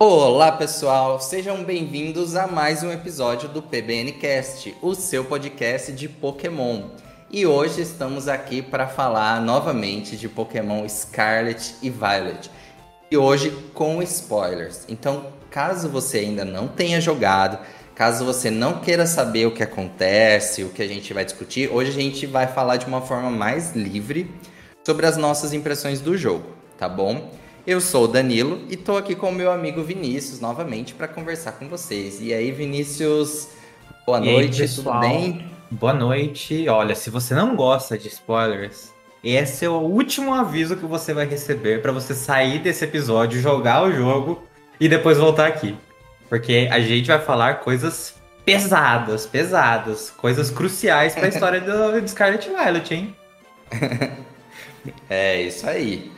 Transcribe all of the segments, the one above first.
Olá pessoal, sejam bem-vindos a mais um episódio do PBNcast, o seu podcast de Pokémon. E hoje estamos aqui para falar novamente de Pokémon Scarlet e Violet. E hoje com spoilers. Então, caso você ainda não tenha jogado, caso você não queira saber o que acontece, o que a gente vai discutir, hoje a gente vai falar de uma forma mais livre sobre as nossas impressões do jogo, tá bom? Eu sou o Danilo e tô aqui com o meu amigo Vinícius novamente para conversar com vocês. E aí, Vinícius, boa E aí, noite, pessoal? tudo bem? Boa noite. Olha, se você não gosta de spoilers, esse é o último aviso que você vai receber para você sair desse episódio, jogar o jogo e depois voltar aqui. Porque a gente vai falar coisas pesadas, pesadas, coisas cruciais para a história do, do Scarlet Violet, hein? É isso aí.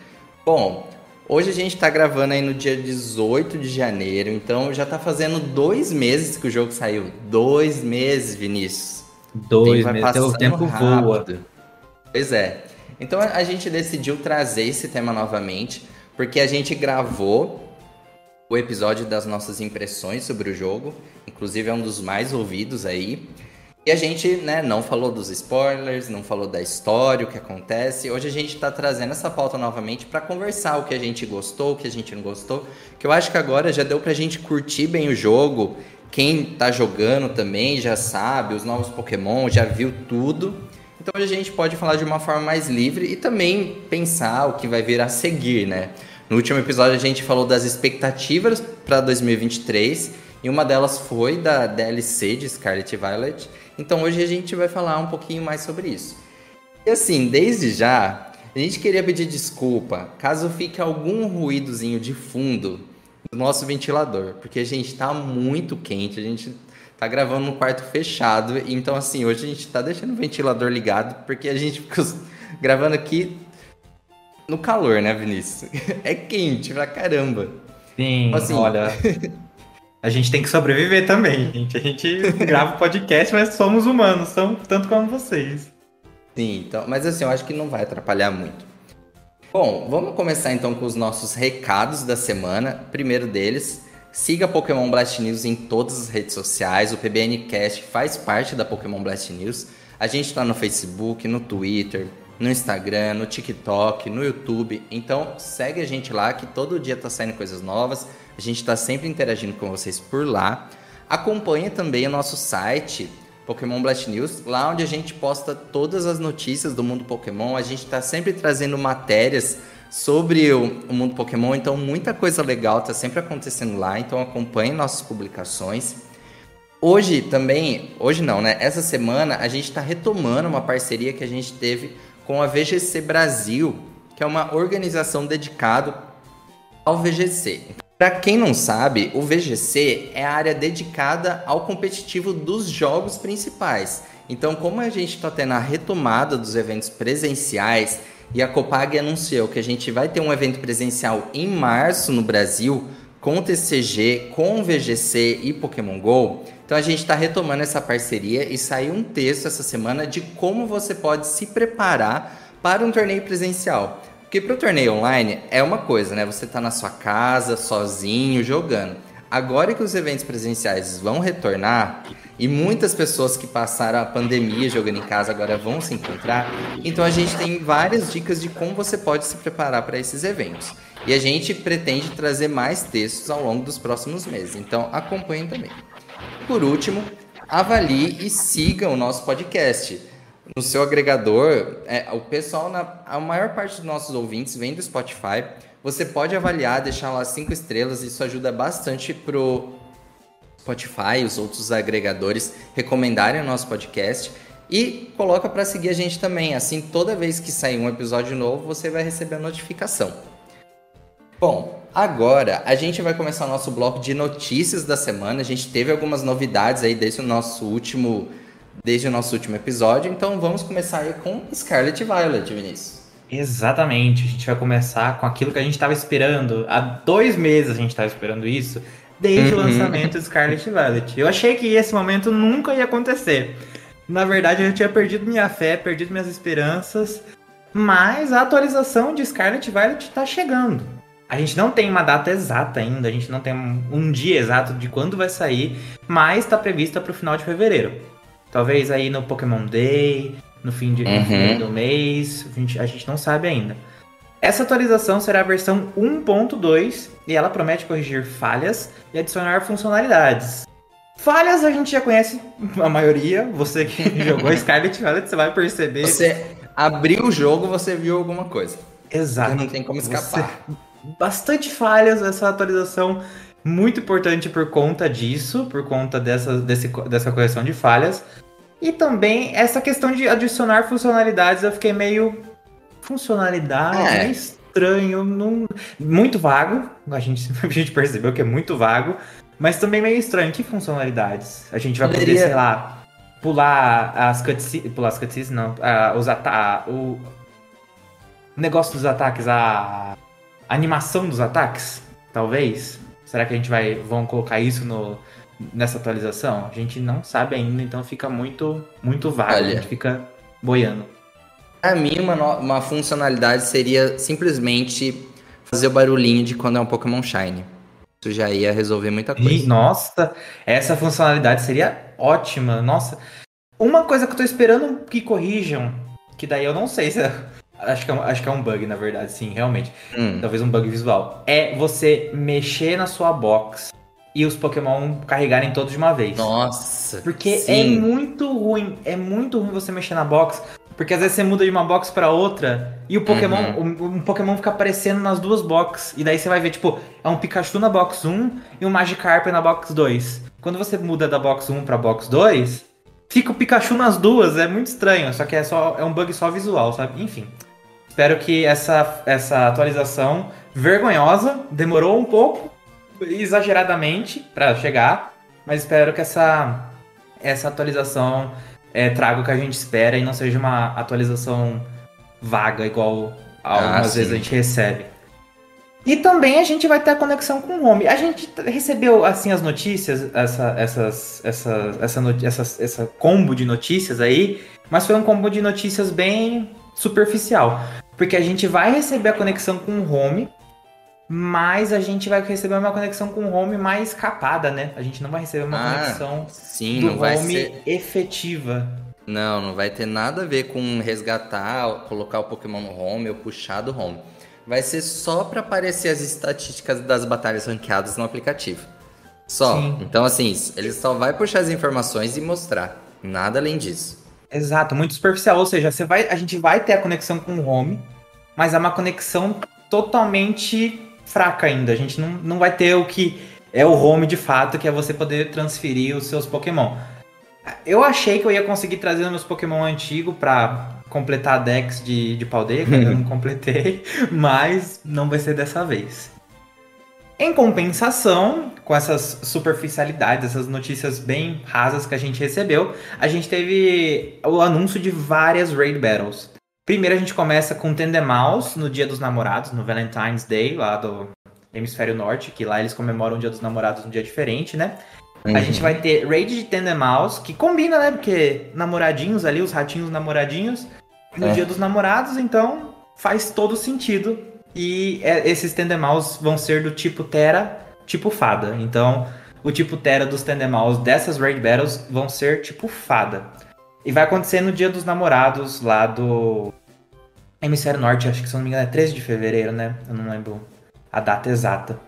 Bom, hoje a gente tá gravando aí no dia 18 de janeiro, então já tá fazendo dois meses que o jogo saiu. Dois meses, Vinícius. Dois meses, o passando tempo voa. Pois é. Então a gente decidiu trazer esse tema novamente, porque a gente gravou o episódio das nossas impressões sobre o jogo, inclusive é um dos mais ouvidos aí. E a gente, né, não falou dos spoilers, não falou da história, o que acontece. Hoje a gente tá trazendo essa pauta novamente para conversar o que a gente gostou, o que a gente não gostou. Que eu acho que agora já deu pra gente curtir bem o jogo. Quem tá jogando também já sabe, os novos Pokémon, já viu tudo. Então a gente pode falar de uma forma mais livre e também pensar o que vai vir a seguir, né? No último episódio a gente falou das expectativas para 2023 e uma delas foi da DLC de Scarlet Violet. Então hoje a gente vai falar um pouquinho mais sobre isso. E assim, desde já, a gente queria pedir desculpa caso fique algum ruídozinho de fundo do nosso ventilador, porque a gente tá muito quente, a gente tá gravando no quarto fechado, então assim, hoje a gente tá deixando o ventilador ligado, porque a gente fica gravando aqui no calor, né, Vinícius? É quente pra caramba. Sim, Assim- olha. A gente tem que sobreviver também, gente. A gente grava podcast, mas somos humanos, são tanto como vocês. Sim, então, mas assim, eu acho que não vai atrapalhar muito. Bom, vamos começar então com os nossos recados da semana. Primeiro deles, siga Pokémon Blast News em todas as redes sociais. O PBNcast faz parte da Pokémon Blast News. A gente está no Facebook, no Twitter, no Instagram, no TikTok, no YouTube. Então segue a gente lá que todo dia tá saindo coisas novas. A gente está sempre interagindo com vocês por lá. Acompanhe também o nosso site Pokémon Blast News, lá onde a gente posta todas as notícias do mundo Pokémon. A gente está sempre trazendo matérias sobre o, o mundo Pokémon, então muita coisa legal está sempre acontecendo lá. Então acompanhe nossas publicações. Hoje também, hoje não, né? Essa semana a gente está retomando uma parceria que a gente teve com a VGC Brasil, que é uma organização dedicada ao VGC. Para quem não sabe, o VGC é a área dedicada ao competitivo dos jogos principais. Então, como a gente está tendo a retomada dos eventos presenciais e a Copag anunciou que a gente vai ter um evento presencial em março no Brasil com TCG, com VGC e Pokémon Go, então a gente está retomando essa parceria e saiu um texto essa semana de como você pode se preparar para um torneio presencial. Porque para o torneio online é uma coisa, né? Você tá na sua casa, sozinho, jogando. Agora que os eventos presenciais vão retornar e muitas pessoas que passaram a pandemia jogando em casa agora vão se encontrar, então a gente tem várias dicas de como você pode se preparar para esses eventos. E a gente pretende trazer mais textos ao longo dos próximos meses. Então acompanhem também. Por último, avalie e siga o nosso podcast no seu agregador, é, o pessoal, na, a maior parte dos nossos ouvintes vem do Spotify. Você pode avaliar, deixar lá cinco estrelas, isso ajuda bastante pro Spotify e os outros agregadores recomendarem o nosso podcast. E coloca para seguir a gente também, assim toda vez que sair um episódio novo, você vai receber a notificação. Bom, agora a gente vai começar o nosso bloco de notícias da semana. A gente teve algumas novidades aí desde o nosso último desde o nosso último episódio. Então vamos começar aí com Scarlet Violet, Vinícius. Exatamente, a gente vai começar com aquilo que a gente estava esperando. Há dois meses a gente estava esperando isso, desde Uhum. o lançamento do Scarlet Violet. Eu achei que esse momento nunca ia acontecer. Na verdade, eu tinha perdido minha fé, perdido minhas esperanças. Mas a atualização de Scarlet Violet está chegando. A gente não tem uma data exata ainda, a gente não tem um dia exato de quando vai sair, mas está prevista para o final de fevereiro. Talvez aí no Pokémon Day, no fim, de, uhum. do mês, a gente, a gente não sabe ainda. Essa atualização será a versão 1.2 e ela promete corrigir falhas e adicionar funcionalidades. Falhas a gente já conhece a maioria. Você que jogou Scarlet Violet, você vai perceber. Você abriu o jogo, você viu alguma coisa. Exato. não tem como escapar. Você... Bastante falhas essa atualização. Muito importante por conta disso, por conta dessa, desse, dessa correção de falhas. E também essa questão de adicionar funcionalidades, eu fiquei meio. Funcionalidade, é. estranho, não... muito vago. A gente, a gente percebeu que é muito vago. Mas também meio estranho. Que funcionalidades? A gente vai Poderia... poder, sei lá, pular as cutscenes. Pular as cutscenes, não. Os ataques. O negócio dos ataques, a... a animação dos ataques, talvez. Será que a gente vai. vão colocar isso no, nessa atualização? A gente não sabe ainda, então fica muito, muito vago. Olha, a gente fica boiando. Pra mim, uma, uma funcionalidade seria simplesmente fazer o barulhinho de quando é um Pokémon Shine. Isso já ia resolver muita coisa. E, nossa, essa funcionalidade seria ótima. Nossa, uma coisa que eu tô esperando que corrijam, que daí eu não sei se. É, acho que, é, acho que é um bug, na verdade, sim, realmente. Hum. Talvez um bug visual. É você mexer na sua box e os Pokémon carregarem todos de uma vez. Nossa. Porque é sim. é muito ruim. É muito ruim você mexer na box. Porque às vezes você muda de uma box para outra e o Pokémon, uhum. um, um, Pokémon fica aparecendo nas duas boxes. E daí você vai ver, tipo, é um Pikachu na box 1 e um Magikarp na box 2. Quando você muda da box 1 pra box 2, fica o Pikachu nas duas. É muito estranho. Só que é, só, é um bug só visual, sabe? Enfim. Espero que essa, essa atualização vergonhosa demorou um pouco, exageradamente, para chegar. Mas espero que essa, essa atualização é, traga o que a gente espera e não seja uma atualização vaga, igual algumas ah, vezes a gente recebe. E também a gente vai ter a conexão com o Home. A gente recebeu assim as notícias, essa, essas, essa, essa, essa, essa combo de notícias aí, mas foi um combo de notícias bem superficial. Porque a gente vai receber a conexão com o Home, mas a gente vai receber uma conexão com o home mais capada, né? A gente não vai receber uma ah, conexão sim, do home ser... efetiva. Não, não vai ter nada a ver com resgatar, colocar o Pokémon no home ou puxar do home. Vai ser só para aparecer as estatísticas das batalhas ranqueadas no aplicativo. Só. Sim. Então, assim, ele só vai puxar as informações e mostrar. Nada além disso. Exato, muito superficial. Ou seja, você vai, a gente vai ter a conexão com o home, mas é uma conexão totalmente fraca ainda. A gente não, não vai ter o que é o home de fato, que é você poder transferir os seus Pokémon. Eu achei que eu ia conseguir trazer meus Pokémon antigos pra completar a Dex de, de Paldeca, eu não completei, mas não vai ser dessa vez. Em compensação, com essas superficialidades, essas notícias bem rasas que a gente recebeu, a gente teve o anúncio de várias Raid Battles. Primeiro a gente começa com Tendemaus no Dia dos Namorados, no Valentine's Day, lá do Hemisfério Norte, que lá eles comemoram o Dia dos Namorados num dia diferente, né? Uhum. A gente vai ter Raid de Tendemaus, que combina, né? Porque namoradinhos ali, os ratinhos namoradinhos, no é. Dia dos Namorados, então faz todo sentido. E é, esses Tendemaus vão ser do tipo Terra, tipo Fada. Então, o tipo Terra dos Tendemaus dessas Raid Battles vão ser tipo Fada. E vai acontecer no Dia dos Namorados, lá do Hemisfério Norte, acho que se não me engano é 13 de fevereiro, né? Eu não lembro a data exata.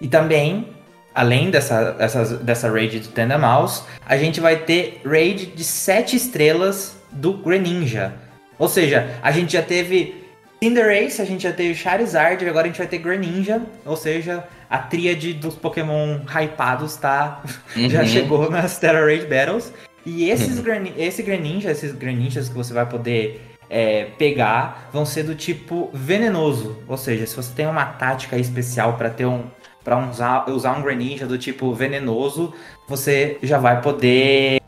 E também, além dessa, dessa, dessa raid do Tenda Mouse, a gente vai ter raid de 7 estrelas do Greninja. Ou seja, a gente já teve Cinderace, a gente já teve Charizard e agora a gente vai ter Greninja. Ou seja, a tríade dos Pokémon hypados tá, uhum. já chegou nas Terra Raid Battles. E esses uhum. esse Greninja, esses Greninjas que você vai poder é, pegar vão ser do tipo venenoso. Ou seja, se você tem uma tática especial para ter um para usar, usar um Greninja do tipo venenoso, você já vai poder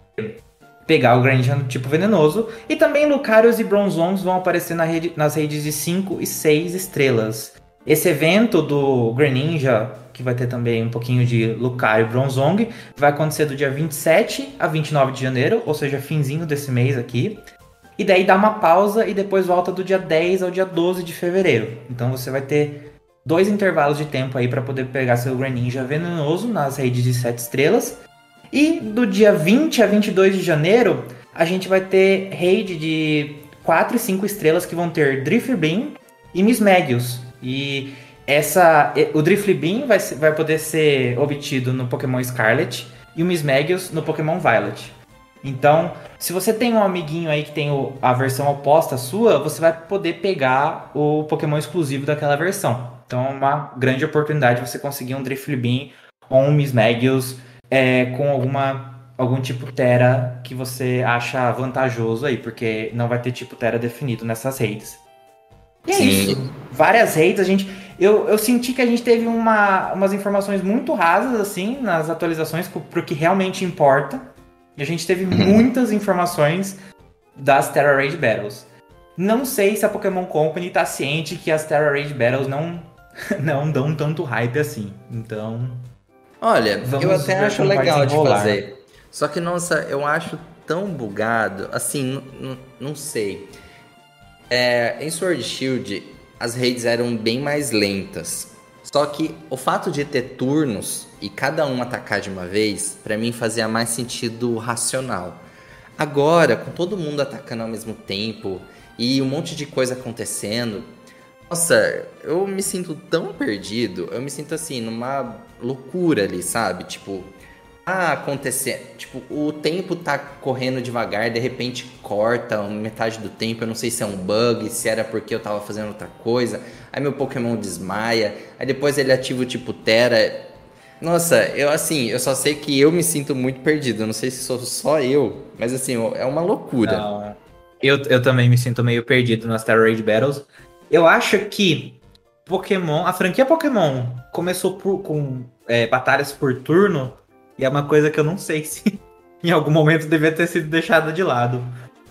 pegar o Greninja do tipo venenoso. E também Lucarios e Bronzongs vão aparecer na rede, nas redes de 5 e 6 estrelas. Esse evento do Greninja, que vai ter também um pouquinho de Lucario e Bronzong, vai acontecer do dia 27 a 29 de janeiro, ou seja, finzinho desse mês aqui. E daí dá uma pausa e depois volta do dia 10 ao dia 12 de fevereiro. Então você vai ter dois intervalos de tempo aí para poder pegar seu Greninja venenoso nas redes de 7 estrelas. E do dia 20 a 22 de janeiro, a gente vai ter raid de 4 e 5 estrelas que vão ter Drifblim e Mismagius. E essa, o Drifblim vai, vai poder ser obtido no Pokémon Scarlet e o Mismagius no Pokémon Violet. Então, se você tem um amiguinho aí que tem o, a versão oposta à sua, você vai poder pegar o Pokémon exclusivo daquela versão. Então, é uma grande oportunidade você conseguir um Drifblim ou um Mismagius é, com alguma algum tipo Terra que você acha vantajoso aí, porque não vai ter tipo Terra definido nessas redes. E é Sim. isso. Várias redes, a gente. Eu, eu senti que a gente teve uma, umas informações muito rasas, assim, nas atualizações, pro que realmente importa. E a gente teve uhum. muitas informações das Terra Raid Battles. Não sei se a Pokémon Company tá ciente que as Terra Raid Battles não, não dão tanto hype assim. Então. Olha, eu até acho legal de fazer. Só que, nossa, eu acho tão bugado. Assim, não sei. É, em Sword Shield, as raids eram bem mais lentas. Só que o fato de ter turnos e cada um atacar de uma vez, para mim fazia mais sentido racional. Agora, com todo mundo atacando ao mesmo tempo e um monte de coisa acontecendo, nossa, eu me sinto tão perdido, eu me sinto assim, numa loucura ali, sabe? Tipo, tá acontecendo. Tipo, o tempo tá correndo devagar, de repente corta metade do tempo. Eu não sei se é um bug, se era porque eu tava fazendo outra coisa. Aí meu Pokémon desmaia. Aí depois ele ativa o tipo Terra. Nossa, eu assim, eu só sei que eu me sinto muito perdido. Não sei se sou só eu, mas assim, é uma loucura. Não, eu, eu também me sinto meio perdido nas Terra Raid Battles. Eu acho que Pokémon, a franquia Pokémon começou por, com é, batalhas por turno e é uma coisa que eu não sei se em algum momento devia ter sido deixada de lado.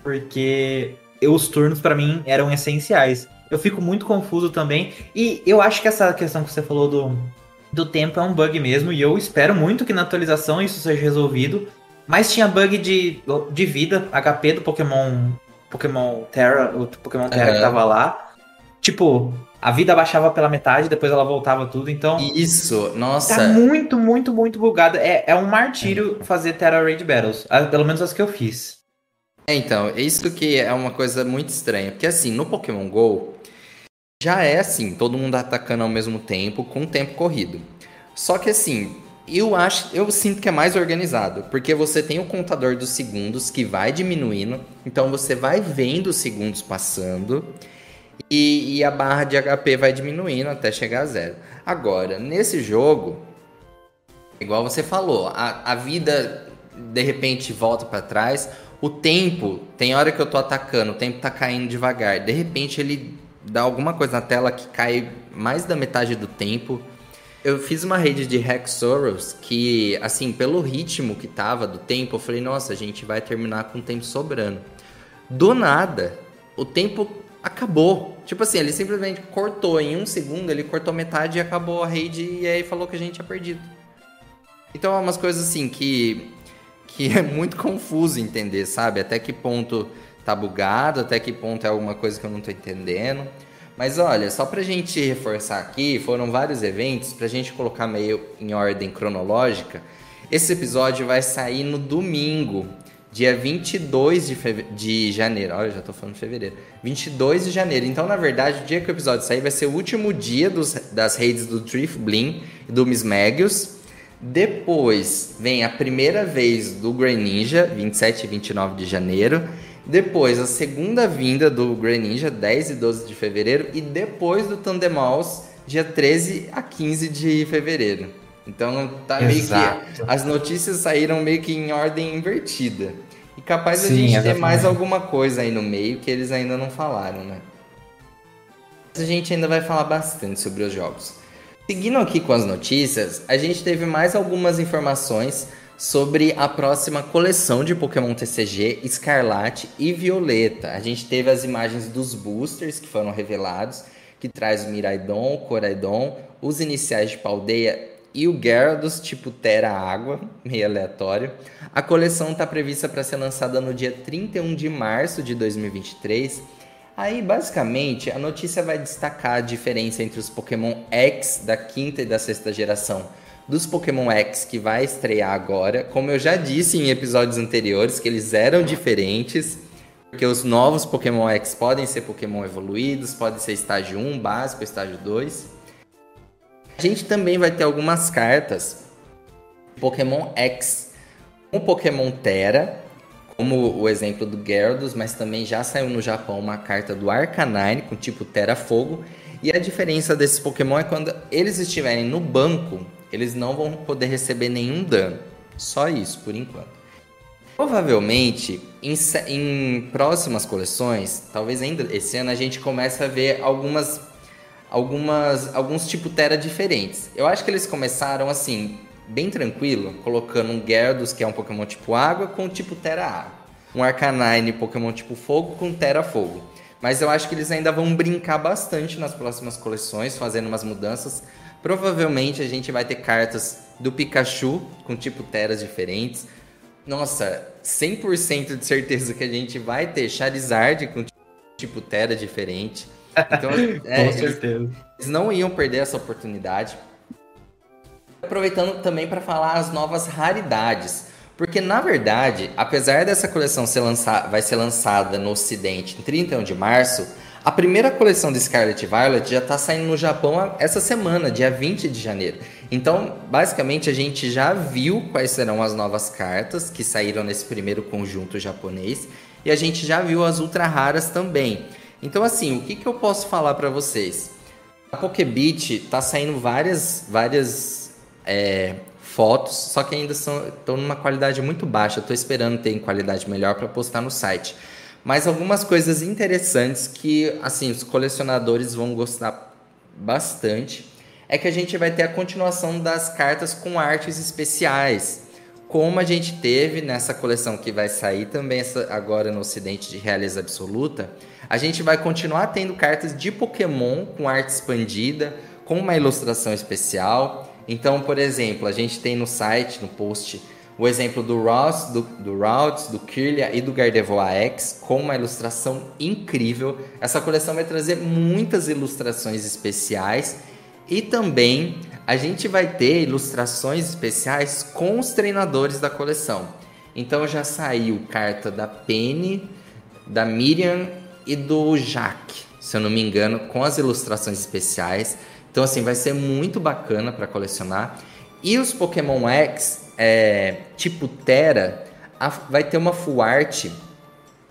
Porque os turnos para mim eram essenciais. Eu fico muito confuso também. E eu acho que essa questão que você falou do, do tempo é um bug mesmo. E eu espero muito que na atualização isso seja resolvido. Mas tinha bug de, de vida, HP do Pokémon. Pokémon Terra, o Pokémon Terra que tava lá. Tipo, a vida baixava pela metade, depois ela voltava tudo, então. Isso, nossa. Tá muito, muito, muito bugado. É, é um martírio fazer Terra Raid Battles. Pelo menos as que eu fiz. É, então, isso que é uma coisa muito estranha. Porque assim, no Pokémon GO, já é assim, todo mundo atacando ao mesmo tempo, com tempo corrido. Só que assim, eu acho, eu sinto que é mais organizado, porque você tem o contador dos segundos que vai diminuindo, então você vai vendo os segundos passando. E, e, a barra de HP vai diminuindo até chegar a zero. Agora, nesse jogo, igual você falou, a, a vida de repente volta para trás. O tempo, tem hora que eu tô atacando, o tempo tá caindo devagar. De repente ele dá alguma coisa na tela que cai mais da metade do tempo. Eu fiz uma rede de Hexoros que, assim, pelo ritmo que tava do tempo, eu falei, nossa, a gente vai terminar com o tempo sobrando. Do nada, o tempo acabou. Tipo assim, ele simplesmente cortou em um segundo, ele cortou metade e acabou a raid e aí falou que a gente tinha perdido. Então é umas coisas assim que, que é muito confuso entender, sabe? Até que ponto tá bugado, até que ponto é alguma coisa que eu não tô entendendo. Mas olha, só pra gente reforçar aqui, foram vários eventos, pra gente colocar meio em ordem cronológica. Esse episódio vai sair no domingo, dia 22 de, de janeiro. Olha, já tô falando fevereiro. 22 de janeiro. Então, na verdade, o dia que o episódio sair vai ser o último dia dos, das redes do Drift Blim e do Miss Magius. Depois vem a primeira vez do Greninja, 27 e 29 de janeiro. Depois a segunda vinda do Greninja, 10 e 12 de fevereiro. E depois do Tandemals, dia 13 a 15 de fevereiro. Então tá Exato. meio que. As notícias saíram meio que em ordem invertida. E capaz Sim, a gente exatamente. ter mais alguma coisa aí no meio que eles ainda não falaram, né? Mas a gente ainda vai falar bastante sobre os jogos. Seguindo aqui com as notícias, a gente teve mais algumas informações sobre a próxima coleção de Pokémon TCG Escarlate e Violeta. A gente teve as imagens dos boosters que foram revelados, que traz o Miraidon, o Coraidon, os iniciais de Paldeia e o Gyarados tipo Terra Água, meio aleatório. A coleção está prevista para ser lançada no dia 31 de março de 2023. Aí, basicamente, a notícia vai destacar a diferença entre os Pokémon X da quinta e da sexta geração dos Pokémon X que vai estrear agora. Como eu já disse em episódios anteriores, que eles eram diferentes. Porque os novos Pokémon X podem ser Pokémon evoluídos, podem ser estágio 1, básico, estágio 2. A gente também vai ter algumas cartas Pokémon X com Pokémon Terra, como o exemplo do Gyarados, mas também já saiu no Japão uma carta do Arcanine com tipo Terra Fogo. E a diferença desses Pokémon é quando eles estiverem no banco, eles não vão poder receber nenhum dano. Só isso, por enquanto. Provavelmente, em, em próximas coleções, talvez ainda esse ano, a gente comece a ver algumas algumas alguns tipo Terra diferentes. Eu acho que eles começaram assim, bem tranquilo, colocando um Gyarados, que é um Pokémon tipo água, com tipo Terra água. Um Arcanine, Pokémon tipo fogo, com Terra fogo. Mas eu acho que eles ainda vão brincar bastante nas próximas coleções, fazendo umas mudanças. Provavelmente a gente vai ter cartas do Pikachu com tipo Terras diferentes. Nossa, 100% de certeza que a gente vai ter Charizard com tipo Terra diferente. Então, é, Com certeza. Eles, eles não iam perder essa oportunidade. Aproveitando também para falar as novas raridades. Porque, na verdade, apesar dessa coleção ser lançada, vai ser lançada no Ocidente em 31 de março, a primeira coleção de Scarlet Violet já está saindo no Japão essa semana, dia 20 de janeiro. Então, basicamente, a gente já viu quais serão as novas cartas que saíram nesse primeiro conjunto japonês. E a gente já viu as ultra raras também. Então, assim, o que, que eu posso falar para vocês? A Pokebit tá saindo várias, várias é, fotos, só que ainda estão numa qualidade muito baixa. Estou esperando ter em qualidade melhor para postar no site. Mas algumas coisas interessantes que, assim, os colecionadores vão gostar bastante é que a gente vai ter a continuação das cartas com artes especiais, como a gente teve nessa coleção que vai sair também agora no Ocidente de Realeza Absoluta a gente vai continuar tendo cartas de Pokémon com arte expandida, com uma ilustração especial. Então, por exemplo, a gente tem no site, no post, o exemplo do Ross, do, do Routes, do Kirlia e do Gardevoir X, com uma ilustração incrível. Essa coleção vai trazer muitas ilustrações especiais e também a gente vai ter ilustrações especiais com os treinadores da coleção. Então já saiu carta da Penny, da Miriam e do Jaque, se eu não me engano, com as ilustrações especiais. Então, assim, vai ser muito bacana para colecionar. E os Pokémon X, é, tipo Terra, a, vai ter uma full art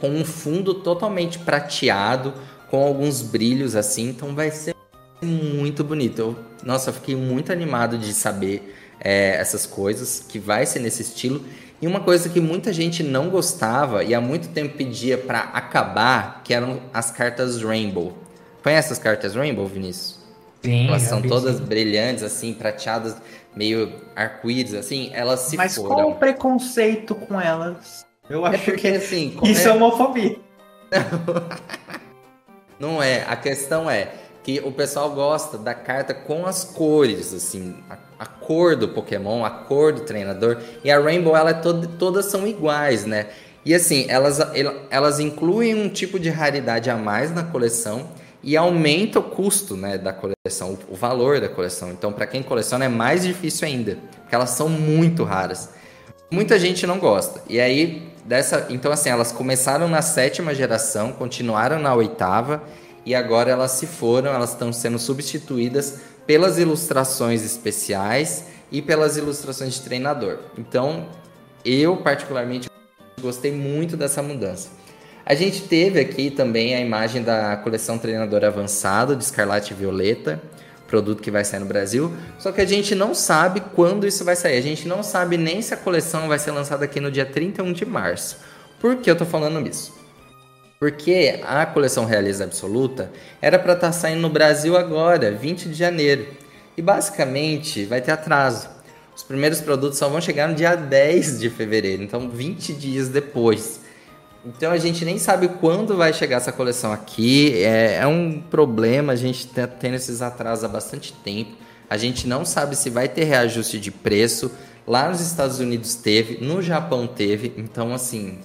com um fundo totalmente prateado, com alguns brilhos assim. Então, vai ser muito bonito. Eu, nossa, eu fiquei muito animado de saber é, essas coisas, que vai ser nesse estilo. E uma coisa que muita gente não gostava e há muito tempo pedia para acabar, que eram as cartas Rainbow. Conhece as cartas Rainbow, Vinícius? Sim, elas são todas brilhantes, assim, prateadas, meio arco-íris, assim, elas se Mas foram. Mas qual o preconceito com elas? Eu é acho porque, que assim, isso é, é homofobia. Não é, a questão é que o pessoal gosta da carta com as cores, assim, a a cor do Pokémon, a cor do treinador. E a Rainbow, ela é todo, todas são iguais, né? E assim, elas, elas incluem um tipo de raridade a mais na coleção e aumenta o custo né, da coleção, o, valor da coleção. Então, para quem coleciona é mais difícil ainda, porque elas são muito raras. Muita gente não gosta. E aí, dessa. Então, assim, elas começaram na sétima geração, continuaram na oitava, e agora elas se foram, elas estão sendo substituídas pelas ilustrações especiais e pelas ilustrações de treinador. Então, eu particularmente gostei muito dessa mudança. A gente teve aqui também a imagem da coleção Treinador Avançado de Escarlate e Violeta, produto que vai sair no Brasil, só que a gente não sabe quando isso vai sair. A gente não sabe nem se a coleção vai ser lançada aqui no dia 31 de março. Por que eu tô falando isso? Porque a coleção Realeza Absoluta era para estar tá saindo no Brasil agora, 20 de janeiro. E basicamente vai ter atraso. Os primeiros produtos só vão chegar no dia 10 de fevereiro, então 20 dias depois. Então a gente nem sabe quando vai chegar essa coleção aqui. É, é um problema, a gente tá tendo esses atrasos há bastante tempo. A gente não sabe se vai ter reajuste de preço. Lá nos Estados Unidos teve, no Japão teve. Então, assim,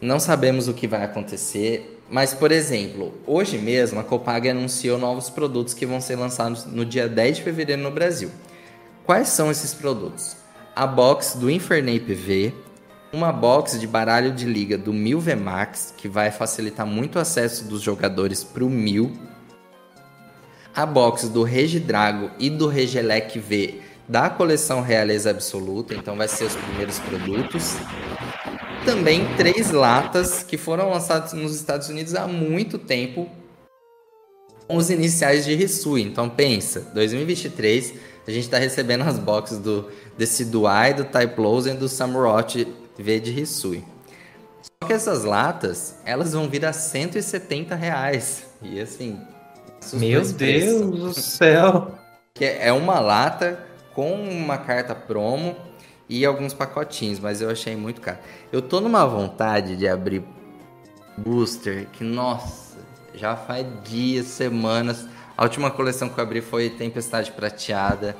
não sabemos o que vai acontecer. Mas, por exemplo, hoje mesmo a Copag anunciou novos produtos que vão ser lançados no dia 10 de fevereiro no Brasil. Quais são esses produtos? A box do Infernei PV, uma box de baralho de liga do 1000 VMAX, que vai facilitar muito o acesso dos jogadores para o 1000. A box do Regidrago e do Regelec V da coleção Realeza Absoluta, então vai ser os primeiros produtos. Também três latas que foram lançadas nos Estados Unidos há muito tempo com os iniciais de Risui. Então pensa, 2023 a gente está recebendo as boxes do Duai, do Typlosen e do Samurott V de Risui. Só que essas latas, elas vão vir a 170 reais. E assim. Meu Deus do céu! Que é uma lata com uma carta promo e alguns pacotinhos, mas eu achei muito caro. Eu tô numa vontade de abrir booster que, nossa, já faz dias, semanas. A última coleção que eu abri foi Tempestade Prateada.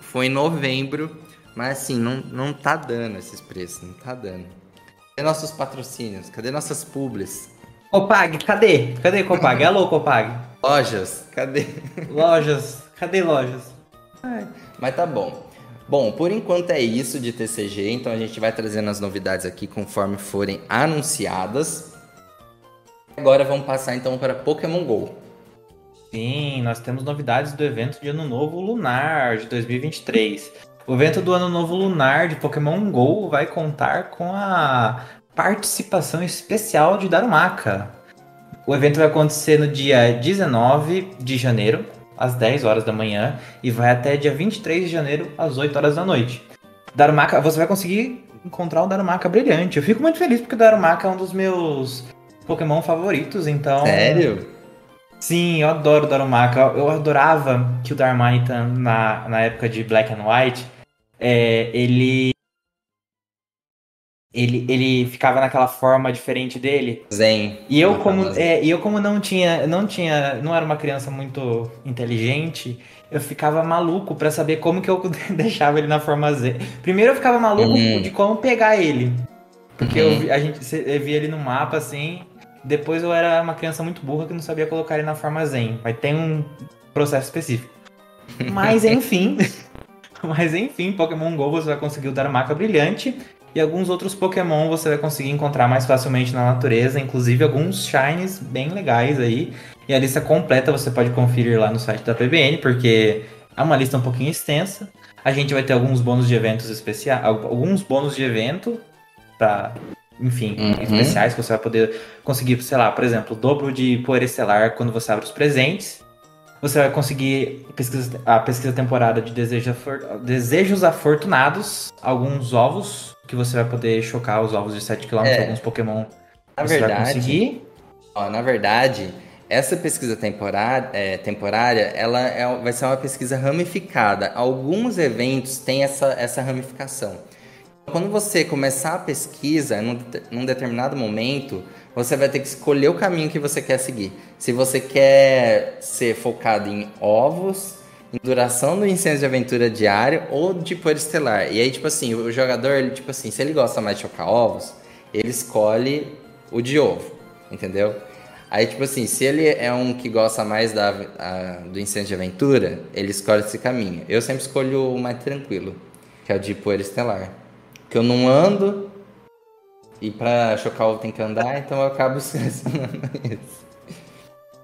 Foi em novembro, mas assim, não, não tá dando esses preços, não tá dando. Cadê nossos patrocínios? Cadê nossas publis? Copag, cadê? Cadê Copag? Alô, Copag? Lojas, cadê? Lojas, cadê lojas? Ai. Mas tá bom. Bom, por enquanto é isso de TCG, então a gente vai trazendo as novidades aqui conforme forem anunciadas. Agora vamos passar então para Pokémon GO. Sim, nós temos novidades do evento de Ano Novo Lunar de 2023. O evento do Ano Novo Lunar de Pokémon GO vai contar com a participação especial de Darumaka. O evento vai acontecer no dia 19 de janeiro, às 10 horas da manhã e vai até dia 23 de janeiro às 8 horas da noite. Darumaka, você vai conseguir encontrar o Darumaka brilhante. Eu fico muito feliz porque o Darumaka é um dos meus Pokémon favoritos, então. Sério? Sim, eu adoro o Darumaka. Eu adorava que o Darmanitan, na, na época de Black and White, é, ele ele, ele ficava naquela forma diferente dele. Zen. E eu como, é, e eu como não tinha, não tinha, não era uma criança muito inteligente, eu ficava maluco para saber como que eu deixava ele na forma Z. Primeiro eu ficava maluco uhum. de como pegar ele. Porque uhum. eu, a gente via ele no mapa assim. Depois eu era uma criança muito burra que não sabia colocar ele na forma Zen. Mas tem um processo específico. Mas enfim. Mas enfim, Pokémon GO você vai conseguir o Darmaka brilhante e alguns outros Pokémon você vai conseguir encontrar mais facilmente na natureza, inclusive alguns Shines bem legais aí. E a lista completa você pode conferir lá no site da PBN, porque é uma lista um pouquinho extensa. A gente vai ter alguns bônus de eventos especiais, alguns bônus de evento para enfim, uhum. especiais que você vai poder conseguir, sei lá, por exemplo, o dobro de poeira estelar quando você abre os presentes. Você vai conseguir pesquisa, a pesquisa temporada de desejos afortunados, alguns ovos que você vai poder chocar os ovos de 7 km, é, alguns Pokémon na você verdade, vai conseguir. Ó, na verdade, essa pesquisa temporária, é, temporária ela é, vai ser uma pesquisa ramificada. Alguns eventos têm essa, essa ramificação. Quando você começar a pesquisa, num, num determinado momento, você vai ter que escolher o caminho que você quer seguir. Se você quer ser focado em ovos, em duração do incêndio de aventura diário ou de poeira estelar. E aí, tipo assim, o jogador, ele, tipo assim, se ele gosta mais de chocar ovos, ele escolhe o de ovo, entendeu? Aí, tipo assim, se ele é um que gosta mais da, a, do incêndio de aventura, ele escolhe esse caminho. Eu sempre escolho o mais tranquilo, que é o de poeira estelar. Que eu não ando e pra chocar ovo tem que andar, então eu acabo selecionando isso.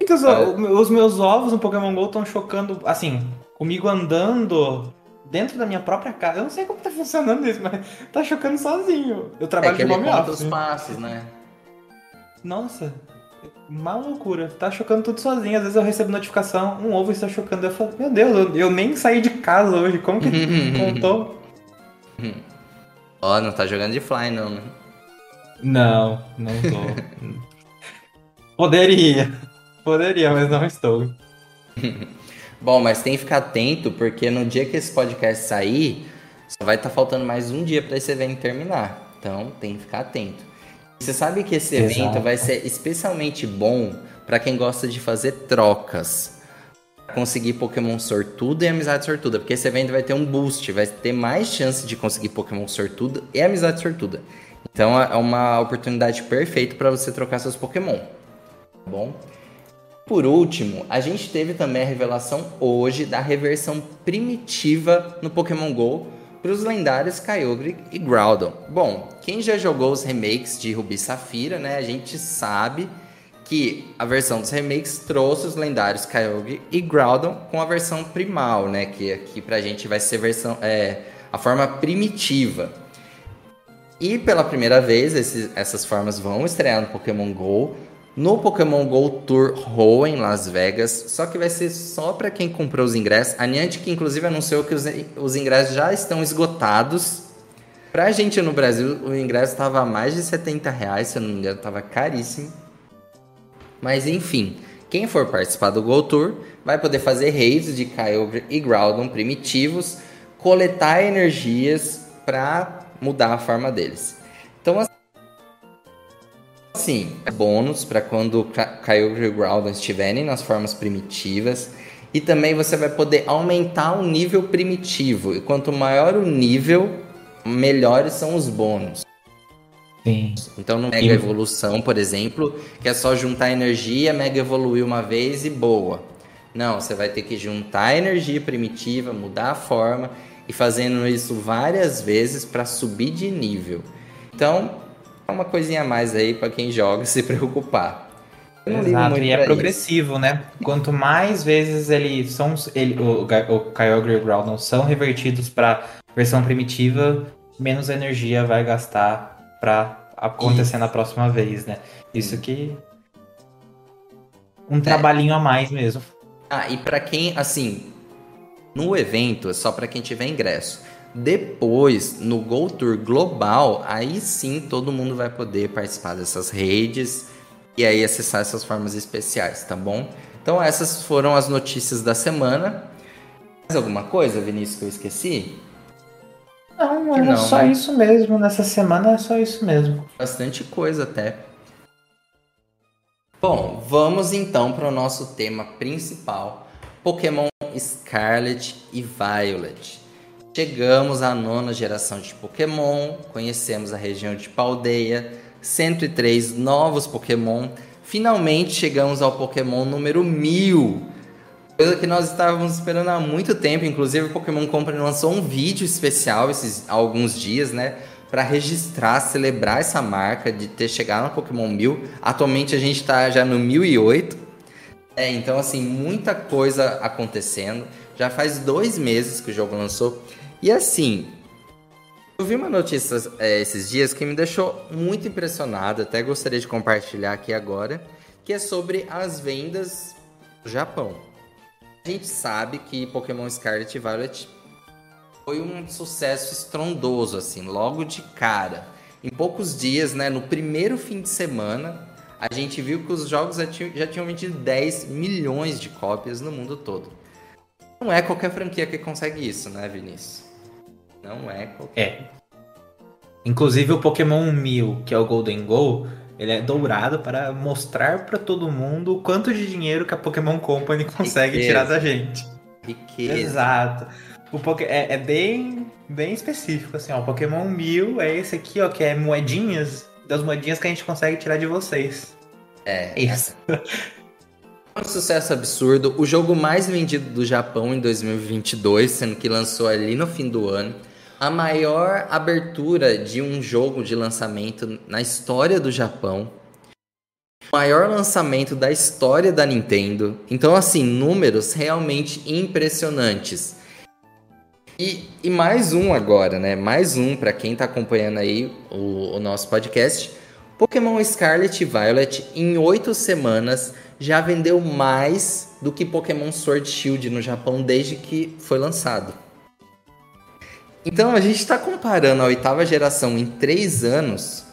Os, é. os meus ovos no Pokémon GO estão chocando, assim, comigo andando dentro da minha própria casa. Eu não sei como tá funcionando isso, mas tá chocando sozinho. Eu trabalho é de home office. os passos, né? Nossa, uma loucura. Tá chocando tudo sozinho. Às vezes eu recebo notificação, um ovo está chocando. Eu falo, meu Deus, eu, eu nem saí de casa hoje. Como que contou? Ó, oh, não tá jogando de fly não, né? Não, não tô. Poderia. Poderia, mas não estou. Bom, mas tem que ficar atento, porque no dia que esse podcast sair, só vai estar tá faltando mais um dia para esse evento terminar. Então, tem que ficar atento. Você sabe que esse Exato. evento vai ser especialmente bom para quem gosta de fazer trocas. conseguir Pokémon sortudo e amizade sortuda, porque esse evento vai ter um boost, vai ter mais chance de conseguir Pokémon sortudo e amizade sortuda. Então é uma oportunidade perfeita para você trocar seus Pokémon. Tá bom? Por último, a gente teve também a revelação hoje da reversão primitiva no Pokémon GO para os lendários Kyogre e Groudon. Bom, quem já jogou os remakes de Ruby Safira, né, a gente sabe que a versão dos remakes trouxe os lendários Kyogre e Groudon com a versão primal, né, que aqui pra gente vai ser versão é, a forma primitiva. E pela primeira vez, esses, essas formas vão estrear no Pokémon GO, no Pokémon GO Tour Ho em Las Vegas, só que vai ser só para quem comprou os ingressos. A Niantic, inclusive, anunciou que os, os ingressos já estão esgotados. Pra gente no Brasil, o ingresso estava mais de 70 reais, se eu não me engano, estava caríssimo. Mas enfim, quem for participar do Go Tour vai poder fazer raids de Kyogre e Groudon primitivos, coletar energias para mudar a forma deles. Então, assim, bônus para quando Kyogre e Groudon estiverem nas formas primitivas. E também você vai poder aumentar o nível primitivo. E quanto maior o nível, melhores são os bônus. Sim. Então no Mega Evolução, por exemplo, que é só juntar energia, Mega evoluir uma vez e boa. Não, você vai ter que juntar energia primitiva, mudar a forma e fazendo isso várias vezes para subir de nível. Então, é uma coisinha a mais aí para quem joga se preocupar. Exato, e é progressivo, isso. né? Quanto mais vezes ele são, ele, o, o Kyogre e o Groudon são revertidos para versão primitiva, menos energia vai gastar para acontecer Isso. na próxima vez, né? Isso que um é. trabalhinho a mais mesmo. Ah, e para quem, assim, no evento é só para quem tiver ingresso. Depois, no Go Tour global, aí sim todo mundo vai poder participar dessas redes e aí acessar essas formas especiais, tá bom? Então essas foram as notícias da semana. Mais alguma coisa, Vinícius, que eu esqueci? Não, era não, só né? isso mesmo. Nessa semana é só isso mesmo. Bastante coisa até. Bom, vamos então para o nosso tema principal: Pokémon Scarlet e Violet. Chegamos à nona geração de Pokémon, conhecemos a região de Paldeia, 103 novos Pokémon. Finalmente chegamos ao Pokémon número 1000, Coisa que nós estávamos esperando há muito tempo. Inclusive, o Pokémon Company lançou um vídeo especial esses alguns dias, né? Para registrar, celebrar essa marca de ter chegado no Pokémon 1000. Atualmente a gente está já no 1008. É, então, assim, muita coisa acontecendo. Já faz dois meses que o jogo lançou. E assim, eu vi uma notícia é, esses dias que me deixou muito impressionado. Até gostaria de compartilhar aqui agora. Que é sobre as vendas do Japão. A gente sabe que Pokémon Scarlet e Violet foi um sucesso estrondoso, assim, logo de cara. Em poucos dias, né, no primeiro fim de semana, a gente viu que os jogos já tinham, já tinham vendido 10 milhões de cópias no mundo todo. Não é qualquer franquia que consegue isso, né, Vinícius? Não é qualquer. É. Inclusive o Pokémon 1000, que é o Golden Go, ele é dourado para mostrar para todo mundo o quanto de dinheiro que a Pokémon Company consegue Riqueza. tirar da gente. Riqueza. Exato. O Poké é, é, bem, bem específico, assim, ó. O Pokémon 1000 é esse aqui, ó, que é moedinhas, das moedinhas que a gente consegue tirar de vocês. É. Isso. um sucesso absurdo. O jogo mais vendido do Japão em 2022, sendo que lançou ali no fim do ano a maior abertura de um jogo de lançamento na história do Japão. O maior lançamento da história da Nintendo. Então, assim, números realmente impressionantes. E, e mais um agora, né? Mais um para quem está acompanhando aí o, o nosso podcast. Pokémon Scarlet e Violet em oito semanas já vendeu mais do que Pokémon Sword Shield no Japão desde que foi lançado. Então a gente está comparando a oitava geração em três anos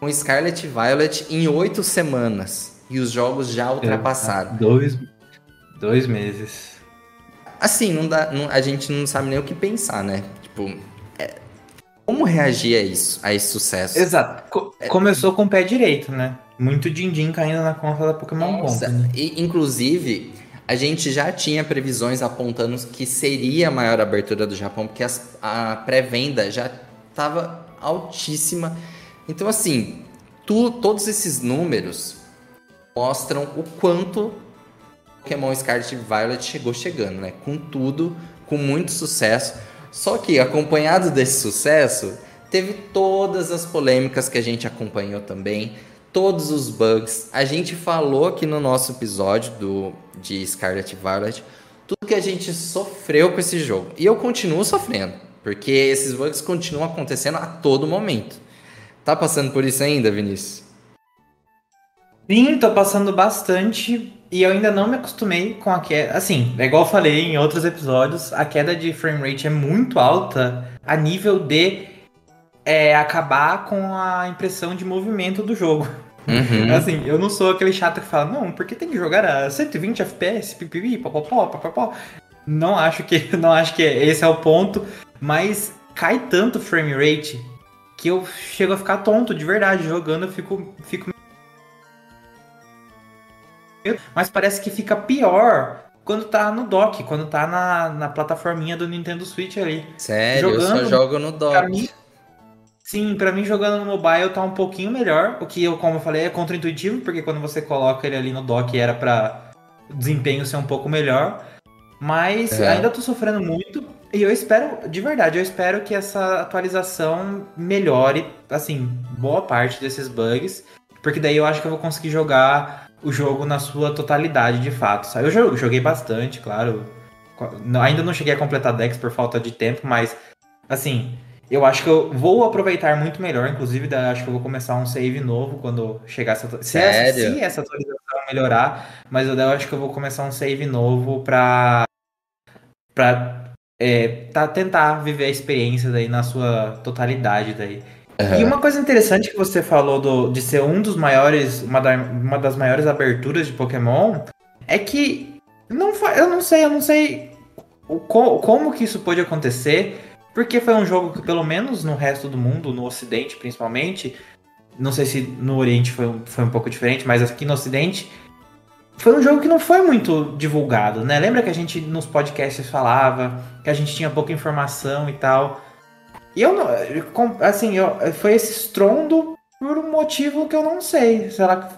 com Scarlet Violet em oito semanas. E os jogos já ultrapassaram. Dois, dois meses. Assim, não dá, não, a gente não sabe nem o que pensar, né? Tipo, é, como reagir a isso, a esse sucesso? Exato. Co é, começou com o pé direito, né? Muito din-din caindo na conta da Pokémon Company. E, inclusive, a gente já tinha previsões apontando que seria a maior abertura do Japão, porque as, a pré-venda já estava altíssima. Então, assim, tu, todos esses números mostram o quanto Pokémon Scarlet Violet chegou chegando, né? Com tudo, com muito sucesso. Só que, acompanhado desse sucesso, teve todas as polêmicas que a gente acompanhou também, todos os bugs. A gente falou aqui no nosso episódio do, de Scarlet Violet tudo que a gente sofreu com esse jogo. E eu continuo sofrendo, porque esses bugs continuam acontecendo a todo momento. Tá passando por isso ainda, Vinícius? Sim, tô passando bastante. E eu ainda não me acostumei com a queda. Assim, é igual eu falei em outros episódios, a queda de frame rate é muito alta a nível de é, acabar com a impressão de movimento do jogo. Uhum. Assim, eu não sou aquele chato que fala, não, porque tem que jogar a 120 FPS, pipipi, popopó, popopó. Não acho que não acho que esse é o ponto, mas cai tanto frame rate que eu chego a ficar tonto de verdade jogando, eu fico fico mas parece que fica pior quando tá no dock, quando tá na, na plataforminha do Nintendo Switch ali. Sério, jogando, eu só jogo no dock. Pra mim, sim, pra mim jogando no mobile tá um pouquinho melhor, o que eu, como eu falei, é contra-intuitivo, porque quando você coloca ele ali no dock era pra o desempenho ser um pouco melhor. Mas é. ainda tô sofrendo muito. E eu espero, de verdade, eu espero que essa atualização melhore, assim, boa parte desses bugs. Porque daí eu acho que eu vou conseguir jogar o jogo na sua totalidade, de fato. Eu joguei bastante, claro. Ainda não cheguei a completar Dex por falta de tempo, mas assim, eu acho que eu vou aproveitar muito melhor. Inclusive, acho que eu vou começar um save novo quando chegar essa, se, essa, se essa atualização melhorar. Mas eu acho que eu vou começar um save novo pra, pra é, tá, tentar viver a experiência daí na sua totalidade daí. Uhum. E uma coisa interessante que você falou do, de ser um dos maiores, uma, da, uma das maiores aberturas de Pokémon, é que não eu não sei, eu não sei o, como que isso pode acontecer, porque foi um jogo que, pelo menos no resto do mundo, no Ocidente principalmente, não sei se no Oriente foi, foi um pouco diferente, mas aqui no Ocidente, foi um jogo que não foi muito divulgado, né? Lembra que a gente nos podcasts falava que a gente tinha pouca informação e tal. E eu não. Assim, eu, foi esse estrondo por um motivo que eu não sei. Será que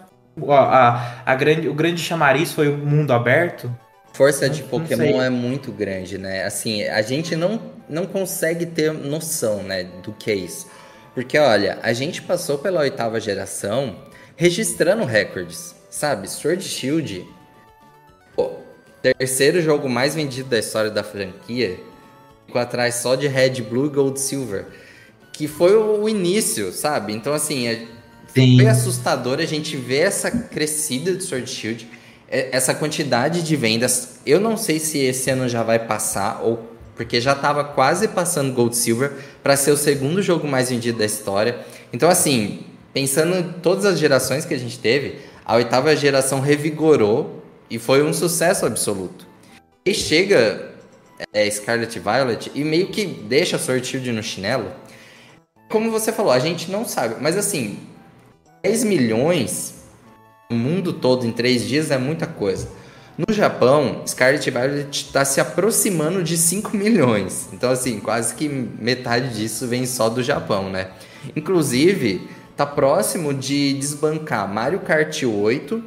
a, a, a grande, o grande chamariz foi o mundo aberto? Força de Pokémon é muito grande, né? Assim, a gente não, não consegue ter noção, né, do que é isso. Porque, olha, a gente passou pela oitava geração registrando recordes, sabe? Sword Shield, pô, terceiro jogo mais vendido da história da franquia, ficou atrás só de Red, Blue, Gold, Silver, que foi o início, sabe? Então, assim, é, foi assustador a gente ver essa crescida do Sword Shield, é, essa quantidade de vendas. Eu não sei se esse ano já vai passar, ou porque já estava quase passando Gold Silver para ser o segundo jogo mais vendido da história. Então, assim, pensando em todas as gerações que a gente teve, a oitava geração revigorou e foi um sucesso absoluto. E chega é, Scarlet Violet e meio que deixa Sword Shield no chinelo. Como você falou, a gente não sabe, mas assim, 10 milhões no mundo todo em 3 dias é muita coisa. No Japão, Scarlet Violet está se aproximando de 5 milhões. Então, assim, quase que metade disso vem só do Japão, né? Inclusive, tá próximo de desbancar Mario Kart 8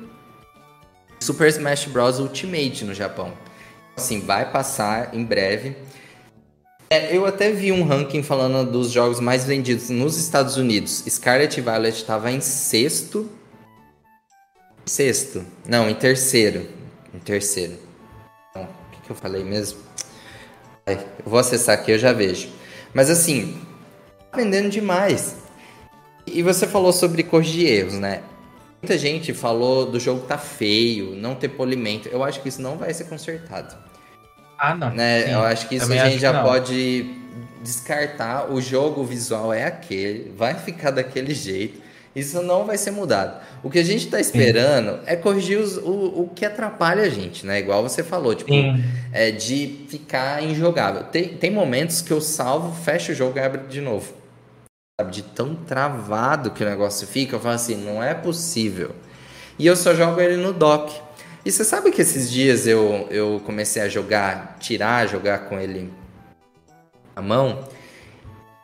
e Super Smash Bros. Ultimate no Japão assim, vai passar em breve. É, eu até vi um ranking falando dos jogos mais vendidos nos Estados Unidos. Scarlet Violet estava em sexto. Sexto? Não, em terceiro. Em terceiro. Então, o que, que eu falei mesmo? eu vou acessar aqui, eu já vejo. Mas assim, tá vendendo demais. E você falou sobre corrigir erros, né? Muita gente falou do jogo tá feio, não ter polimento. Eu acho que isso não vai ser consertado. Ah, não. Né? Eu acho que isso Também a gente já pode descartar. O jogo visual é aquele, vai ficar daquele jeito. Isso não vai ser mudado. O que a gente está esperando Sim. é corrigir os, o, o que atrapalha a gente, né? Igual você falou, tipo, é, de ficar injogável. Tem, tem momentos que eu salvo, fecho o jogo e abro de novo sabe? De tão travado que o negócio fica, eu falo assim, não é possível. E eu só jogo ele no dock. E você sabe que esses dias eu, eu comecei a jogar, tirar, jogar com ele a mão.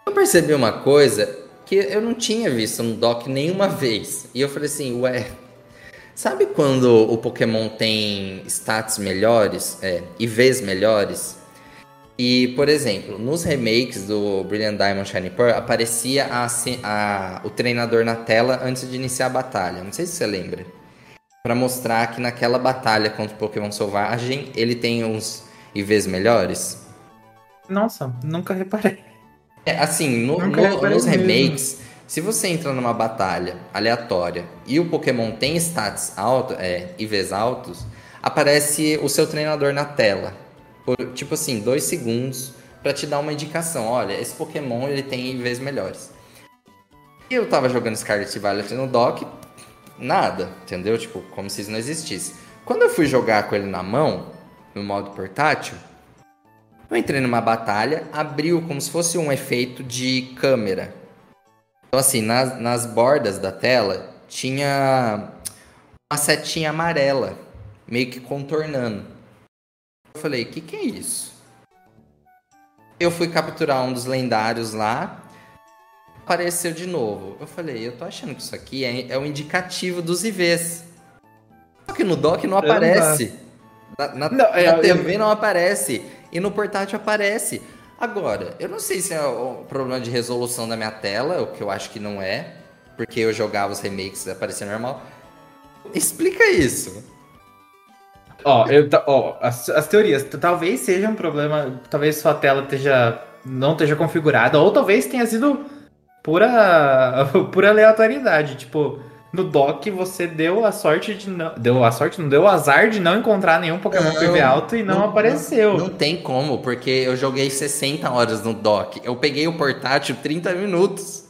Eu percebi uma coisa que eu não tinha visto no dock nenhuma vez. E eu falei assim, ué, sabe quando o Pokémon tem stats melhores, é, IVs melhores? E, por exemplo, nos remakes do Brilliant Diamond Shining Pearl, aparecia a, a, o treinador na tela antes de iniciar a batalha. Não sei se você lembra. Para mostrar que naquela batalha contra o Pokémon Selvagem, ele tem uns IVs melhores. Nossa, nunca reparei. É, assim, no, no, nos remakes, se você entra numa batalha aleatória e o Pokémon tem stats altos, é, IVs altos, aparece o seu treinador na tela por tipo assim, dois segundos para te dar uma indicação. Olha, esse Pokémon ele tem IVs melhores. E eu tava jogando Scarlet Violet no dock, nada, entendeu? Tipo, como se isso não existisse. Quando eu fui jogar com ele na mão, no modo portátil, eu entrei numa batalha, abriu como se fosse um efeito de câmera. Então, assim, nas, nas bordas da tela tinha uma setinha amarela, meio que contornando. Eu falei, o que, que é isso? Eu fui capturar um dos lendários lá, apareceu de novo. Eu falei, eu tô achando que isso aqui é, é um indicativo dos IVs. Só que no dock não aparece. Na, na, não, na é, TV eu... não aparece. E no portátil aparece. Agora, eu não sei se é o problema de resolução da minha tela, o que eu acho que não é, porque eu jogava os remakes e aparecia normal. Explica isso. Ó, eu, ó as, as teorias, talvez seja um problema, talvez sua tela esteja, não esteja configurada, ou talvez tenha sido pura, pura aleatoriedade. Tipo, no dock você deu a sorte de não. Deu a sorte, não deu o azar de não encontrar nenhum Pokémon não, PV alto e não, não apareceu. Não, não, tem como, porque eu joguei 60 horas no dock. Eu peguei o portátil 30 minutos.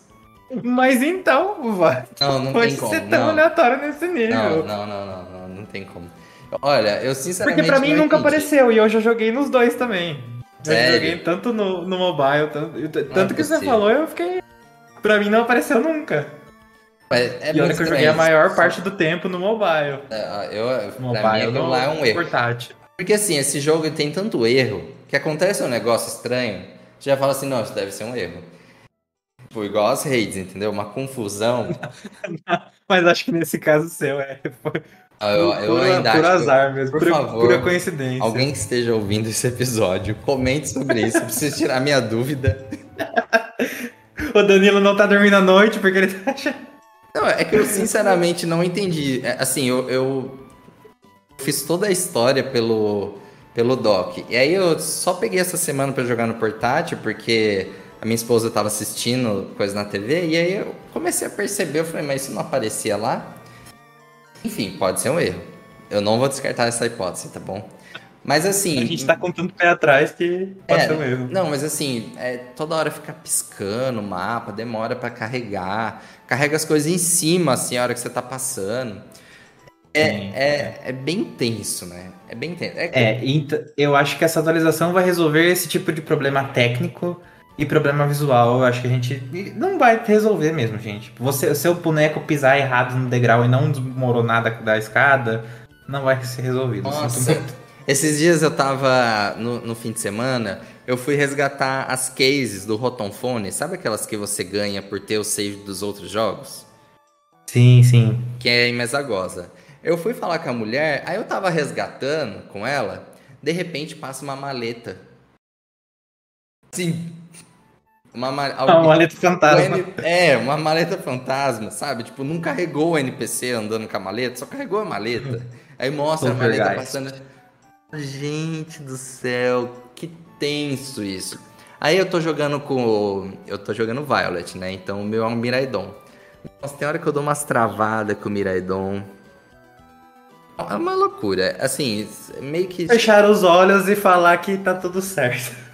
Mas então, vai. Não, não Pode tem como. Ser tão aleatório nesse nível. Não, não, não, não, não, não tem como. Olha, eu sinceramente. Porque pra mim nunca entendi. apareceu e eu já joguei nos dois também. Eu Sério? joguei tanto no, no mobile, tanto, tanto que você falou, eu fiquei. Pra mim não apareceu nunca. É, é e olha que eu joguei a maior parte do tempo no mobile. É, eu, mobile pra mim, lá é um erro. Portátil. Porque assim, esse jogo tem tanto erro que acontece um negócio estranho, você já fala assim, não, isso deve ser um erro. Tipo, igual as redes, entendeu? Uma confusão. Mas acho que nesse caso seu é. Foi, ah, eu, eu por, ainda por azar mesmo, por, por favor, pura coincidência. Alguém que esteja ouvindo esse episódio, comente sobre isso. preciso tirar minha dúvida. o Danilo não tá dormindo à noite porque ele tá achando. Não, é que eu sinceramente não entendi. É, assim, eu, eu fiz toda a história pelo, pelo doc. E aí eu só peguei essa semana para jogar no portátil, porque a minha esposa tava assistindo coisa na TV. E aí eu comecei a perceber, eu falei, mas isso não aparecia lá? Enfim, pode ser um erro. Eu não vou descartar essa hipótese, tá bom? Mas assim. A gente tá com tanto pé atrás que pode é, ser um erro. Não, mas assim, é, toda hora fica piscando o mapa, demora para carregar. Carrega as coisas em cima, assim, a hora que você tá passando. É, Sim, é, é, é. bem tenso, né? É bem tenso. É, é, então, eu acho que essa atualização vai resolver esse tipo de problema técnico e problema visual, eu acho que a gente não vai resolver mesmo, gente. Você, seu boneco pisar errado no degrau e não desmoronar da, da escada, não vai ser resolvido. Nossa. Esses dias eu tava no, no, fim de semana, eu fui resgatar as cases do Rotonphone, sabe aquelas que você ganha por ter o save dos outros jogos? Sim, sim. Que é em Mesagosa. Eu fui falar com a mulher, aí eu tava resgatando com ela, de repente passa uma maleta. Sim, uma, mal... uma maleta fantasma. É, uma maleta fantasma, sabe? Tipo, não carregou o NPC andando com a maleta, só carregou a maleta. Aí mostra a maleta passando. Gente do céu, que tenso isso. Aí eu tô jogando com. Eu tô jogando Violet, né? Então o meu é um Miraidon. Nossa, tem hora que eu dou umas travadas com o Miraidon. É uma loucura. Assim, meio que. Fechar os olhos e falar que tá tudo certo.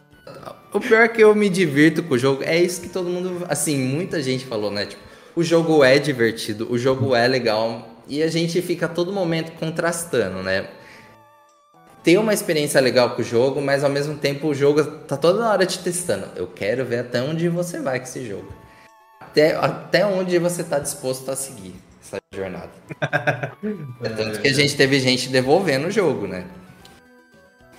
O pior é que eu me divirto com o jogo. É isso que todo mundo. Assim, muita gente falou, né? Tipo, o jogo é divertido, o jogo é legal. E a gente fica a todo momento contrastando, né? Tem uma experiência legal com o jogo, mas ao mesmo tempo o jogo tá toda hora te testando. Eu quero ver até onde você vai com esse jogo. Até, até onde você tá disposto a seguir. essa jornada. é tanto que a gente teve gente devolvendo o jogo, né?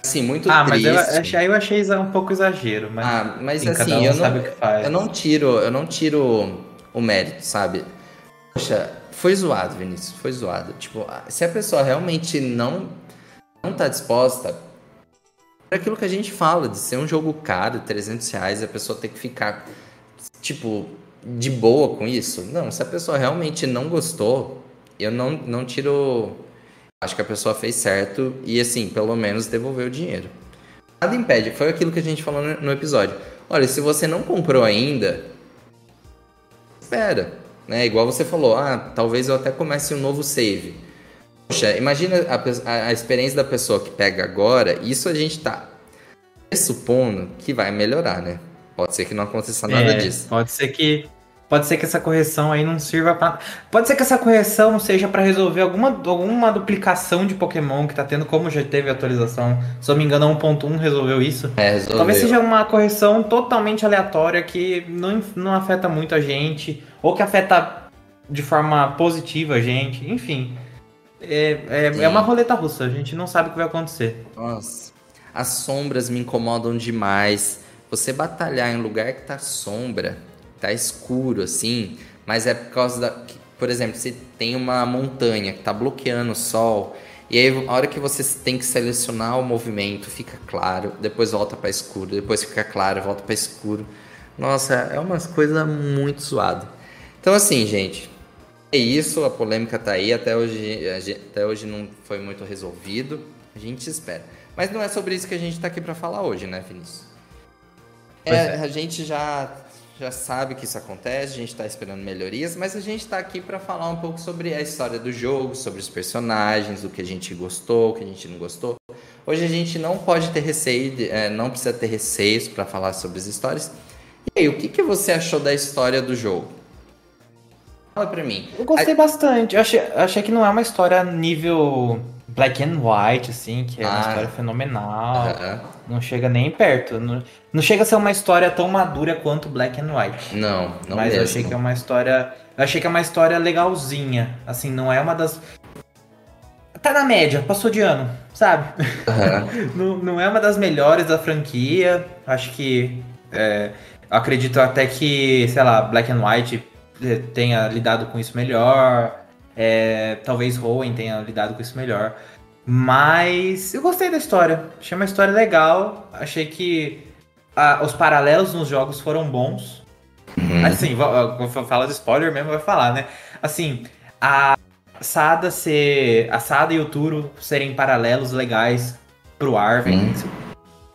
Assim, muito ah, triste. mas eu achei, eu achei um pouco exagero, mas, ah, mas assim, assim, um eu, não, eu não tiro, eu não tiro o mérito, sabe? Poxa, foi zoado, Vinícius, foi zoado. Tipo, se a pessoa realmente não não tá disposta para aquilo que a gente fala de ser um jogo caro, 300 reais, a pessoa tem que ficar tipo de boa com isso. Não, se a pessoa realmente não gostou, eu não não tiro Acho que a pessoa fez certo e, assim, pelo menos devolveu o dinheiro. Nada impede, foi aquilo que a gente falou no episódio. Olha, se você não comprou ainda, espera. Né? Igual você falou, ah, talvez eu até comece um novo save. Poxa, imagina a, a, a experiência da pessoa que pega agora, isso a gente tá pressupondo que vai melhorar, né? Pode ser que não aconteça nada é, disso. Pode ser que Pode ser que essa correção aí não sirva para. Pode ser que essa correção seja para resolver alguma, alguma duplicação de Pokémon que tá tendo, como já teve atualização. Se eu me engano, a 1.1 resolveu isso. É, resolveu. Talvez seja uma correção totalmente aleatória que não, não afeta muito a gente, ou que afeta de forma positiva a gente, enfim. É, é, é uma roleta russa, a gente não sabe o que vai acontecer. Nossa, as sombras me incomodam demais. Você batalhar em lugar que tá sombra tá escuro assim, mas é por causa da. Por exemplo, se tem uma montanha que tá bloqueando o sol, e aí a hora que você tem que selecionar o movimento, fica claro, depois volta para escuro, depois fica claro, volta para escuro. Nossa, é umas coisas muito suado. Então assim, gente, é isso, a polêmica tá aí, até hoje, até hoje não foi muito resolvido. A gente espera. Mas não é sobre isso que a gente tá aqui para falar hoje, né, Vinícius? É, é. A gente já já sabe que isso acontece, a gente está esperando melhorias, mas a gente está aqui para falar um pouco sobre a história do jogo, sobre os personagens, o que a gente gostou, o que a gente não gostou. Hoje a gente não pode ter receio, é, não precisa ter receios para falar sobre as histórias. E aí, o que, que você achou da história do jogo? Fala para mim. Eu gostei a... bastante. Eu achei, achei que não é uma história nível black and white, assim, que é uma ah. história fenomenal. Não chega nem perto. Não, não, chega a ser uma história tão madura quanto black and white. Não, não Mas mesmo. eu achei que é uma história. Eu achei que é uma história legalzinha. Assim, não é uma das. Tá na média, passou de ano, sabe? não, não é uma das melhores da franquia. Acho que. É, acredito até que, sei lá, Black and White eh, tenha lidado com isso melhor. É, talvez Rowan tenha lidado com isso melhor. Mas eu gostei da história. Achei uma história legal. Achei que a, os paralelos nos jogos foram bons. Uhum. Assim, vou, falar do spoiler mesmo, vai falar, né? Assim, a Sada ser. A Sada e o Turo serem paralelos legais pro Arven. Uhum.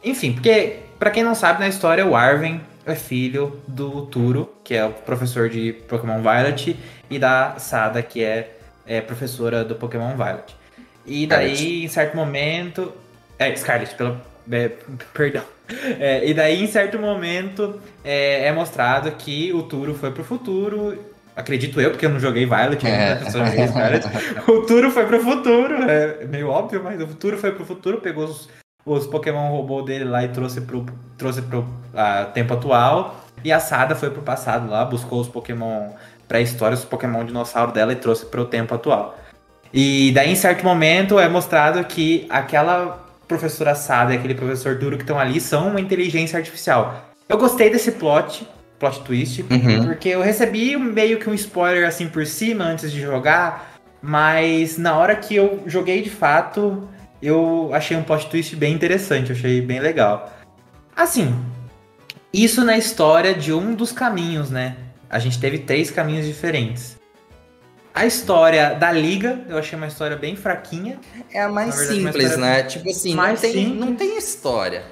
Enfim, porque, para quem não sabe, na história, o Arven é filho do Turo, que é o professor de Pokémon Violet, e da Sada, que é, é professora do Pokémon Violet. E daí, Scarlet. em certo momento. É, Scarlet, pelo. É, perdão. É, e daí, em certo momento, é, é, mostrado que o Turo foi pro futuro. Acredito eu, porque eu não joguei Violet ainda, é. joguei Scarlet. o Turo foi pro futuro, é meio óbvio, mas o Turo foi pro futuro, pegou os, os Pokémon robô dele lá e trouxe pro, trouxe pro uh, tempo atual. E a Sada foi pro passado lá, buscou os Pokémon pré-história, os Pokémon dinossauro dela e trouxe pro tempo atual. E daí, em certo momento, é mostrado que aquela professora Sada e aquele professor Duro que estão ali são uma inteligência artificial. Eu gostei desse plot, plot twist, uhum. porque eu recebi meio que um spoiler assim por cima antes de jogar, mas na hora que eu joguei de fato, eu achei um plot twist bem interessante, achei bem legal. Assim, isso na história de um dos caminhos, né? A gente teve três caminhos diferentes. A história da Liga, eu achei uma história bem fraquinha. É a mais verdade, simples, né? Tipo assim, não tem, não tem história.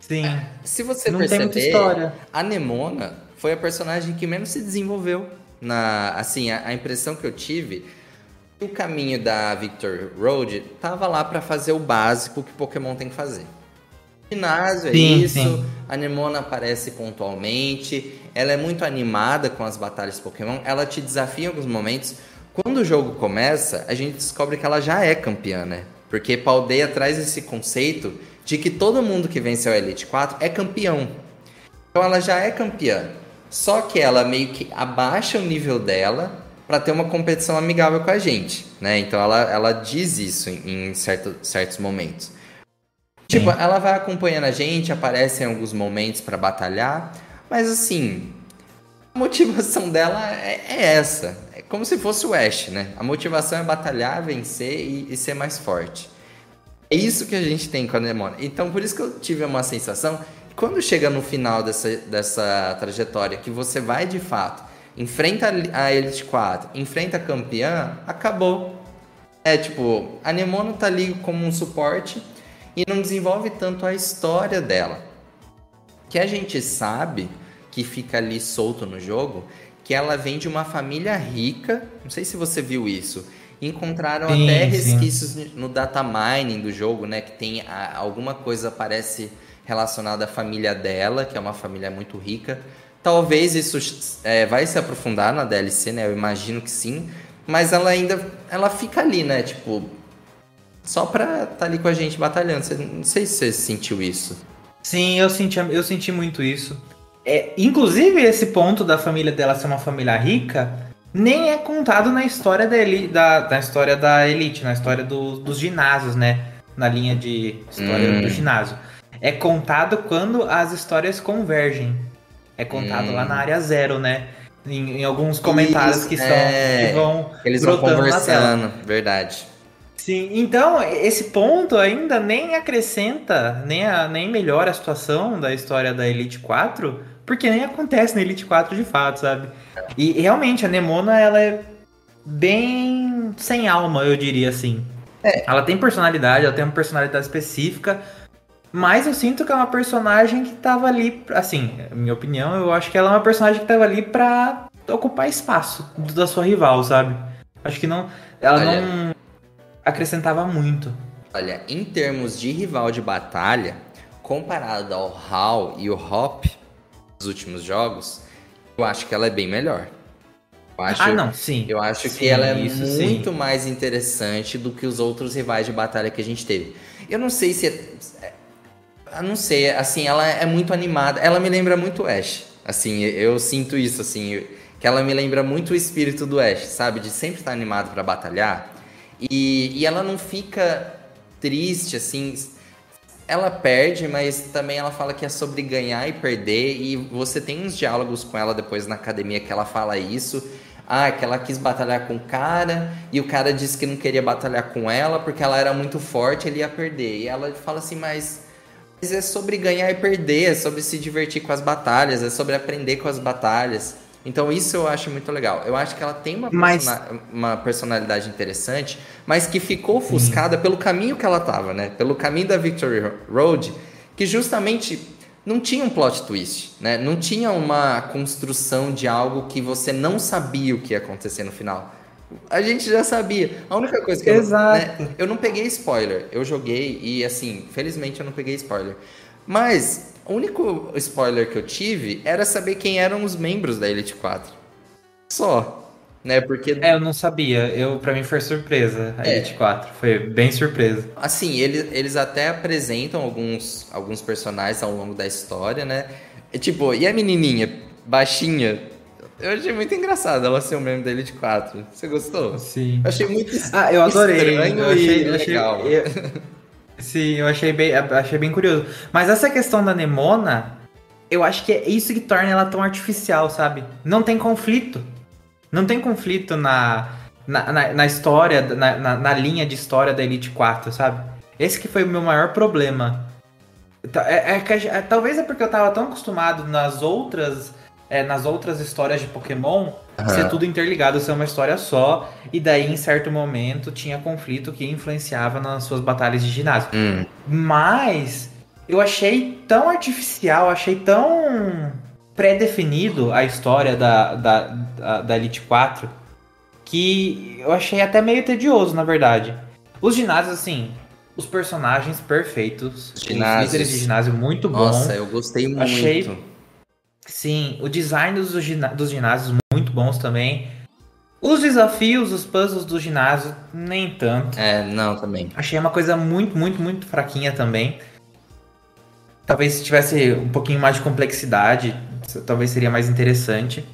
Sim. É, se você não perceber, a Nemona foi a personagem que menos se desenvolveu. Na, assim, a, a impressão que eu tive, o caminho da Victor Road tava lá para fazer o básico que Pokémon tem que fazer ginásio, é sim, isso. Sim. A Nemona aparece pontualmente. Ela é muito animada com as batalhas Pokémon. Ela te desafia em alguns momentos. Quando o jogo começa, a gente descobre que ela já é campeã, né? Porque Paldeia traz esse conceito de que todo mundo que venceu a Elite 4 é campeão. Então ela já é campeã. Só que ela meio que abaixa o nível dela para ter uma competição amigável com a gente, né? Então ela, ela diz isso em, em certo, certos momentos. Tipo, ela vai acompanhando a gente, aparece em alguns momentos para batalhar, mas assim, a motivação dela é, é, essa. É como se fosse o Ash, né? A motivação é batalhar, vencer e, e, ser mais forte. É isso que a gente tem com a Demônia. Então, por isso que eu tive uma sensação que quando chega no final dessa, dessa trajetória, que você vai de fato, enfrenta a Elite 4, enfrenta a campeã, acabou. É tipo, a Nemona tá ali como um suporte e não desenvolve tanto a história dela. Que a gente sabe que fica ali solto no jogo, que ela vem de uma família rica, não sei se você viu isso. Encontraram sim, até resquícios sim. no data mining do jogo, né? Que tem a, alguma coisa parece relacionada à família dela, que é uma família muito rica. Talvez isso é, vai se aprofundar na DLC, né? Eu imagino que sim. Mas ela ainda ela fica ali, né? Tipo, só pra estar tá ali com a gente batalhando. Você, não sei se você sentiu isso. Sim, eu senti, eu senti muito isso. É, inclusive, esse ponto da família dela ser uma família rica nem é contado na história da, da, da história da Elite, na história do, dos ginásios, né? Na linha de história hum. do ginásio. É contado quando as histórias convergem. É contado hum. lá na área zero, né? Em, em alguns comentários Isso, que são é... que vão eles vão conversando, verdade. Sim, então esse ponto ainda nem acrescenta, nem, a, nem melhora a situação da história da Elite 4, porque nem acontece na Elite 4 de fato, sabe? E realmente a Nemona ela é bem sem alma, eu diria assim. É. Ela tem personalidade, ela tem uma personalidade específica, mas eu sinto que é uma personagem que tava ali, assim, minha opinião, eu acho que ela é uma personagem que tava ali pra ocupar espaço da sua rival, sabe? Acho que não. Ela Olha, não acrescentava muito. Olha, em termos de rival de batalha, comparado ao Hal e o Hop dos últimos jogos, eu acho que ela é bem melhor. Eu acho, ah, não, sim. Eu acho sim, que ela é muito sim. mais interessante do que os outros rivais de batalha que a gente teve. Eu não sei se é, eu não sei, assim, ela é muito animada. Ela me lembra muito Ash. Assim, eu sinto isso, assim, que ela me lembra muito o espírito do Ash, sabe? De sempre estar animado para batalhar. E, e ela não fica triste, assim. Ela perde, mas também ela fala que é sobre ganhar e perder. E você tem uns diálogos com ela depois na academia que ela fala isso. Ah, que ela quis batalhar com o cara e o cara disse que não queria batalhar com ela porque ela era muito forte, ele ia perder. E ela fala assim, mas, mas é sobre ganhar e perder, é sobre se divertir com as batalhas, é sobre aprender com as batalhas. Então isso eu acho muito legal. Eu acho que ela tem uma, mas... persona uma personalidade interessante, mas que ficou ofuscada pelo caminho que ela tava, né? Pelo caminho da Victory Road, que justamente não tinha um plot twist, né? Não tinha uma construção de algo que você não sabia o que ia acontecer no final. A gente já sabia. A única coisa que Exato. eu, né, eu não peguei spoiler. Eu joguei e assim, felizmente eu não peguei spoiler. Mas o único spoiler que eu tive era saber quem eram os membros da Elite 4. Só. Né? Porque. É, eu não sabia. Eu, pra mim foi surpresa a é. Elite 4. Foi bem surpresa. Assim, eles, eles até apresentam alguns, alguns personagens ao longo da história, né? E, tipo, e a menininha, baixinha, eu achei muito engraçado ela ser um membro da Elite 4. Você gostou? Sim. Eu achei muito Ah, eu adorei. Estranho eu achei, e legal. Achei, eu, Sim, eu achei bem, achei bem curioso. Mas essa questão da Nemona, eu acho que é isso que torna ela tão artificial, sabe? Não tem conflito. Não tem conflito na, na, na, na história, na, na, na, linha de história da Elite 4, sabe? Esse que foi o meu maior problema. É, é, é, talvez é porque eu tava tão acostumado nas outras é, nas outras histórias de Pokémon uhum. ser tudo interligado, ser uma história só, e daí em certo momento tinha conflito que influenciava nas suas batalhas de ginásio. Uhum. Mas eu achei tão artificial, achei tão pré-definido a história da, da, da, da Elite 4 que eu achei até meio tedioso, na verdade. Os ginásios, assim, os personagens perfeitos, Ginásios. os líderes de ginásio muito bom. Nossa, eu gostei muito. Achei Sim, o design dos, dos ginásios muito bons também. Os desafios, os puzzles do ginásio, nem tanto. É, não, também. Achei uma coisa muito, muito, muito fraquinha também. Talvez se tivesse um pouquinho mais de complexidade, talvez seria mais interessante.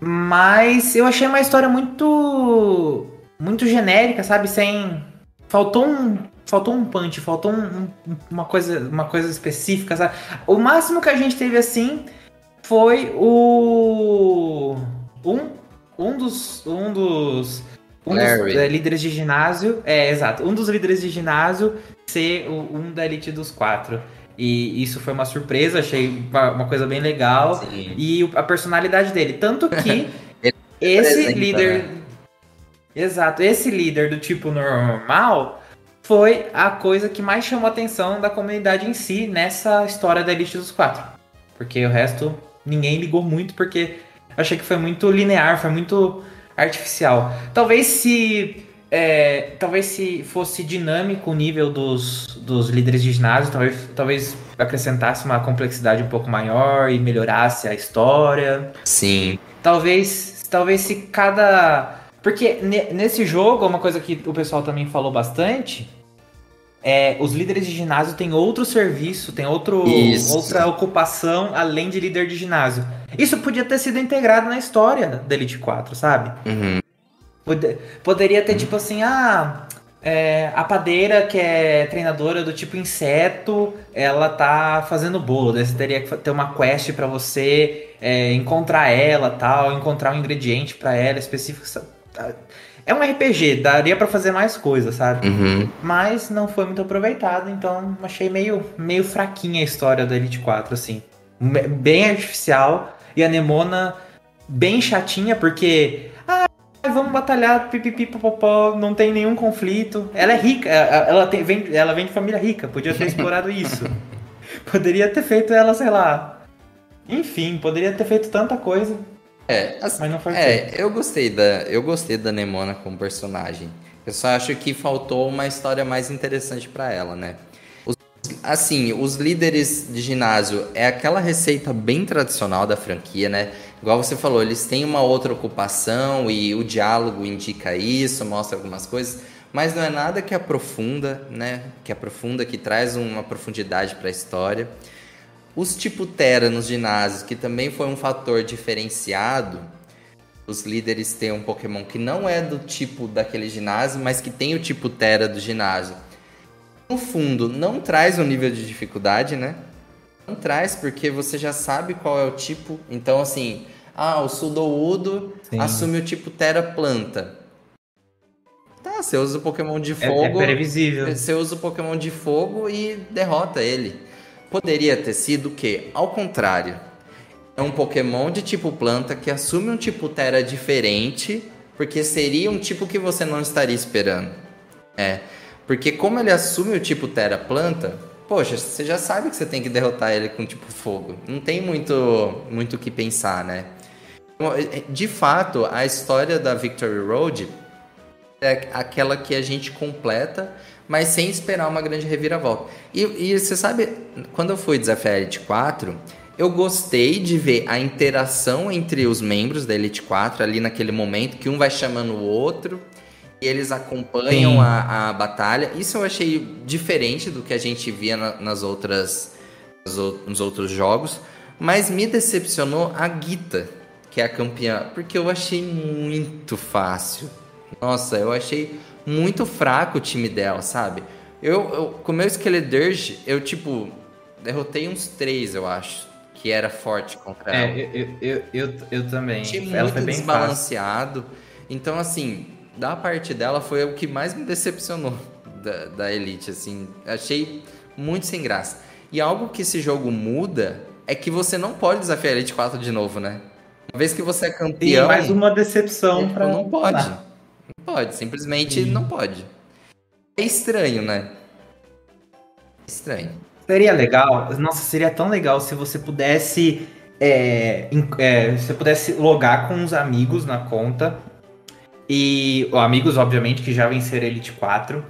Mas eu achei uma história muito. muito genérica, sabe? Sem. Faltou um. Faltou um punch, faltou um, um, uma, coisa, uma coisa específica, sabe? O máximo que a gente teve assim foi o. Um, um dos. Um dos. Um dos é, líderes de ginásio. É, exato. Um dos líderes de ginásio ser o, um da elite dos quatro. E isso foi uma surpresa, achei uma, coisa bem legal. Sim. E a personalidade dele. Tanto que esse líder. Né? Exato, esse líder do tipo normal foi a coisa que mais chamou a atenção da comunidade em si nessa história da Elite dos Quatro. Porque o resto ninguém ligou muito, porque achei que foi muito linear, foi muito artificial. Talvez se é, talvez se fosse dinâmico o nível dos, dos líderes de ginásio, talvez, talvez acrescentasse uma complexidade um pouco maior e melhorasse a história. Sim. Talvez, talvez se cada. Porque nesse jogo, uma coisa que o pessoal também falou bastante. É, os líderes de ginásio têm outro serviço, tem outro, outra ocupação além de líder de ginásio. Isso podia ter sido integrado na história da Elite 4, sabe? Uhum. Poderia ter, tipo assim, ah, é, a padeira, que é treinadora do tipo inseto, ela tá fazendo bolo. Daí você teria que ter uma quest para você é, encontrar ela tal, encontrar um ingrediente para ela específico. É um RPG, daria para fazer mais coisas, sabe? Uhum. Mas não foi muito aproveitado, então achei meio, meio fraquinha a história da Elite 4, assim. Bem artificial. E a Nemona bem chatinha, porque vamos batalhar, pipipi, popopó, não tem nenhum conflito. Ela é rica, é, é, ela, tem, vem, ela vem de família rica, podia ter explorado isso. Poderia ter feito ela, sei lá. Enfim, poderia ter feito tanta coisa. É, assim, mas não foi É, eu gostei da, eu gostei da Nemona como personagem. Eu só acho que faltou uma história mais interessante para ela, né? Os, assim, os líderes de ginásio é aquela receita bem tradicional da franquia, né? Igual você falou, eles têm uma outra ocupação e o diálogo indica isso, mostra algumas coisas, mas não é nada que aprofunda, né? Que aprofunda, que traz uma profundidade para a história. Os tipo Terra nos ginásios, que também foi um fator diferenciado, os líderes têm um Pokémon que não é do tipo daquele ginásio, mas que tem o tipo Terra do ginásio. No fundo, não traz um nível de dificuldade, né? Não traz, porque você já sabe qual é o tipo. Então, assim, ah, o Sudoudo assume o tipo Terra Planta. Tá, você usa o Pokémon de fogo. É, é previsível. Você usa o Pokémon de fogo e derrota ele. Poderia ter sido o quê? Ao contrário. É um Pokémon de tipo planta que assume um tipo Terra diferente, porque seria um tipo que você não estaria esperando. É. Porque como ele assume o tipo Terra Planta, poxa, você já sabe que você tem que derrotar ele com tipo fogo. Não tem muito muito o que pensar, né? É, é, de fato, a história da Victory Road é aquela que a gente completa, mas sem esperar uma grande reviravolta. E, e você sabe, quando eu fui desafiar a Elite 4, eu gostei de ver a interação entre os membros da Elite 4 ali naquele momento, que um vai chamando o outro e eles acompanham a, a, batalha. Isso eu achei diferente do que a gente via na, nas outras nos outros jogos, mas me decepcionou a Gita, que é a campeã, porque eu achei muito fácil. Nossa, eu achei muito fraco o time dela, sabe? Eu, eu com o meu Skeledirge, eu tipo derrotei uns três, eu acho, que era forte contra é, ela. É, eu, eu, eu, eu, também. Achei ela muito foi bem desbalanceado. Fácil. Então, assim, da parte dela foi o que mais me decepcionou da, da Elite, assim. Achei muito sem graça. E algo que esse jogo muda é que você não pode desafiar a Elite 4 de novo, né? Uma vez que você é campeão. mais uma decepção para Não pode. Não pode, simplesmente Sim. não pode. É estranho, né? É estranho. Seria legal, nossa, seria tão legal se você pudesse. É, é, você pudesse logar com os amigos na conta e ó, amigos, obviamente, que já venceram Elite 4.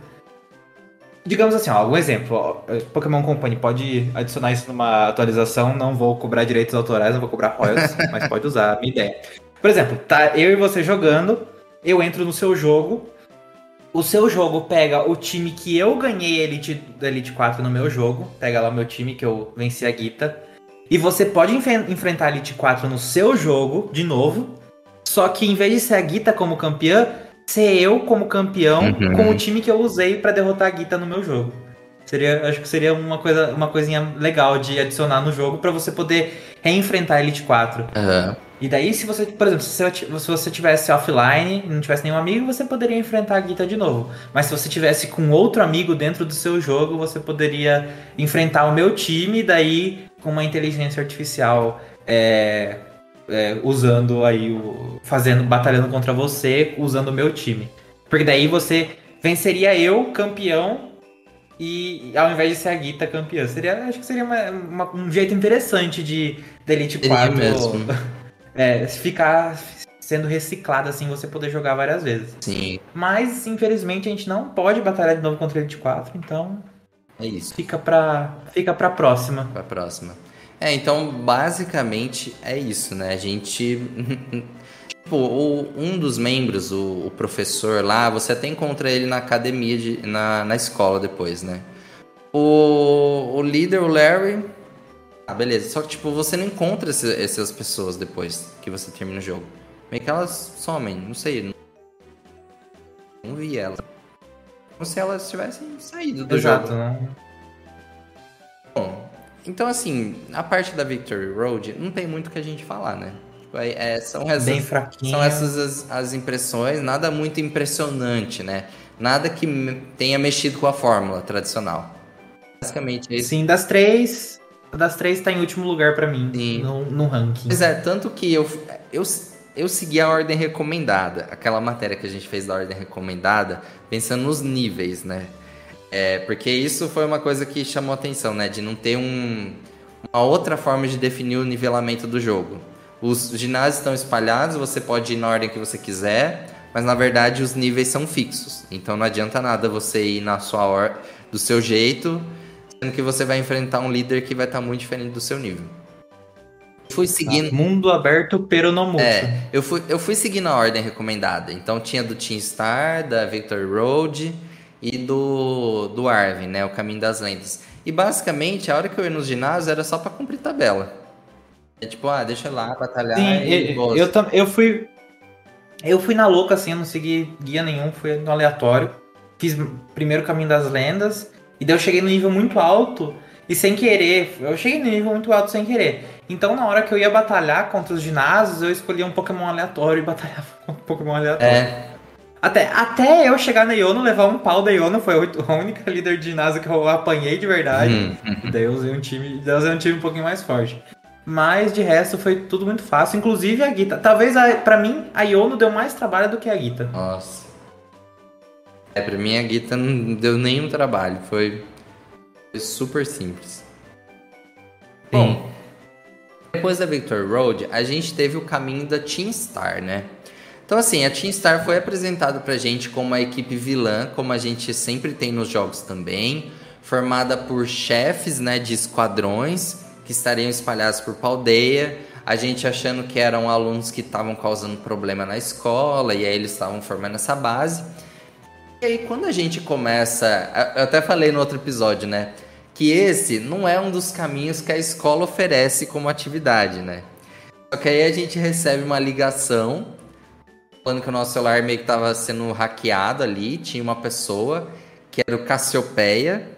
Digamos assim, ó, algum exemplo. Ó, Pokémon Company pode adicionar isso numa atualização. Não vou cobrar direitos autorais, não vou cobrar royalties, mas pode usar, minha ideia. Por exemplo, tá eu e você jogando, eu entro no seu jogo, o seu jogo pega o time que eu ganhei Elite, da Elite 4 no meu jogo, pega lá o meu time que eu venci a Guita, e você pode enf enfrentar a Elite 4 no seu jogo, de novo, Só que em vez de ser a Gita como campeã, ser eu como campeão Uhum. com o time que eu usei pra derrotar a Gita no meu jogo. Seria, acho que seria uma coisa, uma coisinha legal de adicionar no jogo pra você poder reenfrentar a Elite 4. Aham. E daí, se você, por exemplo, se você, se você tivesse offline e não tivesse nenhum amigo, você poderia enfrentar a Gita de novo. Mas se você tivesse com outro amigo dentro do seu jogo, você poderia enfrentar o meu time, e daí com uma inteligência artificial é, é, usando aí o. fazendo, batalhando contra você, usando o meu time. Porque daí você venceria eu, campeão, e ao invés de ser a Gita campeã. Seria, acho que seria uma- uma- um jeito interessante de da Elite Seria 4 mesmo. É, ficar sendo reciclado assim, você poder jogar várias vezes. Sim, Mas, infelizmente, a gente não pode batalhar de novo contra a Elite 4, então é isso. fica pra, fica pra próxima. Pra próxima. É, então, basicamente é isso, né? A gente. tipo, o- um dos membros, o, o professor lá, você até encontra ele na academia, de, na, na escola depois, né? O, o líder, o Larry. Ah, beleza. Só que, tipo, você não encontra esse- essas pessoas depois que você termina o jogo. Meio que elas somem, não sei. Não, não vi elas. Como se elas tivessem saído do jogo. Exato, né? Bom, então assim, a parte da Victory Road não tem muito o que a gente falar, né? Tipo, é- é- são essas, Bem são essas as, as impressões, nada muito impressionante, né? Nada que tenha mexido com a fórmula tradicional. Basicamente é isso. Sim, das três, das três tá em último lugar pra mim Sim. no, no ranking. Pois é, tanto que eu, eu, eu segui a ordem recomendada, aquela matéria que a gente fez da ordem recomendada, pensando nos níveis, né? É, porque isso foi uma coisa que chamou atenção, né? De não ter um, uma outra forma de definir o nivelamento do jogo. Os ginásios estão espalhados, você pode ir na ordem que você quiser, mas na verdade os níveis são fixos. Então não adianta nada você ir na sua or do seu jeito, sendo que você vai enfrentar um líder que vai estar muito diferente do seu nível. Fui seguindo. Mundo aberto, pero no mucho. É, eu fui, eu fui seguindo a ordem recomendada. Então tinha do Team Star, da Victory Road e do, do Arvin, né? O Caminho das Lendas. E basicamente, a hora que eu ia nos ginásios era só pra cumprir tabela. É tipo, ah, deixa eu lá batalhar Sim, e eu, eu fui. Eu fui na louca, assim, eu não segui guia nenhum, fui no aleatório. Fiz primeiro o caminho das lendas. E daí eu cheguei no nível muito alto. E sem querer, eu cheguei no nível muito alto sem querer. Então na hora que eu ia batalhar contra os ginásios, eu escolhia um Pokémon aleatório e batalhava com um Pokémon aleatório. É, Até, até eu chegar na Iono, levar um pau da Iono, foi a única líder de ginásio que eu apanhei de verdade. hum, Daí eu usei um time, daí eu usei um time um pouquinho mais forte. Mas de resto foi tudo muito fácil, inclusive a Gita. Talvez a, pra mim a Iono deu mais trabalho do que a Gita. nossa. É, pra mim a Guita não deu nenhum trabalho. Foi, foi super simples. Bom, depois da Victory Road, a gente teve o caminho da Team Star, né? Então, assim, a Team Star foi apresentada pra gente como uma equipe vilã, como a gente sempre tem nos jogos também, formada por chefes, né, de esquadrões que estariam espalhados por aldeia. A gente achando que eram alunos que estavam causando problema na escola e aí eles estavam formando essa base. E aí, quando a gente começa. Eu até falei no outro episódio, né? Que esse não é um dos caminhos que a escola oferece como atividade, né? Só que aí a gente recebe uma ligação falando que o nosso celular meio que estava sendo hackeado ali. Tinha uma pessoa que era o Cassiopeia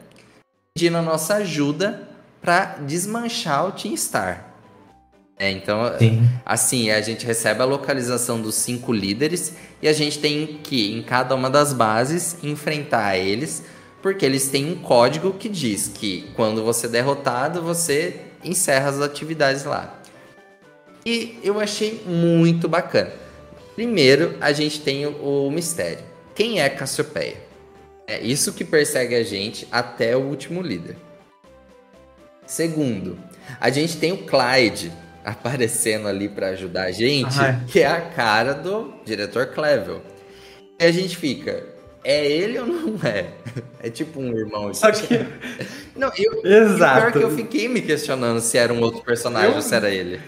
pedindo a nossa ajuda para desmanchar o Team Star. É, então, Sim. Assim, a gente recebe a localização dos cinco líderes e a gente tem que, em cada uma das bases, enfrentar eles, porque eles têm um código que diz que quando você é derrotado, você encerra as atividades lá. E eu achei muito bacana. Primeiro, a gente tem o, o mistério. Quem é Cassiopeia? É isso que persegue a gente até o último líder. Segundo, a gente tem o Clyde aparecendo ali para ajudar a gente, que é a cara do diretor Clevel. E a gente fica, é ele ou não é? É tipo um irmão. Só que. Não, eu, Exato. pior que eu fiquei me questionando se era um outro personagem Eu- ou se era ele.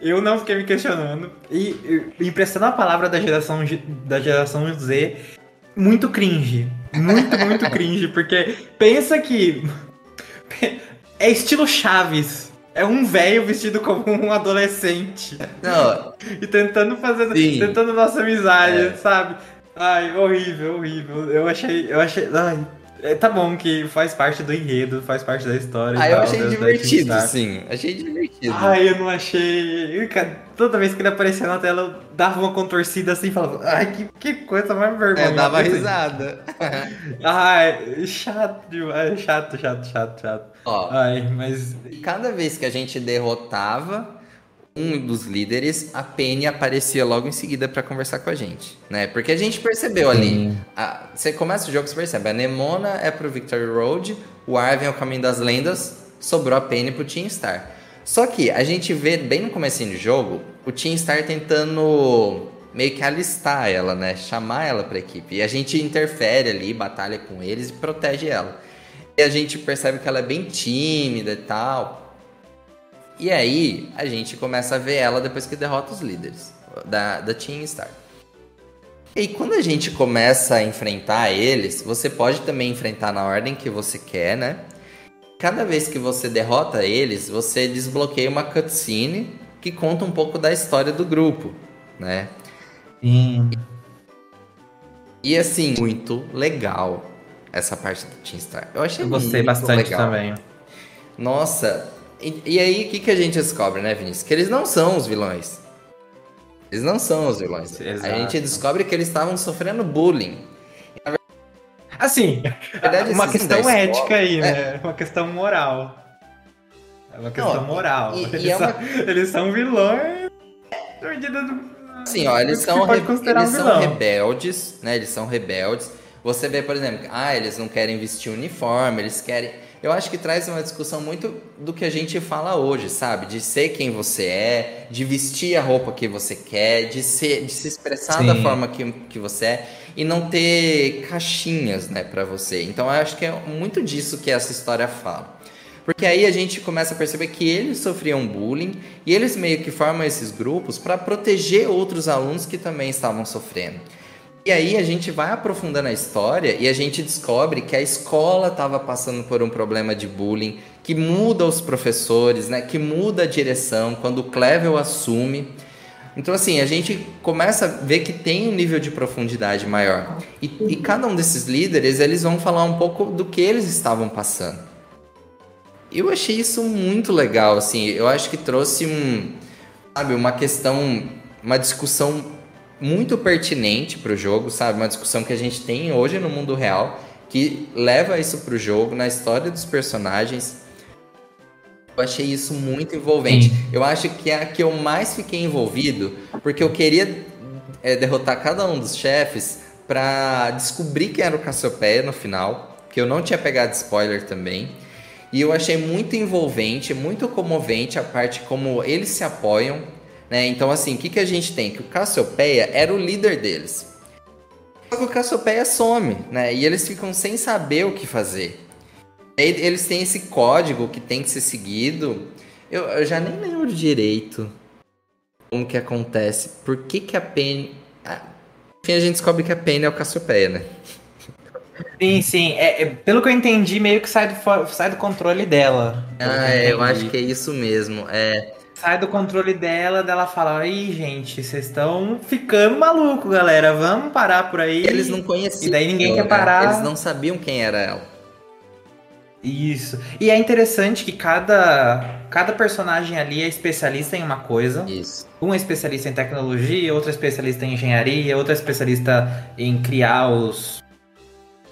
Eu não fiquei me questionando. E, e emprestando a palavra da geração, da geração Z, muito cringe. Muito, muito cringe. Porque pensa que. É estilo Chaves. É um velho vestido como um adolescente. Não. e tentando fazer. Sim. Tentando nossa amizade, é. sabe? Ai, horrível, horrível. Eu achei. Eu achei. Ai. É, tá bom que faz parte do enredo, faz parte da história. Ah, eu tal, achei divertido, sim. Achei divertido. Ai, eu não achei. Toda vez que ele aparecia na tela, eu dava uma contorcida assim e falava, ai, que, que coisa mais vergonha. É, dava risada. ai, chato demais. Chato, chato, chato, chato. Ó, ai, mas. Cada vez que a gente derrotava um dos líderes, a Penny aparecia logo em seguida para conversar com a gente, né? Porque a gente percebeu ali, a, você começa o jogo, você percebe, a Nemona é pro Victory Road, o Arven é o Caminho das Lendas, sobrou a Penny pro Team Star. Só que a gente vê bem no começo do jogo, o Team Star tentando meio que alistar ela, né? Chamar ela pra equipe. E a gente interfere ali, batalha com eles e protege ela. E a gente percebe que ela é bem tímida e tal. E aí a gente começa a ver ela depois que derrota os líderes da, da Team Star. E quando a gente começa a enfrentar eles, você pode também enfrentar na ordem que você quer, né? Cada vez que você derrota eles, você desbloqueia uma cutscene que conta um pouco da história do grupo, né? Sim. E assim, muito legal essa parte do Team Star. Eu achei Eu gostei bastante legal. também. Nossa, e, e aí, o que, que a gente descobre, né, Vinícius? Que eles não são os vilões. Eles não são os vilões. Exato. A gente descobre que eles estavam sofrendo bullying. Assim, verdade, uma questão ética aí, né? É. Uma questão moral. É uma questão não, moral. E, eles, e é uma... são, eles, são, vilões. Sim, ó, eles, são, re... eles um são rebeldes, né? Eles são rebeldes. Você vê, por exemplo, ah, eles não querem vestir uniforme, eles querem eu acho que traz uma discussão muito do que a gente fala hoje, sabe? De ser quem você é, de vestir a roupa que você quer, de, ser, de se expressar Sim. da forma que, que você é e não ter caixinhas, né, para você. Então eu acho que é muito disso que essa história fala. Porque aí a gente começa a perceber que eles sofriam bullying e eles meio que formam esses grupos para proteger outros alunos que também estavam sofrendo. E aí a gente vai aprofundando a história e a gente descobre que a escola estava passando por um problema de bullying, que muda os professores, né? Que muda a direção quando o Clevel assume. Então, assim, a gente começa a ver que tem um nível de profundidade maior. E, e cada um desses líderes, eles vão falar um pouco do que eles estavam passando. Eu achei isso muito legal, assim. Eu acho que trouxe um, sabe, uma questão, uma discussão muito pertinente para o jogo, sabe? Uma discussão que a gente tem hoje no mundo real, que leva isso para o jogo, na história dos personagens. Eu achei isso muito envolvente. Sim. Eu acho que é a que eu mais fiquei envolvido, porque eu queria é, derrotar cada um dos chefes para descobrir quem era o Cassiopeia no final, que eu não tinha pegado spoiler também. E eu achei muito envolvente, muito comovente a parte como eles se apoiam, né? Então, assim, o que, que a gente tem? Que o Cassiopeia era o líder deles. Só que o Cassiopeia some, né? E eles ficam sem saber o que fazer. Eles têm esse código que tem que ser seguido. Eu, eu já nem lembro direito como que acontece. Por que, que a Penny. Ah, enfim, a gente descobre que a Penny é o Cassiopeia, né? Sim, sim. É, é, pelo que eu entendi, meio que sai do, sai do controle dela. Ah, é, eu acho que é isso mesmo. É sai do controle dela, dela fala: aí, gente, vocês estão ficando maluco, galera. Vamos parar por aí. Eles não conheciam. E daí ninguém quer parar. Eles não sabiam quem era ela. Isso. E é interessante que cada, cada personagem ali é especialista em uma coisa. Isso. Um é especialista em tecnologia, outro é especialista em engenharia, outro é especialista em criar os,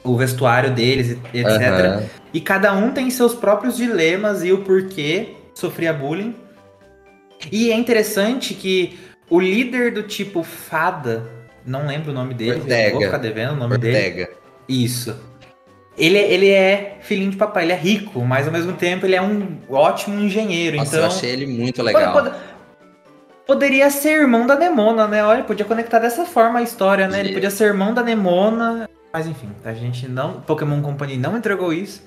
o vestuário deles, etc. Uhum. E cada um tem seus próprios dilemas e o porquê sofria bullying. E é interessante que o líder do tipo Fada, não lembro o nome dele, Ortega. vou ficar devendo o nome Ortega. dele. Isso. Ele, ele é filhinho de papai, ele é rico, mas ao mesmo tempo ele é um ótimo engenheiro. Nossa, então, eu achei ele muito legal. Pode, pode, poderia ser irmão da Nemona, né? Olha, podia conectar dessa forma a história, né? Ele podia ser irmão da Nemona. Mas enfim, a gente não. Pokémon Company não entregou isso.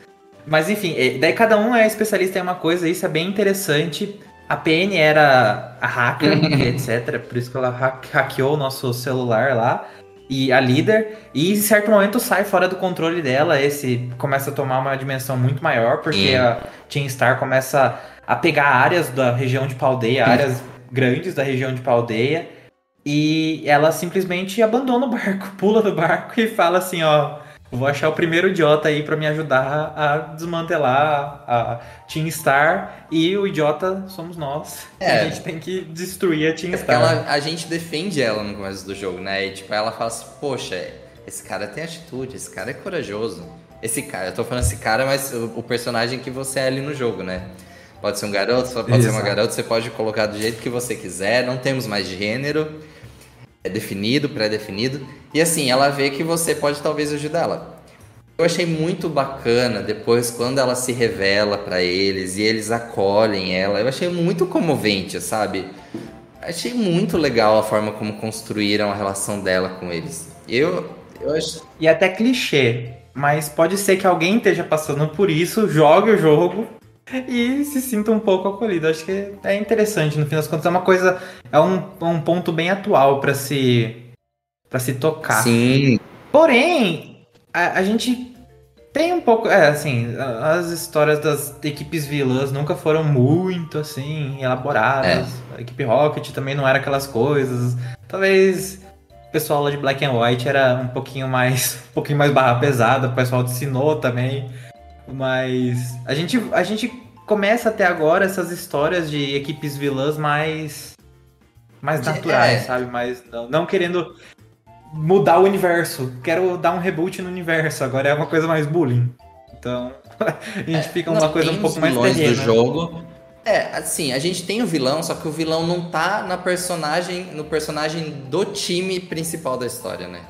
Mas enfim, é, daí cada um é especialista em uma coisa, isso é bem interessante. A PN era a hacker, etc. Por isso que ela hackeou o nosso celular lá. e a líder, e em certo momento sai fora do controle dela, esse começa a tomar uma dimensão muito maior, porque a Team Star começa a pegar áreas da região de Paldeia, áreas grandes da região de Paldeia, e ela simplesmente abandona o barco, pula do barco e fala assim, ó, vou achar o primeiro idiota aí para me ajudar a desmantelar a Team Star e o idiota somos nós. É. A gente tem que destruir a Team é Star. Ela, a gente defende ela no começo do jogo, né? E tipo, ela fala assim, poxa, esse cara tem atitude, esse cara é corajoso. Esse cara, eu tô falando esse cara, mas o, o personagem que você é ali no jogo, né? Pode ser um garoto, pode Exato. ser uma garota, você pode colocar do jeito que você quiser, não temos mais gênero é definido, pré-definido. E assim, ela vê que você pode talvez ajudar ela. Eu achei muito bacana depois quando ela se revela para eles e eles acolhem ela. Eu achei muito comovente, sabe? Achei muito legal a forma como construíram a relação dela com eles. Eu, eu acho. E até clichê, mas pode ser que alguém esteja passando por isso, jogue o jogo e se sinta um pouco acolhido. Acho que é interessante, no fim das contas, é uma coisa, é um, um ponto bem atual para se para se tocar. Sim. Porém, a, a, gente tem um pouco, é assim, as histórias das equipes vilãs nunca foram muito assim elaboradas. É. A equipe Rocket também não era aquelas coisas. Talvez o pessoal lá de Black and White era um pouquinho mais, um pouquinho mais barra pesada, o pessoal de Sinnoh também mas a gente, a gente começa até agora essas histórias de equipes vilãs mais mais naturais, é. sabe? Mais não, não, querendo mudar o universo. Quero dar um reboot no universo. Agora é uma coisa mais bullying. Então a gente é, fica uma coisa um pouco mais terrena. do jogo. É, assim, a gente tem o vilão, só que o vilão não tá na personagem, no personagem do time principal da história, né?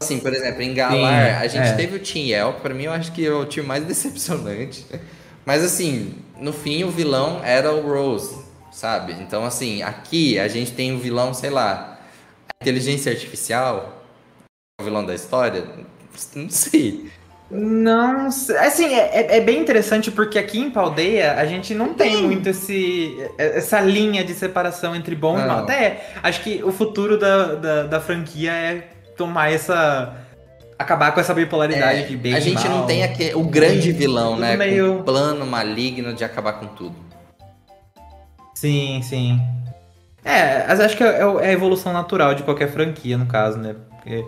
Assim, por exemplo, em Galar, Sim, a gente é. teve o Team Yell, que pra mim eu acho que é o time mais decepcionante. Mas assim, no fim o vilão era o Rose, sabe? Então assim, aqui a gente tem o vilão, sei lá, inteligência artificial, o vilão da história, não sei. Não, assim, é, é, é bem interessante porque aqui em Paldeia a gente não tem, tem muito esse, essa linha de separação entre bom não. e mal. Até acho que o futuro da, da, da franquia é tomar essa. Acabar com essa bipolaridade é, de bem A gente mal, não tem aqui, o grande vilão, né? Meio... Com plano maligno de acabar com tudo. Sim, sim. É, mas acho que é, é a evolução natural de qualquer franquia, no caso, né? Porque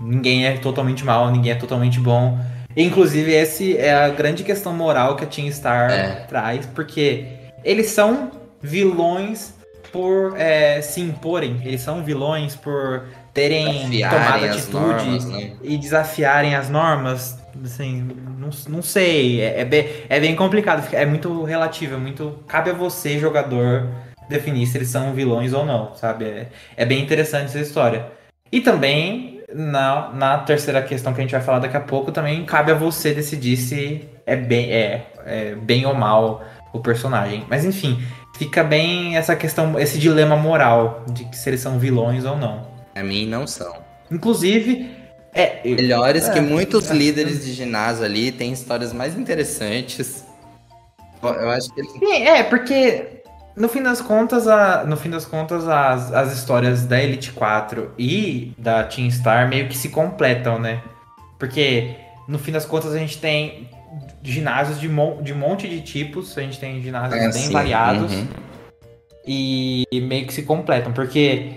ninguém é totalmente mal, ninguém é totalmente bom. Inclusive, esse é a grande questão moral que a Team Star é. traz, porque eles são vilões por é, se imporem, eles são vilões por terem tomado atitude normas, né? e desafiarem as normas, assim, não, não sei, é, é, bem, é bem complicado, é muito relativo, é muito. Cabe a você, jogador, definir se eles são vilões ou não, sabe? É, é bem interessante essa história. E também, na, na terceira questão que a gente vai falar daqui a pouco, também cabe a você decidir se é bem, é, é bem ou mal o personagem. Mas enfim, fica bem essa questão, esse dilema moral de se eles são vilões ou não. A mim não são. Inclusive, é. Melhores é, que muitos é, líderes de ginásio ali têm histórias mais interessantes. Eu acho que. Sim, é, porque no fim das contas, a, no fim das contas, as, as histórias da Elite 4 e da Team Star meio que se completam, né? Porque no fim das contas a gente tem ginásios de, mon, de um monte de tipos, a gente tem ginásios é, bem sim. variados. Uhum. E meio que se completam, porque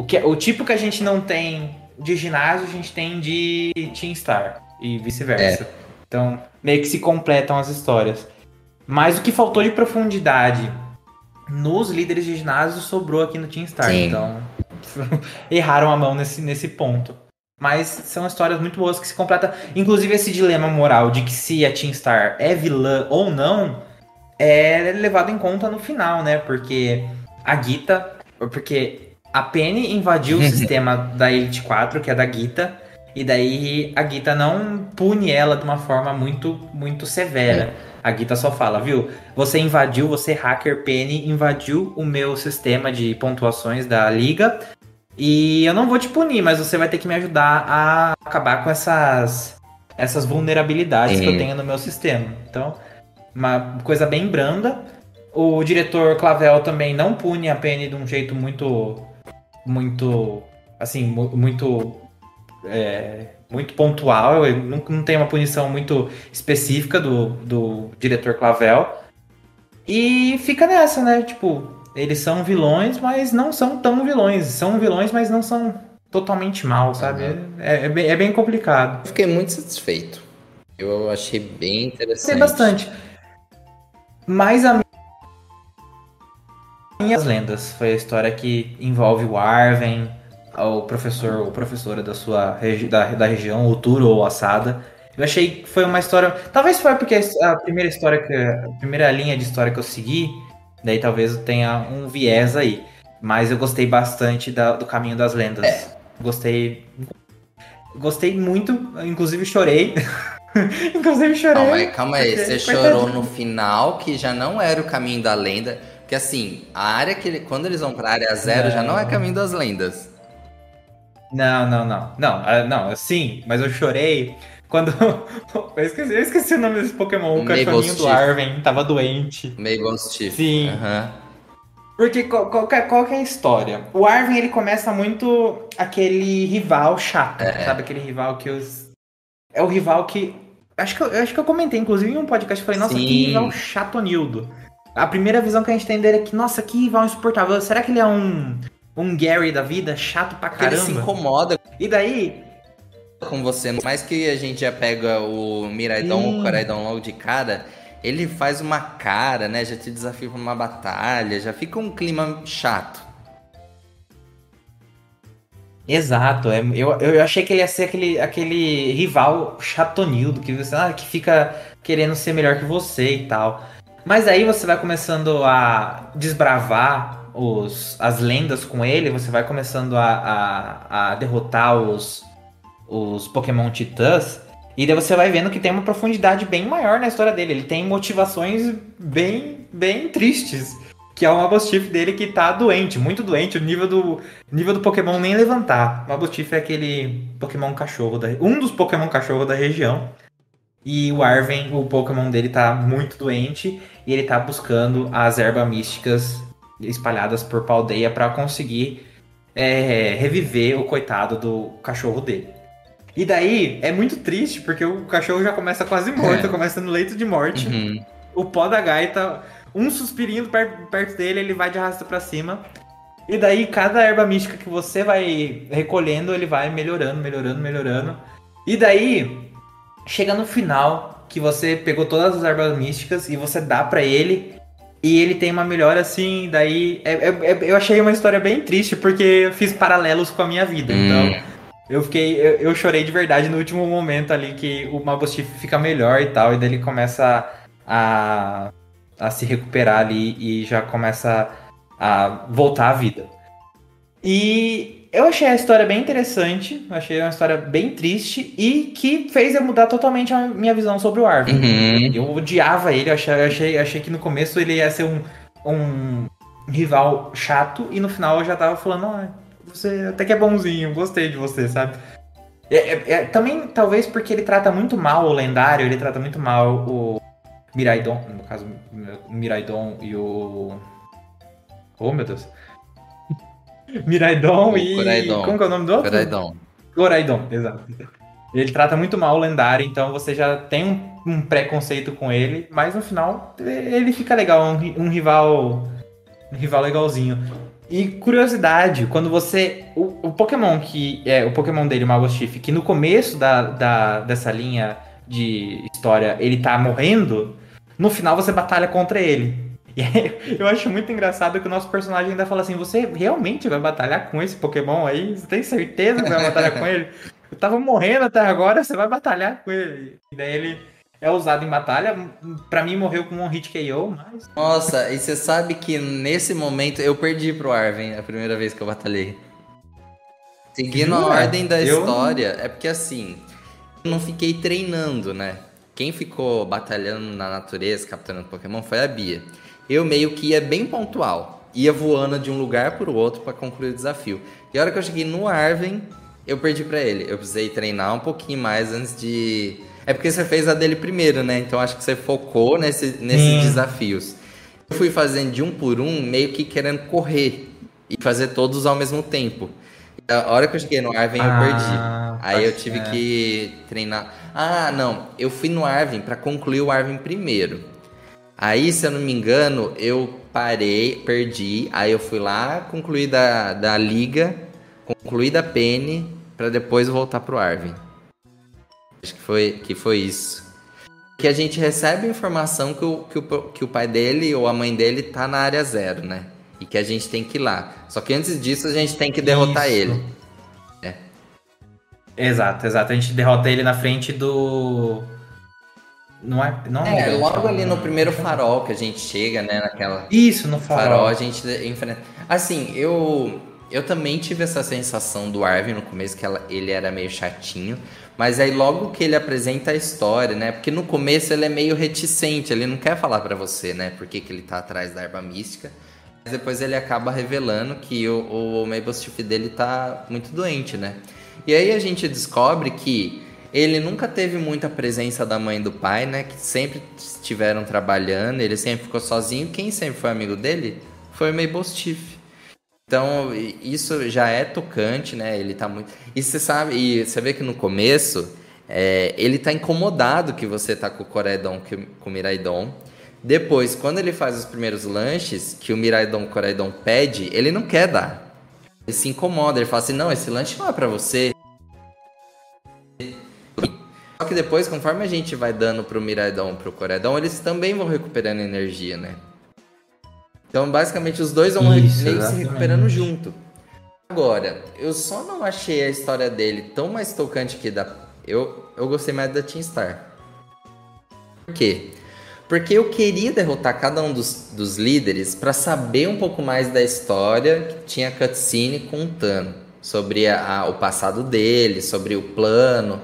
o, que, o tipo que a gente não tem de ginásio, a gente tem de Team Star e vice-versa. É. Então, meio que se completam as histórias. Mas o que faltou de profundidade nos líderes de ginásio sobrou aqui no Team Star. Sim. Então, erraram a mão nesse, nesse ponto. Mas são histórias muito boas que se completam. Inclusive, esse dilema moral de que se a Team Star é vilã ou não é levado em conta no final, né? Porque a Gita. Porque a Penny invadiu o sistema da Elite 4, que é da Gita, e daí a Gita não pune ela de uma forma muito, muito severa. A Gita só fala, viu? Você invadiu, você hacker Penny, invadiu o meu sistema de pontuações da liga. E eu não vou te punir, mas você vai ter que me ajudar a acabar com essas, essas vulnerabilidades que eu tenho no meu sistema. Então, uma coisa bem branda. O diretor Clavel também não pune a Penny de um jeito muito muito, assim, muito é, muito pontual, não, não tem uma punição muito específica do, do diretor Clavel. E fica nessa, né? Tipo, eles são vilões, mas não são tão vilões. São vilões, mas não são totalmente mal, sabe? Uhum. É, é, bem, é, bem, complicado. Fiquei muito satisfeito. Eu achei bem interessante. Tem bastante. Mas a minhas lendas foi a história que envolve o Arven, o professor ou professora da sua da, da região, o Turo ou Assada. Eu achei que foi uma história. Talvez foi porque a primeira história que. A primeira linha de história que eu segui, daí talvez tenha um viés aí. Mas eu gostei bastante da, do caminho das lendas. É. Gostei. Gostei muito, inclusive chorei. inclusive chorei. Calma aí, calma aí. Você chorou no final, que já não era o caminho da lenda. Porque assim, a área que. Quando eles vão pra área zero, não. já não é caminho das lendas. Não, não, não. Não, ah, não, sim, mas eu chorei quando. eu, esqueci, eu esqueci o nome desse Pokémon, o cachorrinho do Arven tava doente. Meigostif. Sim. Uhum. Porque qual, qual, qual, que é a história? O Arven, ele começa muito aquele rival chato, é. sabe? Aquele rival que os. É o rival que. Acho que, eu, acho que eu comentei, inclusive, em um podcast, eu falei, nossa, Sim. que rival chatonildo. A primeira visão que a gente tem dele é que, nossa, que rival insuportável. Será que ele é um, um Gary da vida, chato pra caramba? Ele se incomoda. E daí, com você, mais que a gente já pega o Miraidon, o Coraidon logo de cara, ele faz uma cara, né? Já te desafia pra uma batalha, já fica um clima chato. Exato, é, eu, eu achei que ele ia ser aquele, aquele rival chatonildo que, você, ah, que fica querendo ser melhor que você e tal. Mas aí você vai começando a desbravar os, as lendas com ele, você vai começando a, a, a derrotar os, os Pokémon Titãs. E daí você vai vendo que tem uma profundidade bem maior na história dele. Ele tem motivações bem, bem tristes. Que é o Mabostiff dele que tá doente, muito doente. O nível do, nível do Pokémon nem levantar. O Mabostiff é aquele Pokémon cachorro, da, um dos Pokémon cachorro da região. E o Arven, o Pokémon dele tá muito doente. E ele tá buscando as ervas místicas espalhadas por Paldeia para conseguir é, reviver o coitado do cachorro dele. E daí é muito triste, porque o cachorro já começa quase morto, é. começa no leito de morte. Uhum. O pó da gaita, um suspirinho perto, perto dele, ele vai de arrasto para cima. E daí, cada erva mística que você vai recolhendo, ele vai melhorando, melhorando, melhorando. E daí, chega no final, que você pegou todas as ervas místicas e você dá para ele. E ele tem uma melhora assim, daí. É, é, é, eu achei uma história bem triste, porque eu fiz paralelos com a minha vida. Hum. Então, eu fiquei. Eu, eu, chorei de verdade no último momento ali que o Mabostiff fica melhor e tal, e daí ele começa a, a se recuperar ali e já começa a voltar à vida. E eu achei a história bem interessante, achei uma história bem triste e que fez eu mudar totalmente a minha visão sobre o Arvin. Uhum. Eu odiava ele, eu achei, achei, achei que no começo ele ia ser um, um rival chato e no final eu já tava falando, ah, você até que é bonzinho, gostei de você, sabe? É, é, é, também, talvez porque ele trata muito mal o lendário, ele trata muito mal o Miraidon, no caso, o Miraidon e o. Oh, meu Deus. Miraidon e. Coraidon. Como que é o nome do outro? Coraidon. Coraidon, exato. Ele trata muito mal o lendário, então você já tem um, um preconceito com ele, mas no final ele fica legal, um, um rival. Um rival legalzinho. E curiosidade, quando você. O, o, Pokémon que. É, o Pokémon dele, o que no começo da, da, dessa linha de história ele tá morrendo, no final você batalha contra ele. E aí, eu acho muito engraçado que o nosso personagem ainda fala assim: você realmente vai batalhar com esse Pokémon aí? Você tem certeza que vai batalhar com ele? Eu tava morrendo até agora, você vai batalhar com ele. E daí ele é usado em batalha. Para mim morreu com um hit KO, mas. Nossa, e você sabe que nesse momento eu perdi pro Arven a primeira vez que eu batalhei. Seguindo a ordem da eu... história, é porque assim, eu não fiquei treinando, né? Quem ficou batalhando na natureza, capturando Pokémon, foi a Bia. Eu meio que ia bem pontual. Ia voando de um lugar para o outro para concluir o desafio. E a hora que eu cheguei no Arven, eu perdi para ele. Eu precisei treinar um pouquinho mais antes de é porque você fez a dele primeiro, né? Então acho que você focou nesse, nesses desafios. Eu fui fazendo de um por um, meio que querendo correr e fazer todos ao mesmo tempo. A hora que eu cheguei no Arvin, eu Ah, perdi. Aí eu tive ser. que treinar. Ah, não. Eu fui no Arvin pra concluir o Arvin primeiro. Aí, se eu não me engano, eu parei, perdi. Aí eu fui lá, concluí da, da Liga, concluí da Penny, pra depois voltar pro Arvin. Acho que foi, que foi isso. Que a gente recebe informação que o, que, o, que o pai dele ou a mãe dele tá na área zero, né? E que a gente tem que ir lá. Só que antes disso a gente tem que derrotar Isso. ele. É. Exato, exato. A gente derrota ele na frente do. Não é. Não É, é logo ali no primeiro farol que a gente chega, né? Naquela Isso, no farol, farol. a gente enfrenta. Assim, eu eu também tive essa sensação do Arvin no começo, que ela- ele era meio chatinho. Mas aí logo que ele apresenta a história, né? Porque no começo ele é meio reticente, ele não quer falar pra você, né? Por que, que ele tá atrás da arma mística. Mas depois ele acaba revelando que o, o Mabel Stiff dele tá muito doente, né? E aí a gente descobre que ele nunca teve muita presença da mãe e do pai, né? Que sempre estiveram trabalhando, ele sempre ficou sozinho. Quem sempre foi amigo dele foi o Mabel Stiff. Então, isso já é tocante, né? Ele tá muito. E você sabe, e você vê que no começo, é, ele tá incomodado que você tá com o Coraidon, com o Miraidon. Depois, quando ele faz os primeiros lanches, que o Miraidon, Coraidon pede, ele não quer dar. Ele se incomoda, ele fala assim: não, esse lanche não é pra você. Só que depois, conforme a gente vai dando pro Miraidon, pro Coraidon, eles também vão recuperando energia, né? Então, basicamente, os dois vão Isso, meio se recuperando junto. Agora, eu só não achei a história dele tão mais tocante que da. Eu, eu gostei mais da Team Star. Por quê? Porque eu queria derrotar cada um dos, dos líderes pra saber um pouco mais da história que tinha cutscene contando sobre a- a- o passado dele, sobre o plano.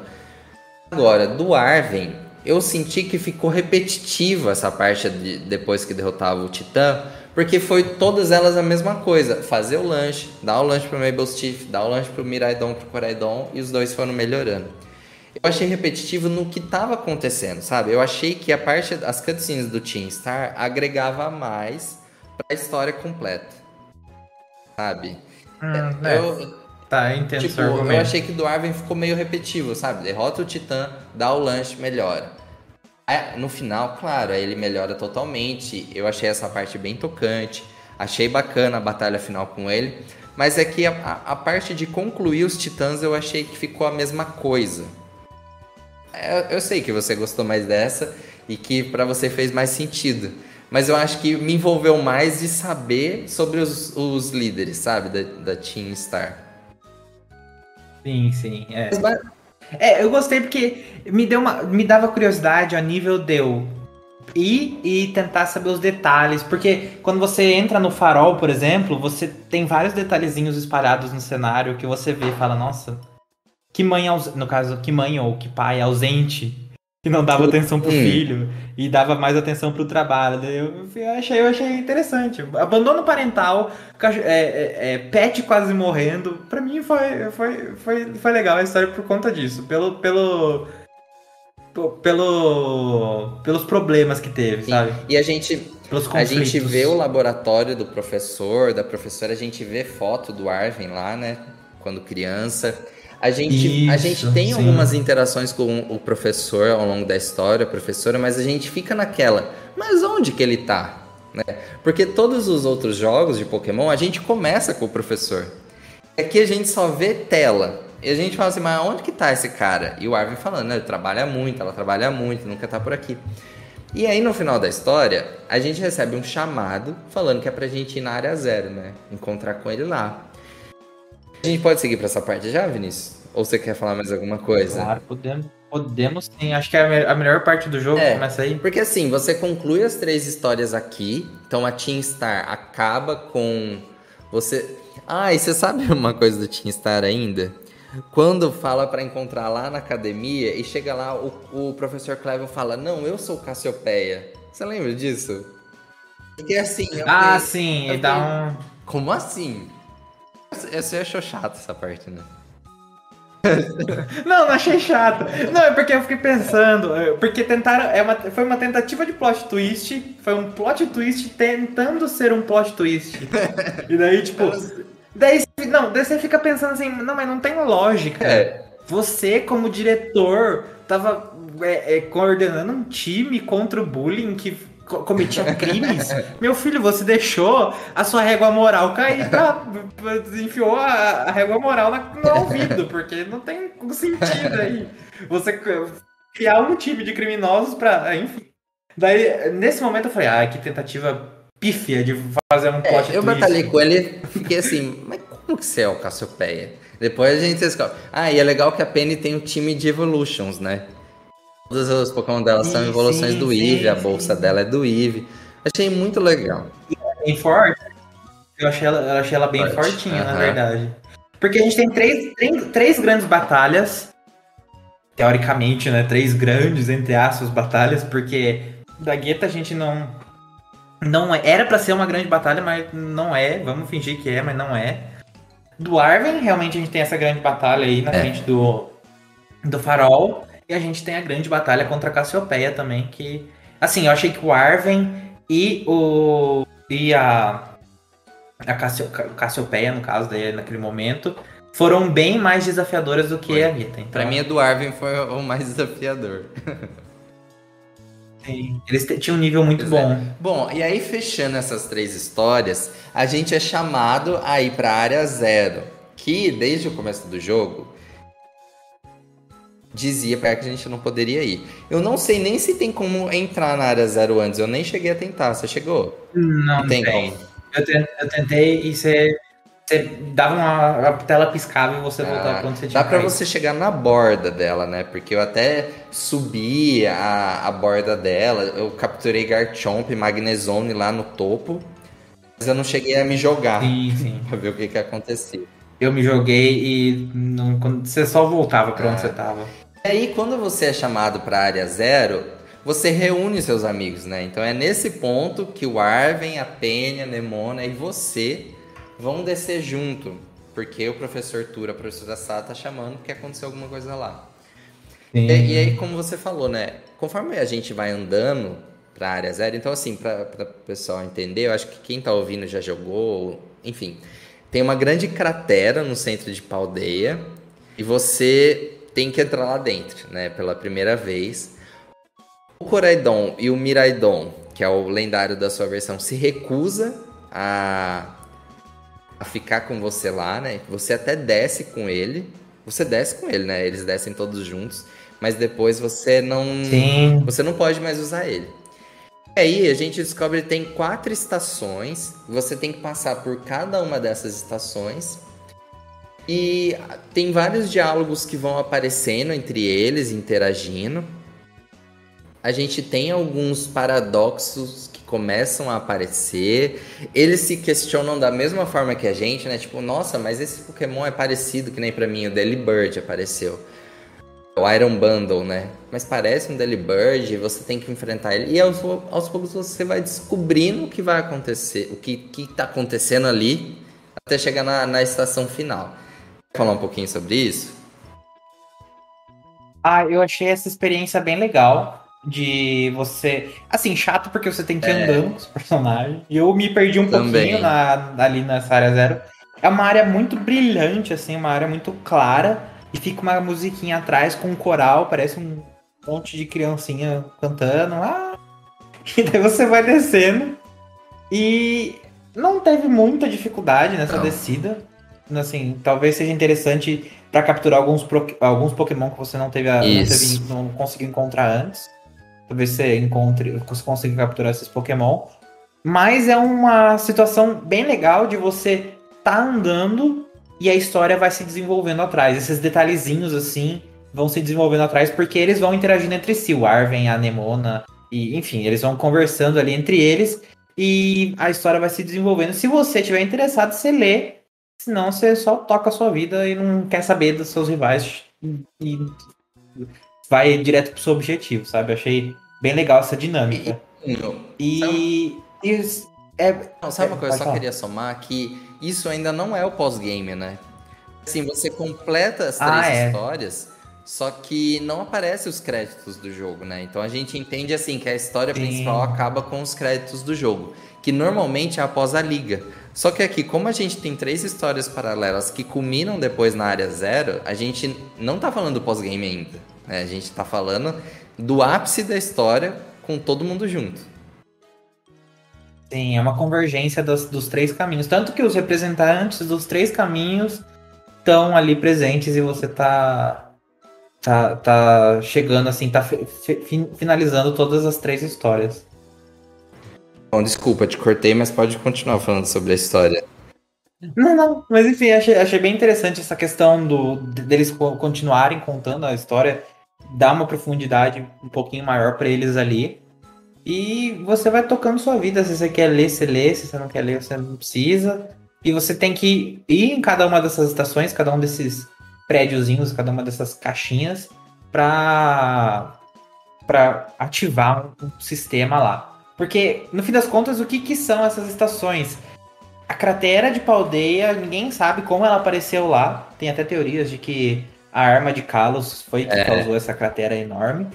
Agora, do Arven, eu senti que ficou repetitiva essa parte de, depois que derrotava o Titã, porque foi todas elas a mesma coisa. Fazer o lanche, dar o lanche pro Mabel Stiff, dar o lanche pro Miraidon, pro Coraidon, e os dois foram melhorando. Eu achei repetitivo no que estava acontecendo, sabe? Eu achei que a parte, as cutscenes do Team Star agregava mais pra história completa, sabe? Hum, é. Eu, Tá, eu entendo Tipo, eu achei que do Arven ficou meio repetitivo, sabe? Derrota o Titã, dá o lanche, melhora. Aí, no final, claro, aí ele melhora totalmente. Eu achei essa parte bem tocante. Achei bacana a batalha final com ele. Mas é que a, a- a parte de concluir os titãs eu achei que ficou a mesma coisa. É, Eu, sei que você gostou mais dessa e que pra você fez mais sentido. Mas eu acho que me envolveu mais de saber sobre os, os líderes, sabe? Da, da Team Star. Sim, sim. É. É, eu gostei porque me deu uma. me dava curiosidade a nível de eu ir e tentar saber os detalhes. Porque quando você entra no farol, por exemplo, você tem vários detalhezinhos espalhados no cenário que você vê e fala, nossa, que mãe. No caso, que mãe ou que pai ausente. Que não dava atenção pro Hum. filho e dava mais atenção pro trabalho. Eu, eu achei, eu achei interessante. Abandono parental, é, é, é, pet quase morrendo. Pra mim foi, foi, foi, foi legal a história por conta disso. Pelo. pelo pelo pelos problemas que teve, Sim. sabe? E a gente, a gente vê o laboratório do professor, da professora, a gente vê foto do Arvin lá, né? Quando criança. A gente, a Isso, gente tem sim. algumas interações com o professor ao longo da história, a professora, mas a gente fica naquela, mas onde que ele tá? Né? Porque todos os outros jogos de Pokémon, a gente começa com o professor. Aqui a gente só vê tela. E a gente fala assim, mas onde que tá esse cara? E o Arvin falando, né, ele trabalha muito, ela trabalha muito, nunca tá por aqui. E aí no final da história, a gente recebe um chamado falando que é pra gente ir na área zero, né? Encontrar com ele lá. A gente pode seguir pra essa parte já, Vinícius? Ou você quer falar mais alguma coisa? Claro, podemos, podemos sim. Acho que é a me- a melhor parte do jogo É. começa aí. Porque assim, você conclui as três histórias aqui, então a Team Star acaba com você. Ah, e você sabe uma coisa do Team Star ainda? Quando fala pra encontrar lá na academia e chega lá, o, o professor Clevel fala: Não, eu sou Cassiopeia. Você lembra disso? Porque assim. eu Ah, fiquei- sim, e dá um. Como assim? Você achou chato essa parte, né? Não, não achei chato. Não, é porque eu fiquei pensando. é, Porque tentaram. É uma, foi uma tentativa de plot twist. Foi um plot twist tentando ser um plot twist. E daí, tipo. Daí, não, daí você fica pensando assim, não, mas não tem lógica. É. Você, como diretor, tava é, é, coordenando um time contra o bullying que cometia crimes. Meu filho, você deixou a sua régua moral cair pra, enfiou a, a régua moral na- no ouvido, porque não tem sentido aí. Você criar um time de criminosos pra. Enfim. Daí, nesse momento eu falei, ah, que tentativa pífia de fazer um plot É, eu batalhei com ele fiquei assim, mas como que você é o Cassiopeia? Depois a gente descobre. Ah, e é legal que a Penny tem um time de evolutions, né? Todos os Pokémon dela são Sim, evoluções sim, do sim, Eevee, a sim. bolsa dela é do Eevee. Achei muito legal. bem forte. Eu achei ela, eu achei ela bem Forte, fortinha, na aham. verdade. Porque a gente tem três, três, três grandes batalhas. Teoricamente, né? Três grandes, entre aspas, batalhas, porque da Guetta a gente não. Não é, era pra ser uma grande batalha, mas não é. Vamos fingir que é, mas não é. Do Arven, realmente a gente tem essa grande batalha aí na É. frente do, do Farol. E a gente tem a grande batalha contra a Cassiopeia também, que. Assim, eu achei que o Arven e o. e a. A Cassio, Ca- Cassiopeia, no caso, daí, naquele momento, foram bem mais desafiadoras do que Foi. a Guetta. Então, Pra mim, a do Arvin foi o mais desafiador. sim, eles tinham um nível muito Pois é. bom. Bom, e aí fechando essas três histórias, a gente é chamado a ir pra área zero, que desde o começo do jogo dizia pra que a gente não poderia ir. Eu não sei nem se tem como entrar na área zero antes, eu nem cheguei a tentar. Você chegou? Não, tem, tem. como. Eu, ten- eu tentei e você, você dava uma a tela piscava e você voltava Ah, pra onde você tinha dá pra caído. você chegar na borda dela, né? Porque eu até subi a, a borda dela, eu capturei Garchomp, Magnezone lá no topo, mas eu não cheguei a me jogar Sim, sim. pra ver o que que acontecia. Eu me joguei e não, quando- você só voltava pra onde Ah. você tava. E aí, quando você é chamado para a área zero, você reúne seus amigos, né? Então é nesse ponto que o Arven, a Penha, a Nemona e você vão descer junto. Porque o professor Tura, a professora Sá tá chamando porque aconteceu alguma coisa lá. E, e aí, como você falou, né? Conforme a gente vai andando pra área zero, então assim, pra, pra o pessoal entender, eu acho que quem tá ouvindo já jogou, enfim. Tem uma grande cratera no centro de Paldeia e você tem que entrar lá dentro, né? Pela primeira vez. O Coraidon e o Miraidon, que é o lendário da sua versão, se recusa a, a ficar com você lá, né? Você até desce com ele. Você desce com ele, né? Eles descem todos juntos. Mas depois você não. Sim. Você não pode mais usar ele. E aí a gente descobre que tem quatro estações. Você tem que passar por cada uma dessas estações. E tem vários diálogos que vão aparecendo entre eles, interagindo. A gente tem alguns paradoxos que começam a aparecer. Eles se questionam da mesma forma que a gente, né? Tipo, nossa, mas esse Pokémon é parecido, que nem pra mim o Delibird apareceu. O Iron Bundle, né? Mas parece um Delibird você tem que enfrentar ele. E aos, aos poucos você vai descobrindo o que vai acontecer, o que, que tá acontecendo ali, até chegar na, na estação final. Falar um pouquinho sobre isso? Ah, eu achei essa experiência bem legal. De você. Assim, chato porque você tem que ir É. andando com os personagens. E eu me perdi um Também. pouquinho na, ali nessa área zero. É uma área muito brilhante, assim, uma área muito clara. E fica uma musiquinha atrás com um coral, parece um monte de criancinha cantando. Ah! E daí você vai descendo. E não teve muita dificuldade nessa Não. descida. Assim, talvez seja interessante pra capturar alguns, pro- alguns Pokémon que você não teve, a, não, teve não conseguiu encontrar antes. Talvez você encontre, você consiga capturar esses Pokémon. Mas é uma situação bem legal de você tá andando e a história vai se desenvolvendo atrás. Esses detalhezinhos assim vão se desenvolvendo atrás porque eles vão interagindo entre si. O Arven, a Nemona, e enfim, eles vão conversando ali entre eles e a história vai se desenvolvendo. Se você tiver interessado, você lê. Senão você só toca a sua vida e não quer saber dos seus rivais e vai direto pro seu objetivo, sabe? Eu achei bem legal essa dinâmica. Não. E, e é, Não, sabe uma coisa? Eu só falar. queria somar que isso ainda não é o pós-game, né? Assim, você completa as três Ah, é. histórias, só que não aparece os créditos do jogo, né? Então a gente entende assim que a história Sim. principal acaba com os créditos do jogo, que normalmente é após a liga. Só que aqui, como a gente tem três histórias paralelas que culminam depois na área zero, a gente não tá falando do pós-game ainda. Né? A gente tá falando do ápice da história com todo mundo junto. Sim, é uma convergência dos, dos três caminhos. Tanto que os representantes dos três caminhos estão ali presentes e você tá, tá, tá chegando assim, tá fi, finalizando todas as três histórias. Bom, desculpa, te cortei, mas pode continuar falando sobre a história. Não, não, mas enfim, achei, achei bem interessante essa questão do, deles continuarem contando a história, dar uma profundidade um pouquinho maior para eles ali. E você vai tocando sua vida. Se você quer ler, você lê. Se você não quer ler, você não precisa. E você tem que ir em cada uma dessas estações, cada um desses prédiozinhos, cada uma dessas caixinhas, para para ativar um, um sistema lá. Porque, no fim das contas, o que, que são essas estações? A cratera de Paldeia, ninguém sabe como ela apareceu lá. Tem até teorias de que a arma de Kalos foi que é. causou essa cratera enorme.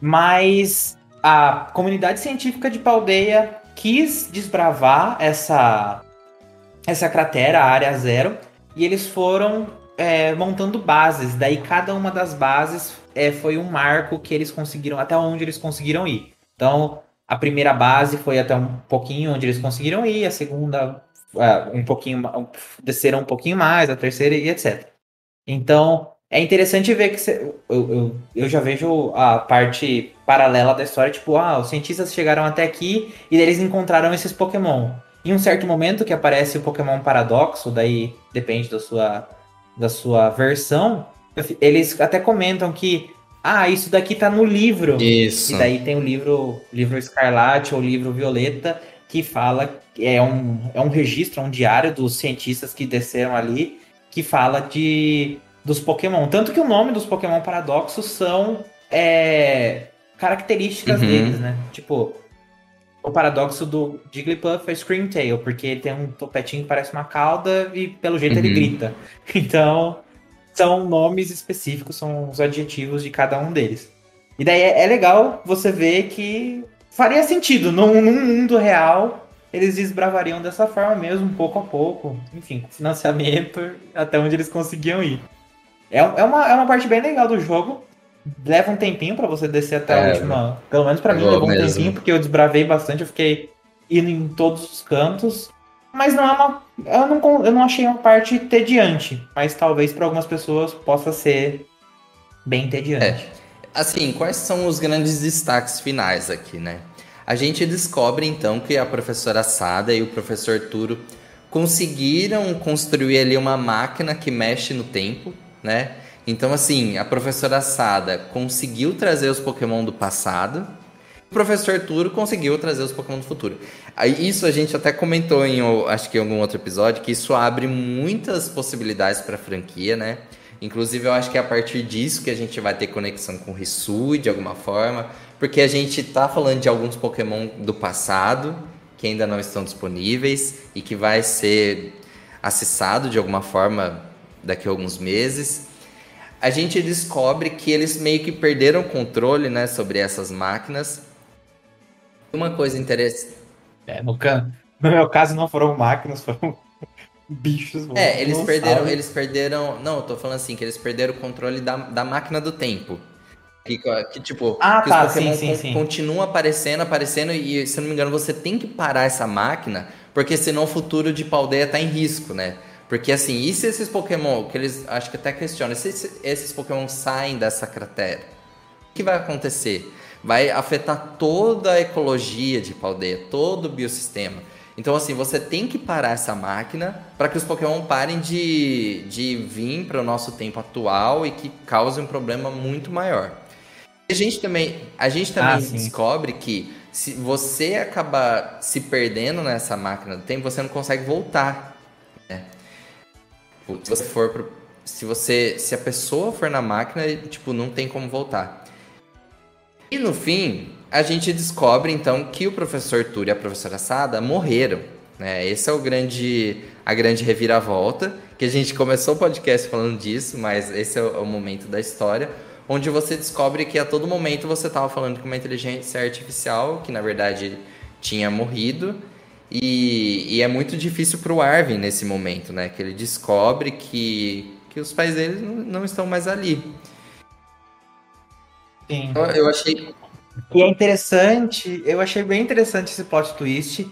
Mas a comunidade científica de Paldeia quis desbravar essa, essa cratera, a área zero, e eles foram é, montando bases. Daí cada uma das bases é, foi um marco que eles conseguiram, até onde eles conseguiram ir. Então, a primeira base foi até um pouquinho onde eles conseguiram ir, a segunda uh, um pouquinho desceram um pouquinho mais, a terceira e etc. Então é interessante ver que cê, eu, eu, eu, já vejo a parte paralela da história, tipo, ah, os cientistas chegaram até aqui e eles encontraram esses Pokémon. Em um certo momento que aparece o Pokémon Paradoxo, daí depende da sua, da sua versão, eles até comentam que ah, isso daqui tá no livro. Isso. E daí tem o livro, livro Escarlate ou livro Violeta, que fala, é um, é um registro, é um diário dos cientistas que desceram ali, que fala de dos Pokémon. Tanto que o nome dos Pokémon paradoxos são é, características uhum. deles, né? Tipo, o paradoxo do Jigglypuff é Screamtail, porque ele tem um topetinho que parece uma cauda e pelo jeito uhum. ele grita. Então, são nomes específicos, são os adjetivos de cada um deles. E daí é, é legal você ver que faria sentido, num, num, mundo real, eles desbravariam dessa forma mesmo, pouco a pouco, enfim, com financiamento, até onde eles conseguiam ir. É, é, uma, é uma parte bem legal do jogo. Leva um tempinho para você descer até é, a última. Pelo menos para mim levou um mesmo. tempinho, porque eu desbravei bastante, eu fiquei indo em todos os cantos. Mas não é uma. Eu não, eu não achei uma parte tediante. Mas talvez para algumas pessoas possa ser bem entediante. É. Assim, quais são os grandes destaques finais aqui, né? A gente descobre então que a professora Sada e o professor Turo conseguiram construir ali uma máquina que mexe no tempo, né? Então, assim, a professora Sada conseguiu trazer os Pokémon do passado o professor Turo conseguiu trazer os Pokémon do futuro. Isso a gente até comentou em, acho que em algum outro episódio, que isso abre muitas possibilidades para a franquia, né? Inclusive, eu acho que é a partir disso que a gente vai ter conexão com o Risui, de alguma forma, porque a gente tá falando de alguns Pokémon do passado, que ainda não estão disponíveis, e que vai ser acessado de alguma forma daqui a alguns meses. A gente descobre que eles meio que perderam o controle né, sobre essas máquinas uma coisa interessante. É, no, can... no meu caso não foram máquinas, foram bichos. É, eles perderam, sabe. eles perderam. Não, eu tô falando assim, que eles perderam o controle da, da máquina do tempo. Que, que tipo, ah, que tá, os Pokémon sim, sim, sim. continuam aparecendo, aparecendo, e se não me engano, você tem que parar essa máquina, porque senão o futuro de Paldeia tá em risco, né? Porque assim, e se esses Pokémon, que eles acho que até questionam, se esses, esses Pokémon saem dessa cratera, o que vai acontecer? Vai afetar toda a ecologia de Paldeia, todo o biossistema. Então, assim, você tem que parar essa máquina para que os Pokémon parem de, de vir para o nosso tempo atual e que cause um problema muito maior. A gente também, a gente também ah, descobre que se você acabar se perdendo nessa máquina do tempo, você não consegue voltar. Né? Se você for pro, se você se a pessoa for na máquina, tipo, não tem como voltar. E no fim, a gente descobre então que o professor Turi e a professora Sada morreram. Né? Esse é o grande, a grande reviravolta, que a gente começou o podcast falando disso, mas esse é o, é momento da história, onde você descobre que a todo momento você estava falando com uma inteligência artificial que na verdade tinha morrido E, e é muito difícil para o Arvin nesse momento, né? Que ele descobre que, que os pais dele não, não estão mais ali. Sim. Eu, eu achei. E é interessante, eu achei bem interessante esse plot twist.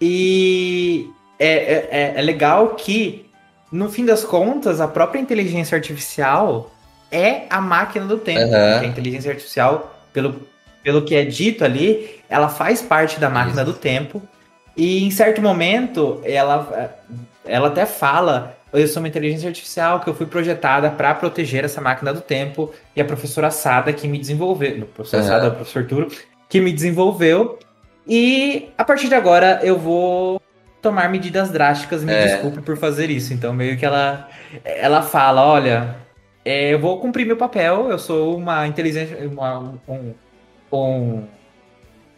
E é, é, é, é legal que, no fim das contas, a própria inteligência artificial é a máquina do tempo. Uhum. A inteligência artificial, pelo, pelo que é dito ali, ela faz parte da máquina Isso. do tempo. E em certo momento, ela, ela até fala: Eu sou uma inteligência artificial que eu fui projetada para proteger essa máquina do tempo. E a professora Sada que me desenvolveu. Professora uhum. Sada, professor Turo, que me desenvolveu. E a partir de agora eu vou tomar medidas drásticas, me é. desculpe por fazer isso. Então, meio que ela, ela fala: olha, é, eu vou cumprir meu papel, eu sou uma inteligência. Uma, um, um,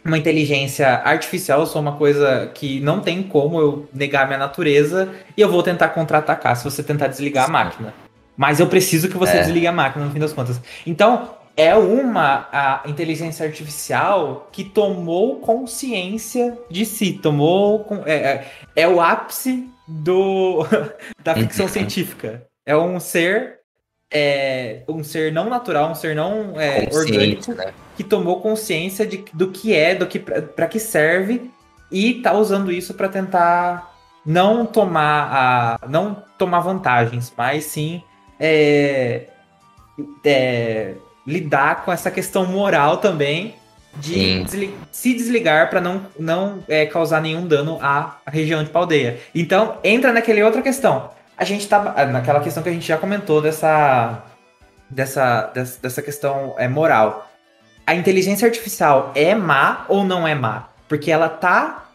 uma inteligência artificial, eu sou uma coisa que não tem como eu negar minha natureza e eu vou tentar contra-atacar se você tentar desligar a máquina. Mas eu preciso que você é. desligue a máquina, no fim das contas. Então, é uma a inteligência artificial que tomou consciência de si, tomou é, é, é o ápice do da ficção uhum. científica. É um ser é, um ser não natural, um ser não é, orgânico né? Que tomou consciência de, do que é, do que para que serve e tá usando isso para tentar não tomar a não tomar vantagens, mas sim é, é lidar com essa questão moral também de desli se desligar para não, não é, causar nenhum dano à região de Paldeia. Então, entra naquela outra questão. A gente tá naquela questão que a gente já comentou dessa dessa, dessa, dessa questão é, moral. A inteligência artificial é má ou não é má? Porque ela tá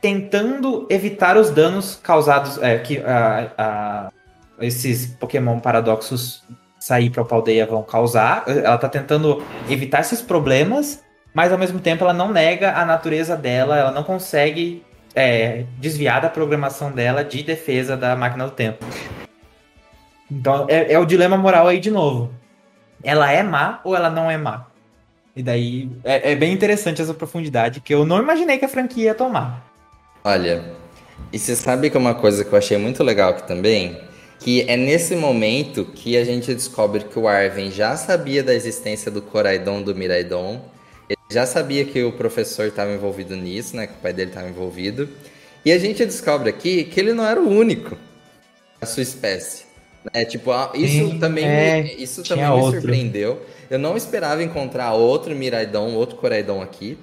tentando evitar os danos causados é, que a, a, esses Pokémon paradoxos sair para a aldeia vão causar. Ela tá tentando evitar esses problemas, mas ao mesmo tempo ela não nega a natureza dela, ela não consegue é, desviar da programação dela de defesa da máquina do tempo. Então é, é, o dilema moral aí de novo. Ela é má ou ela não é má? E daí é, é bem interessante essa profundidade que eu não imaginei que a franquia ia tomar. Olha, e você sabe que é uma coisa que eu achei muito legal aqui também? que é nesse momento que a gente descobre que o Arven já sabia da existência do Coraidon do Miraidon, ele já sabia que o professor estava envolvido nisso, né, que o pai dele estava envolvido, e a gente descobre aqui que ele não era o único da sua espécie. Né? Tipo, isso Sim, também, é, me, isso também me surpreendeu. Eu não esperava encontrar outro Miraidon, outro Coraidon aqui.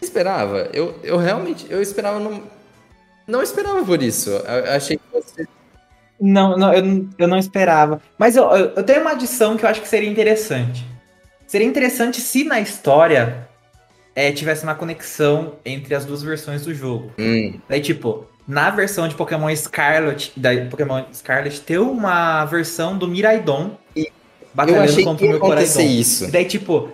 Eu esperava, eu, eu realmente, eu esperava não, não esperava por isso. Eu achei que você não, não eu, eu não esperava. Mas eu, eu, tenho uma adição que eu acho que seria interessante. Seria interessante se na história é, tivesse uma conexão entre as duas versões do jogo. Hum. Daí, tipo, na versão de Pokémon Scarlet, da Pokémon Scarlet, ter uma versão do Miraidon e batalhando contra o meu Coraidon. isso. E daí, tipo.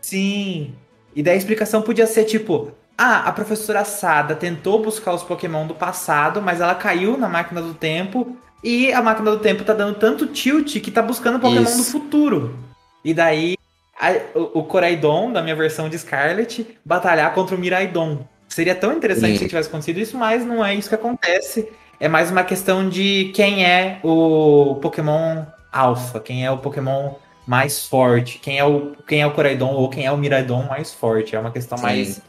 Sim. E daí a explicação podia ser, tipo, ah, a professora Sada tentou buscar os Pokémon do passado, mas ela caiu na máquina do tempo. E a máquina do tempo tá dando tanto tilt que tá buscando Pokémon Isso. do futuro. E daí a, o, o Coraidon, da minha versão de Scarlet, batalhar contra o Miraidon. Seria tão interessante Sim. se tivesse acontecido isso, mas não é isso que acontece. É mais uma questão de quem é o Pokémon Alpha, quem é o Pokémon mais forte, quem é o, quem é o Coraidon ou quem é o Miraidon mais forte. É uma questão Sim. mais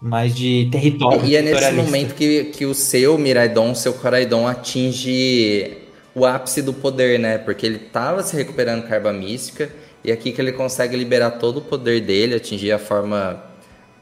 mais de território. E é nesse momento que, que o seu Miraidon, seu Coraidon atinge o ápice do poder, né? Porque ele tava se recuperando carba mística e aqui que ele consegue liberar todo o poder dele, atingir a forma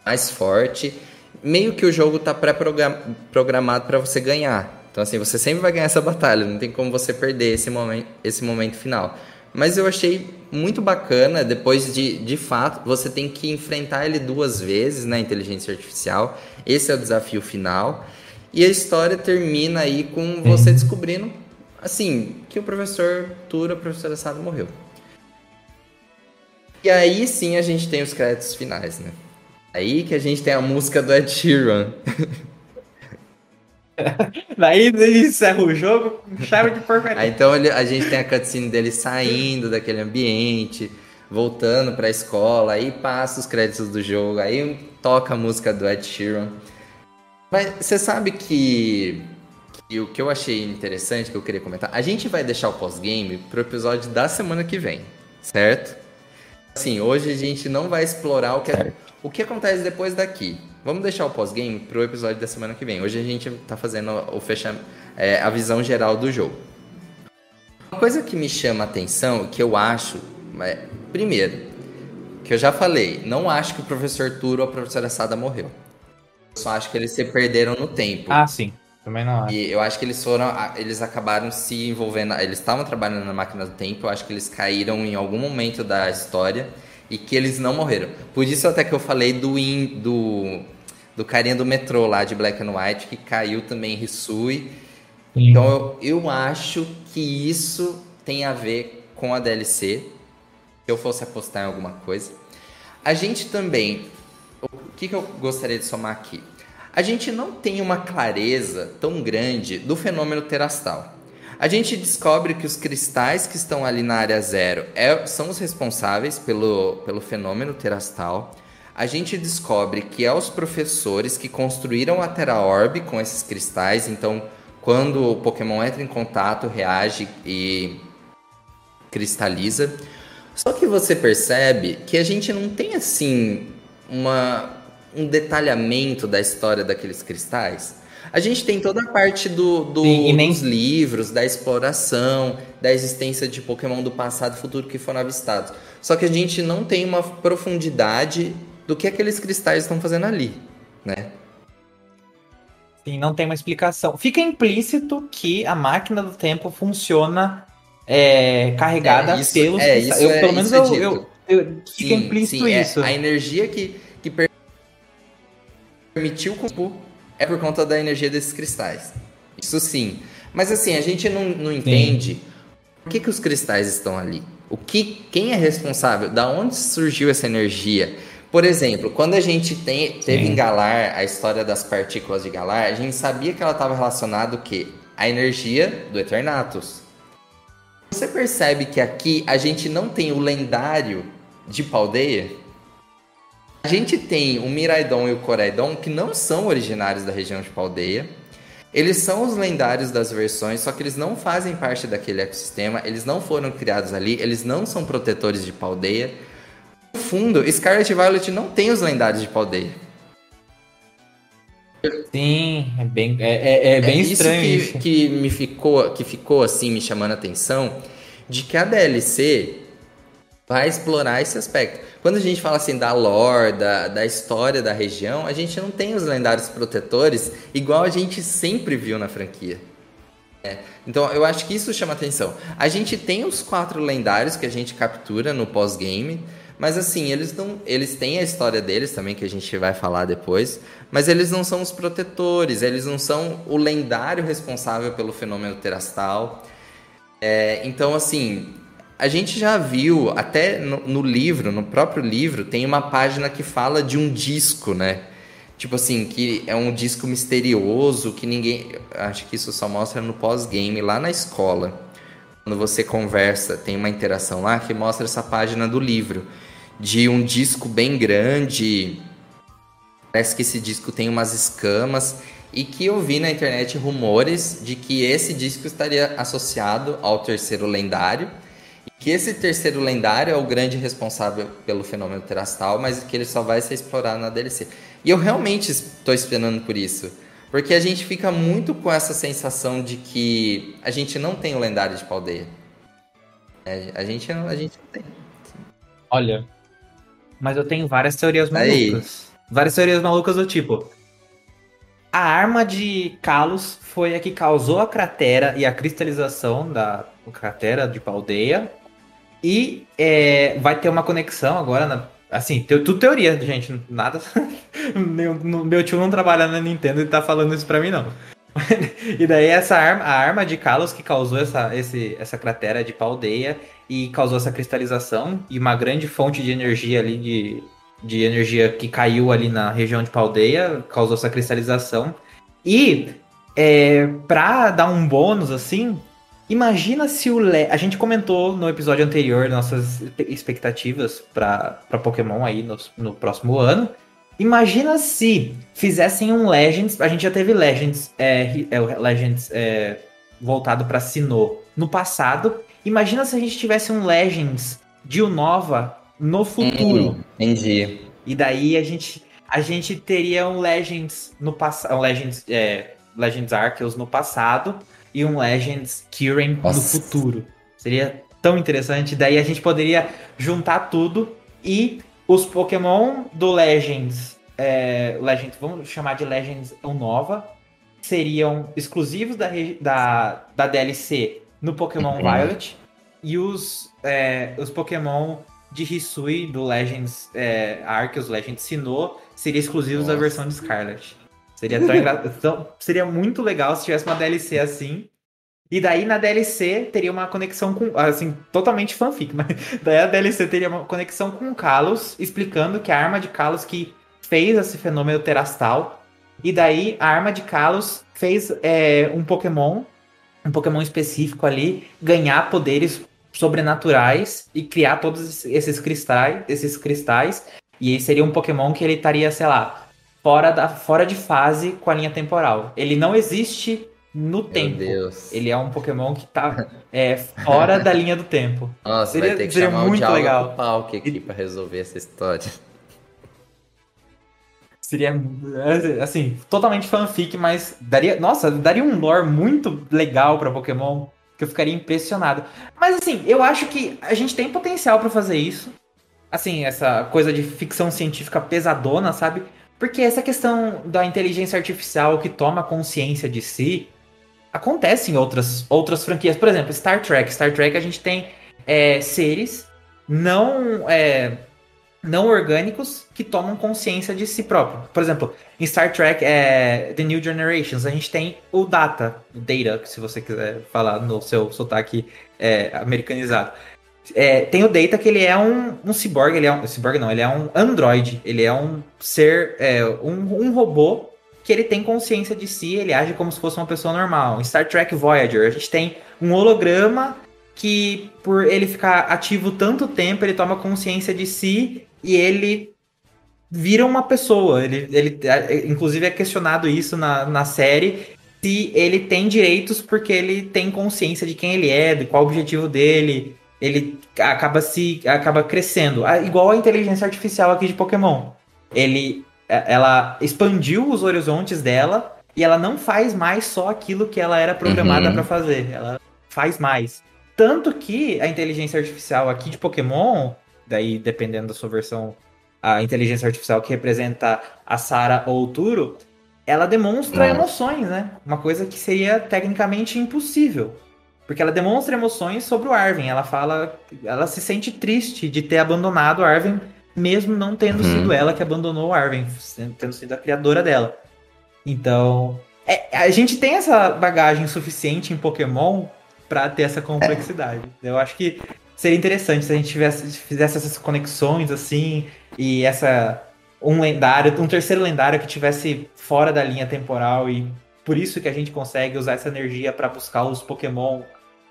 mais forte. Meio que o jogo tá pré-programado para você ganhar. Então assim, você sempre vai ganhar essa batalha, não tem como você perder esse momento, esse momento final. Mas eu achei muito bacana, depois de, de fato, você tem que enfrentar ele duas vezes na né, inteligência artificial. Esse é o desafio final. E a história termina aí com você uhum. descobrindo, assim, que o professor Tura, o professor Assado morreu. E aí sim a gente tem os créditos finais, né? Aí que a gente tem a música do Ed Sheeran. Daí ele encerra o jogo com chave de porcaria. Aí, então ele, a gente tem a cutscene dele saindo daquele ambiente, voltando pra escola, aí passa os créditos do jogo, aí toca a música do Ed Sheeran. Mas você sabe que, que o que eu achei interessante, que eu queria comentar, a gente vai deixar o pós-game pro episódio da semana que vem, certo? Assim, hoje a gente não vai explorar o que, é, o que acontece depois daqui. Vamos deixar o pós-game pro episódio da semana que vem. Hoje a gente tá fazendo o fecha, é, a visão geral do jogo. Uma coisa que me chama a atenção, que eu acho, é, primeiro, que eu já falei, não acho que o professor Turo ou a professora Sada morreu. Eu só acho que eles se perderam no tempo. Ah, sim. Também não acho. E eu acho que eles foram. Eles acabaram se envolvendo. Eles estavam trabalhando na máquina do tempo. Eu acho que eles caíram em algum momento da história e que eles não morreram. Por isso até que eu falei do in, do, do carinha do metrô lá de Black and White, que caiu também em Risui. Então eu, eu acho que isso tem a ver com a DLC. Se eu fosse apostar em alguma coisa. A gente também. O que, que eu gostaria de somar aqui? a gente não tem uma clareza tão grande do fenômeno terastal. A gente descobre que os cristais que estão ali na área zero é, são os responsáveis pelo, pelo fenômeno terastal. A gente descobre que é os professores que construíram a Terra Orb com esses cristais. Então, quando o Pokémon entra em contato, reage e cristaliza. Só que você percebe que a gente não tem assim uma um detalhamento da história daqueles cristais. A gente tem toda a parte do, do Sim, nem... dos livros, da exploração, da existência de Pokémon do passado e futuro que foram avistados. Só que a gente não tem uma profundidade do que aqueles cristais estão fazendo ali, né? Sim, não tem uma explicação. Fica implícito que a máquina do tempo funciona é, carregada é, isso, pelos é, cristais. Eu, é, pelo menos é eu, eu, eu, fica sim, implícito sim, é, isso. a energia que, que permitiu o é por conta da energia desses cristais. Isso sim. Mas assim, a gente não, não entende sim. por que, que os cristais estão ali. O que, quem é responsável? Da onde surgiu essa energia? Por exemplo, quando a gente tem, teve sim. em Galar a história das partículas de Galar, a gente sabia que ela estava relacionada o quê? A energia do Eternatus. Você percebe que aqui a gente não tem o lendário de Paldeia? A gente tem o Miraidon e o Coraidon que não são originários da região de Paldeia. Eles são os lendários das versões, só que eles não fazem parte daquele ecossistema, eles não foram criados ali, eles não são protetores de Paldeia. No fundo, Scarlet Violet não tem os lendários de Paldeia. Sim, é bem, é, é, é bem é estranho isso. Que, isso. que me ficou, que ficou assim me chamando a atenção de que a DLC vai explorar esse aspecto. Quando a gente fala assim da lore, da, da história da região, a gente não tem os lendários protetores igual a gente sempre viu na franquia. É. Então eu acho que isso chama atenção. A gente tem os quatro lendários que a gente captura no pós-game, mas assim, eles não. Eles têm a história deles também, que a gente vai falar depois. Mas eles não são os protetores, eles não são o lendário responsável pelo fenômeno terastal. É, então, assim, a gente já viu, até no, no, livro, no próprio livro, tem uma página que fala de um disco, né? Tipo assim, que é um disco misterioso que ninguém. Acho que isso só mostra no pós-game lá na escola. Quando você conversa, tem uma interação lá que mostra essa página do livro. De um disco bem grande. Parece que esse disco tem umas escamas. E que eu vi na internet rumores de que esse disco estaria associado ao terceiro lendário que esse terceiro lendário é o grande responsável pelo fenômeno terastal, mas que ele só vai ser explorado na DLC. E eu realmente estou esperando por isso. Porque a gente fica muito com essa sensação de que a gente não tem o lendário de Paldeia. É, a gente, a gente não tem. Olha, mas eu tenho várias teorias malucas. Aí. Várias teorias malucas do tipo. A arma de Kalos foi a que causou a cratera e a cristalização da cratera de Paldeia. E é, vai ter uma conexão agora, na, assim, tudo teoria, gente, nada. meu, meu tio não trabalha na Nintendo e tá falando isso pra mim, não. e daí essa arma, a arma de Kalos que causou essa, esse, essa cratera de paldeia e causou essa cristalização e uma grande fonte de energia ali de, de energia que caiu ali na região de paldeia, causou essa cristalização. E é, pra dar um bônus assim, Imagina se o Le... A gente comentou no episódio anterior nossas expectativas para Pokémon aí no, no próximo ano. Imagina se fizessem um Legends. A gente já teve Legends, é, é, Legends é, voltado para Sinnoh no passado. Imagina se a gente tivesse um Legends de Unova no futuro. Hum, entendi. E daí a gente, a gente teria um Legends no passado. Um Legends, é, Legends Arceus no passado e um Legends Kirin no futuro. Seria tão interessante. Daí a gente poderia juntar tudo e os Pokémon do Legends, é, Legends, vamos chamar de Legends Nova, seriam exclusivos da, da, da DLC no Pokémon uhum. Violet e os, é, os Pokémon de Hisui do Legends é, Arceus, Legends Sinnoh, seriam exclusivos Nossa. da versão de Scarlet. Seria tão então, seria muito legal se tivesse uma DLC assim. E daí na DLC teria uma conexão com. Assim, totalmente fanfic, mas daí a DLC teria uma conexão com o Kalos, explicando que a arma de Kalos que fez esse fenômeno terastal. E daí a arma de Kalos fez é, um Pokémon, um Pokémon específico ali, ganhar poderes sobrenaturais e criar todos esses cristais, esses cristais. E seria um Pokémon que ele estaria, sei lá, fora, da, fora de fase com a linha temporal. Ele não existe no Meu tempo. Deus. Ele é um Pokémon que tá é, fora da linha do tempo. Nossa, seria, vai ter que chamar muito o legal. Palk aqui e... pra resolver essa história. Seria, assim, totalmente fanfic, mas daria, nossa, daria um lore muito legal para Pokémon, que eu ficaria impressionado. Mas assim, eu acho que a gente tem potencial para fazer isso. Assim, essa coisa de ficção científica pesadona, sabe? Porque essa questão da inteligência artificial que toma consciência de si, acontece em outras, outras franquias. Por exemplo, Star Trek. Star Trek a gente tem é, seres não, é, não orgânicos que tomam consciência de si próprio. Por exemplo, em Star Trek é, The New Generations, a gente tem o Data, Data, se você quiser falar no seu sotaque é, americanizado. É, tem o Data que ele é um, um cyborg, ele é um cyborg não, ele é um android, ele é um ser, é, um, um robô que ele tem consciência de si, ele age como se fosse uma pessoa normal. Em Star Trek Voyager, a gente tem um holograma que, por ele ficar ativo tanto tempo, ele toma consciência de si e ele vira uma pessoa. Ele, ele inclusive, é questionado isso na, na série. Se ele tem direitos porque ele tem consciência de quem ele é, de qual o objetivo dele. Ele acaba se acaba crescendo. Ah, igual a inteligência artificial aqui de Pokémon. Ele é, ela expandiu os horizontes dela e ela não faz mais só aquilo que ela era programada uhum. para fazer. Ela faz mais. Tanto que a inteligência artificial aqui de Pokémon, daí dependendo da sua versão, a inteligência artificial que representa a Sara ou o Turo, ela demonstra uhum. emoções, né? Uma coisa que seria tecnicamente impossível. Porque ela demonstra emoções sobre o Arvin. Ela fala. Ela se sente triste de ter abandonado o Arvin mesmo não tendo uhum. sido ela que abandonou o Arwen, tendo sido a criadora dela. Então, é, a gente tem essa bagagem suficiente em Pokémon para ter essa complexidade. É. Eu acho que seria interessante se a gente tivesse, fizesse essas conexões assim e essa um lendário, um terceiro lendário que tivesse fora da linha temporal e por isso que a gente consegue usar essa energia para buscar os Pokémon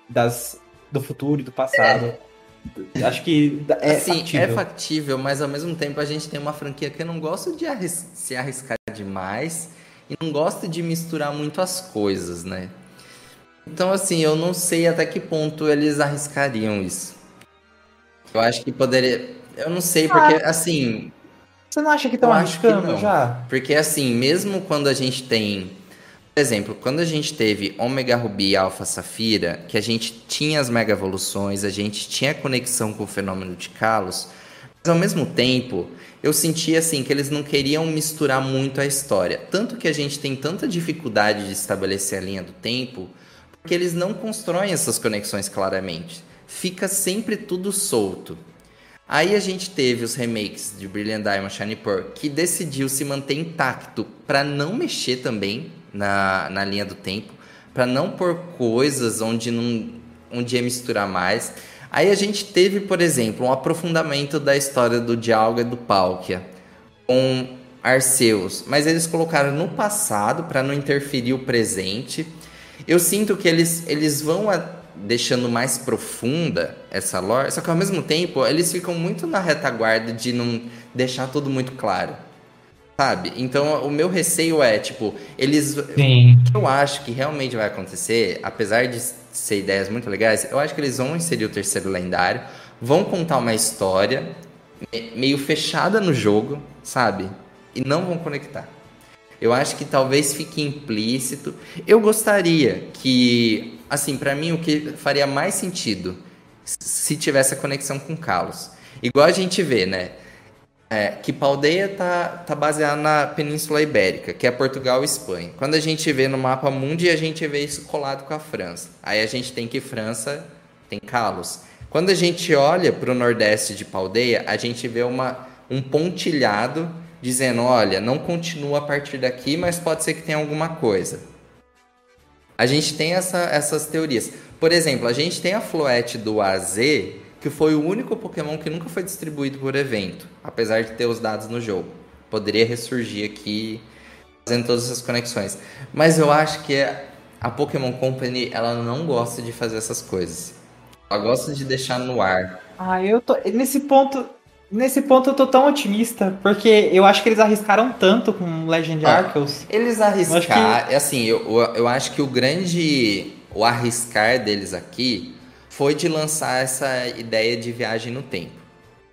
das do futuro e do passado. É. Acho que é assim, factível. é factível, mas ao mesmo tempo a gente tem uma franquia que eu não gosto de arris se arriscar demais e não gosto de misturar muito as coisas, né? Então, assim, eu não sei até que ponto eles arriscariam isso. Eu acho que poderia. Eu não sei, porque, ah, assim. Você não acha que estão arriscando já? Porque, assim, mesmo quando a gente tem exemplo, quando a gente teve Omega Ruby e Alpha Safira, que a gente tinha as mega evoluções, a gente tinha conexão com o fenômeno de Kalos, mas ao mesmo tempo eu sentia assim que eles não queriam misturar muito a história. Tanto que a gente tem tanta dificuldade de estabelecer a linha do tempo, porque eles não constroem essas conexões claramente. Fica sempre tudo solto. Aí a gente teve os remakes de Brilliant Diamond Shiny Pearl, que decidiu se manter intacto para não mexer também na, na linha do tempo, para não pôr coisas onde não onde ia misturar mais. Aí a gente teve, por exemplo, um aprofundamento da história do Dialga e do Palkia com Arceus, mas eles colocaram no passado para não interferir o presente. Eu sinto que eles, eles vão deixando mais profunda essa lore, só que ao mesmo tempo eles ficam muito na retaguarda de não deixar tudo muito claro. Sabe? Então o meu receio é, tipo, eles. Sim. O que eu acho que realmente vai acontecer, apesar de ser ideias muito legais, eu acho que eles vão inserir o terceiro lendário, vão contar uma história meio fechada no jogo, sabe? E não vão conectar. Eu acho que talvez fique implícito. Eu gostaria que, assim, para mim o que faria mais sentido se tivesse a conexão com Carlos. Igual a gente vê, né? É, que Paldeia tá, tá baseada na Península Ibérica, que é Portugal e Espanha. Quando a gente vê no mapa mundi, a gente vê isso colado com a França. Aí a gente tem que França tem Calos. Quando a gente olha para o nordeste de Paldeia, a gente vê uma, um pontilhado dizendo: olha, não continua a partir daqui, mas pode ser que tenha alguma coisa. A gente tem essa, essas teorias. Por exemplo, a gente tem a Floete do AZ, que foi o único Pokémon que nunca foi distribuído por evento, apesar de ter os dados no jogo. Poderia ressurgir aqui fazendo todas essas conexões. Mas eu acho que a Pokémon Company ela não gosta de fazer essas coisas. Ela gosta de deixar no ar. Ah, eu tô. Nesse ponto, Nesse ponto eu tô tão otimista, porque eu acho que eles arriscaram tanto com Legend ah, Arceus. Eles arriscaram, que... assim, eu, eu acho que o grande o arriscar deles aqui foi de lançar essa ideia de viagem no tempo.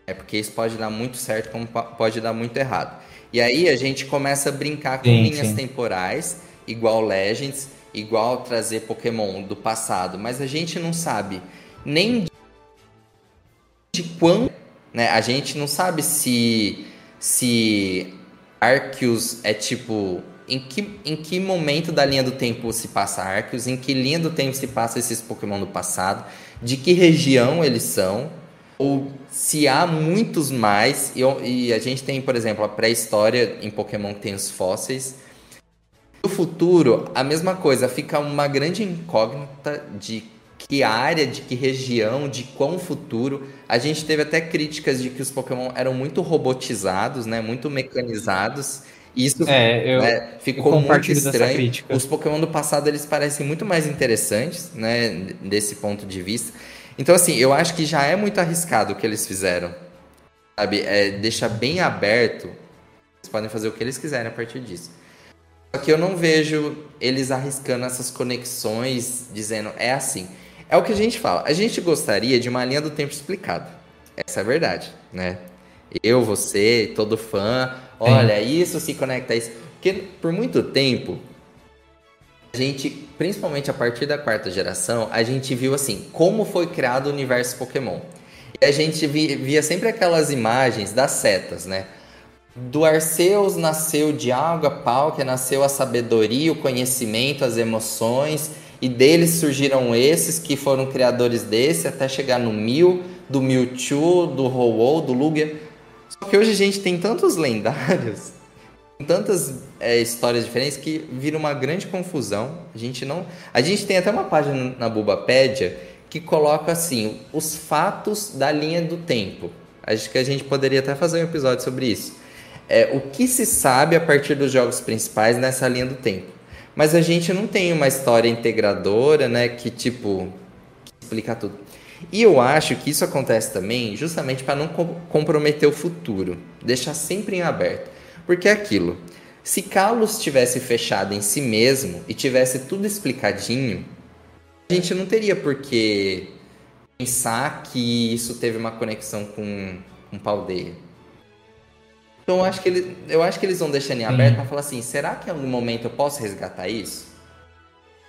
É porque isso pode dar muito certo, como pode dar muito errado. E aí a gente começa a brincar com sim, linhas sim. temporais, igual Legends, igual trazer Pokémon do passado, mas a gente não sabe nem de quando né? A gente não sabe se se Arceus é tipo em que, em que momento da linha do tempo se passa Arceus, em que linha do tempo se passa esses Pokémon do passado, de que região eles são, ou se há muitos mais, e, e a gente tem, por exemplo, a pré-história em Pokémon que tem os fósseis. No futuro, a mesma coisa, fica uma grande incógnita de que área, de que região, de quão futuro. A gente teve até críticas de que os Pokémon eram muito robotizados, né? Muito mecanizados. Isso é, eu, né, ficou eu muito estranho. Os Pokémon do passado eles parecem muito mais interessantes, né? Desse ponto de vista. Então, assim, eu acho que já é muito arriscado o que eles fizeram. Sabe? É, deixa bem aberto. Eles podem fazer o que eles quiserem a partir disso. Só que eu não vejo eles arriscando essas conexões, dizendo, é assim. É o que a gente fala. A gente gostaria de uma linha do tempo explicada. Essa é a verdade, né? Eu, você, todo fã, olha, isso se conecta a isso. Porque por muito tempo, a gente, principalmente a partir da quarta geração, a gente viu assim, como foi criado o universo Pokémon. E a gente via sempre aquelas imagens das setas, né? Do Arceus nasceu de água, pau, que nasceu a sabedoria, o conhecimento, as emoções e deles surgiram esses que foram criadores desse até chegar no Mil, do Mewtwo, do ho do Lugia. Só que hoje a gente tem tantos lendários, tantas é, histórias diferentes que vira uma grande confusão. A gente não, a gente tem até uma página na Bulbapedia que coloca assim os fatos da linha do tempo. Acho que a gente poderia até fazer um episódio sobre isso. É, o que se sabe a partir dos jogos principais nessa linha do tempo. Mas a gente não tem uma história integradora, né, que tipo explica tudo. E eu acho que isso acontece também justamente para não comprometer o futuro, deixar sempre em aberto. Porque é aquilo. Se Carlos tivesse fechado em si mesmo e tivesse tudo explicadinho, a gente não teria por que pensar que isso teve uma conexão com, com Paldeia. Então eu acho que, ele, eu acho que eles vão deixando em aberto para falar assim: será que em algum momento eu posso resgatar isso?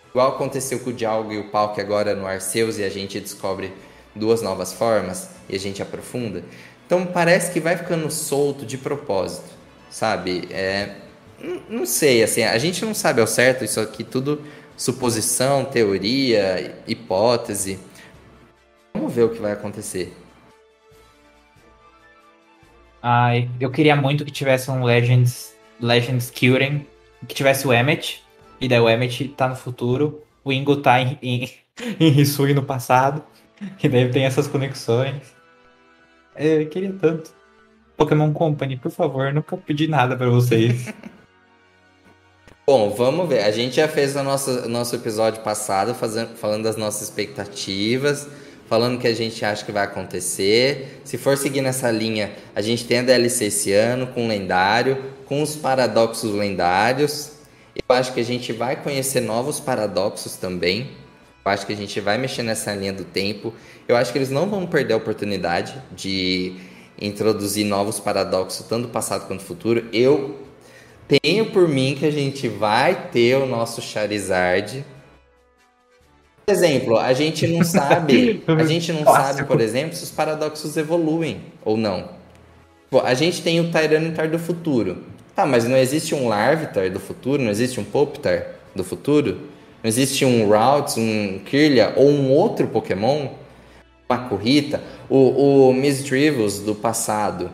Igual aconteceu com o Dialgo e o Palk agora no Arceus e a gente descobre duas novas formas e a gente aprofunda. Então parece que vai ficando solto de propósito, sabe? É, não sei, assim, a gente não sabe ao certo, isso aqui tudo suposição, teoria, hipótese. Vamos ver o que vai acontecer. Ai, eu queria muito que tivesse um Legends, Legends Kyurem, que tivesse o Emmet, e daí o Emmet tá no futuro, o Ingo tá em, em, em Hisui no passado, e daí tem essas conexões. É, eu queria tanto. Pokémon Company, por favor, nunca pedi nada para vocês. Bom, vamos ver. A gente já fez o nosso, nosso episódio passado fazendo, falando das nossas expectativas, falando o que a gente acha que vai acontecer. Se for seguir nessa linha, a gente tem a DLC esse ano com o lendário, com os paradoxos lendários. Eu acho que a gente vai conhecer novos paradoxos também. Eu acho que a gente vai mexer nessa linha do tempo. Eu acho que eles não vão perder a oportunidade de introduzir novos paradoxos, tanto do passado quanto do futuro. Eu tenho por mim que a gente vai ter o nosso Charizard. Por exemplo, a gente não sabe, a gente não sabe, por exemplo, se os paradoxos evoluem ou não. a gente tem o Tyranitar do futuro. Tá, mas não existe um Larvitar do futuro? Não existe um Poptar do futuro? Não existe um Routes, um Kirlia ou um outro Pokémon? Uma Corrita? O, o Misdrivels do passado,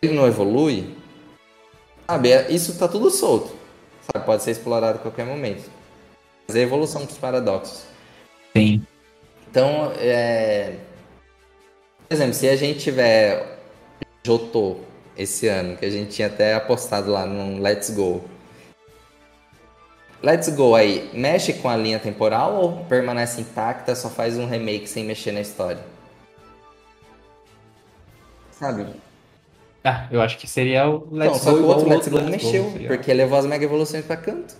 ele não evolui? Sabe, é, isso tá tudo solto. Sabe, pode ser explorado a qualquer momento. Fazer a evolução dos paradoxos. Sim. Então, é... por exemplo, se a gente tiver Jotô esse ano, que a gente tinha até apostado lá no Let's Go. Let's Go aí, mexe com a linha temporal ou permanece intacta, só faz um remake sem mexer na história? Sabe? Ah, eu acho que seria o Let's Não, só que o outro Let's Go Let's mexeu, Go, porque levou as Mega Evoluções pra canto.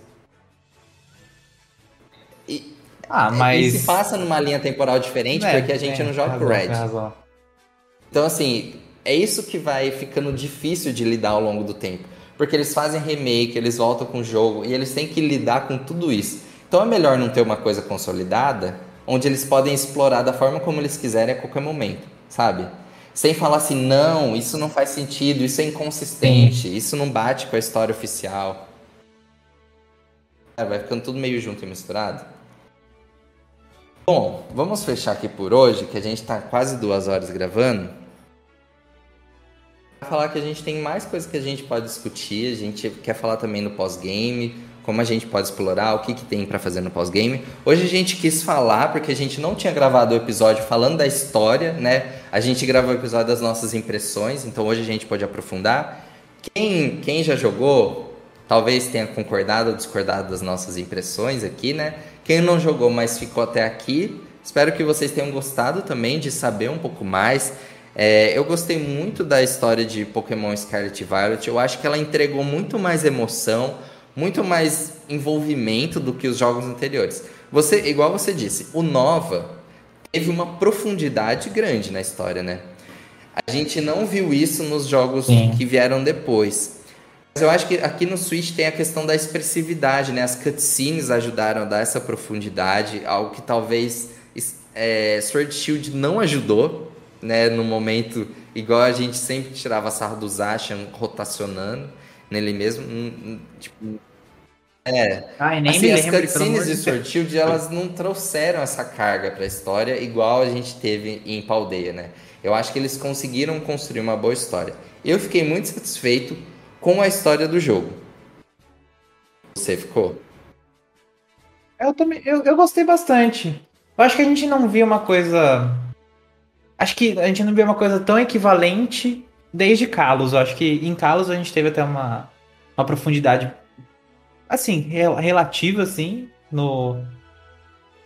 E, ah, mas... e se passa numa linha temporal diferente, é, porque a gente é, não joga com o Red. Então, assim, é isso que vai ficando difícil de lidar ao longo do tempo. Porque eles fazem remake, eles voltam com o jogo, e eles têm que lidar com tudo isso. Então é melhor não ter uma coisa consolidada, onde eles podem explorar da forma como eles quiserem a qualquer momento, sabe? sem falar assim, não, isso não faz sentido, isso é inconsistente, isso não bate com a história oficial. É, vai ficando tudo meio junto e misturado. Bom, vamos fechar aqui por hoje, que a gente está quase duas horas gravando. Falar que a gente tem mais coisas que a gente pode discutir, a gente quer falar também no pós-game, como a gente pode explorar, o que, que tem para fazer no pós-game. Hoje a gente quis falar, porque a gente não tinha gravado o episódio falando da história, né? A gente gravou o episódio das nossas impressões, então hoje a gente pode aprofundar. Quem, quem já jogou, talvez tenha concordado ou discordado das nossas impressões aqui, né? Quem não jogou, mas ficou até aqui, espero que vocês tenham gostado também de saber um pouco mais. É, eu gostei muito da história de Pokémon Scarlet e Violet. Eu acho que ela entregou muito mais emoção, muito mais envolvimento do que os jogos anteriores. Você, igual você disse, o Nova teve uma profundidade grande na história, né? A gente não viu isso nos jogos Sim. que vieram depois. Mas eu acho que aqui no Switch tem a questão da expressividade, né? As cutscenes ajudaram a dar essa profundidade, algo que talvez é, Sword Shield não ajudou, né? No momento, igual a gente sempre tirava sarro do Zacian rotacionando nele mesmo. Tipo, é. Ai, nem assim, me as cutscenes de Sword Shield, elas não trouxeram essa carga pra história igual a gente teve em Paldeia, né? Eu acho que eles conseguiram construir uma boa história. Eu fiquei muito satisfeito com a história do jogo. Você ficou? Eu também, eu, eu gostei bastante. Eu acho que a gente não viu uma coisa. Acho que a gente não viu uma coisa tão equivalente desde Kalos. Eu acho que em Kalos a gente teve até uma, uma profundidade assim, relativa assim no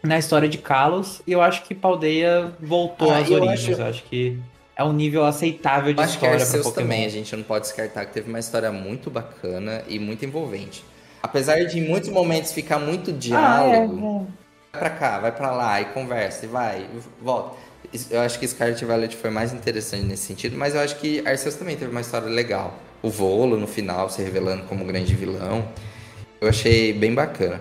na história de Kalos, e eu acho que Paldeia voltou ah, às origens. Acho... Eu acho que é um nível aceitável de história para Pokémon. também, a gente não pode descartar que teve uma história muito bacana e muito envolvente. Apesar de em muitos momentos ficar muito diálogo, ah, é, é. vai pra cá, vai pra lá e conversa e vai, e volta. Eu acho que Scarlet Violet foi mais interessante nesse sentido, mas eu acho que Arceus também teve uma história legal. O Volo no final se revelando como grande vilão. Eu achei bem bacana.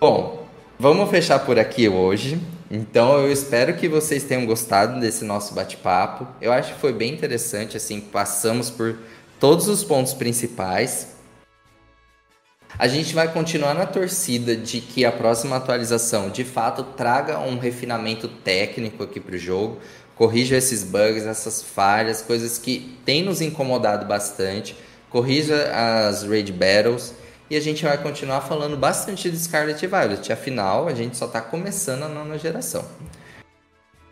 Bom, vamos fechar por aqui hoje. Então eu espero que vocês tenham gostado desse nosso bate-papo. Eu acho que foi bem interessante, assim, passamos por todos os pontos principais. A gente vai continuar na torcida de que a próxima atualização de fato traga um refinamento técnico aqui para o jogo, corrija esses bugs, essas falhas, coisas que têm nos incomodado bastante, corrija as raid battles e a gente vai continuar falando bastante de Scarlet Violet. Afinal, a gente só está começando a nona geração.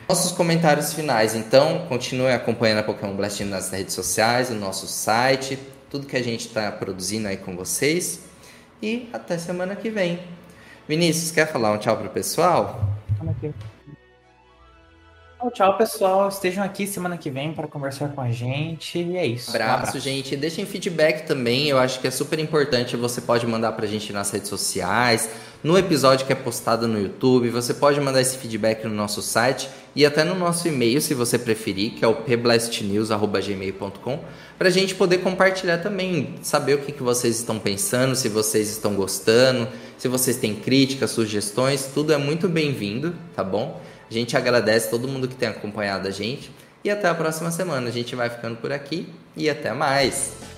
Nossos comentários finais, então, continue acompanhando a Pokémon Blast nas redes sociais, no nosso site, tudo que a gente está produzindo aí com vocês. E até semana que vem. Vinícius, quer falar um tchau pro pessoal? Tchau, pessoal. Estejam aqui semana que vem para conversar com a gente. E é isso. Abraço, um abraço, gente. Deixem feedback também. Eu acho que é super importante. Você pode mandar pra gente nas redes sociais, no episódio que é postado no YouTube. Você pode mandar esse feedback no nosso site e até no nosso e-mail, se você preferir, que é o pblastnews.gmail.com, para a gente poder compartilhar também, saber o que, que vocês estão pensando, se vocês estão gostando, se vocês têm críticas, sugestões, tudo é muito bem-vindo, tá bom? A gente agradece todo mundo que tem acompanhado a gente e até a próxima semana. A gente vai ficando por aqui e até mais.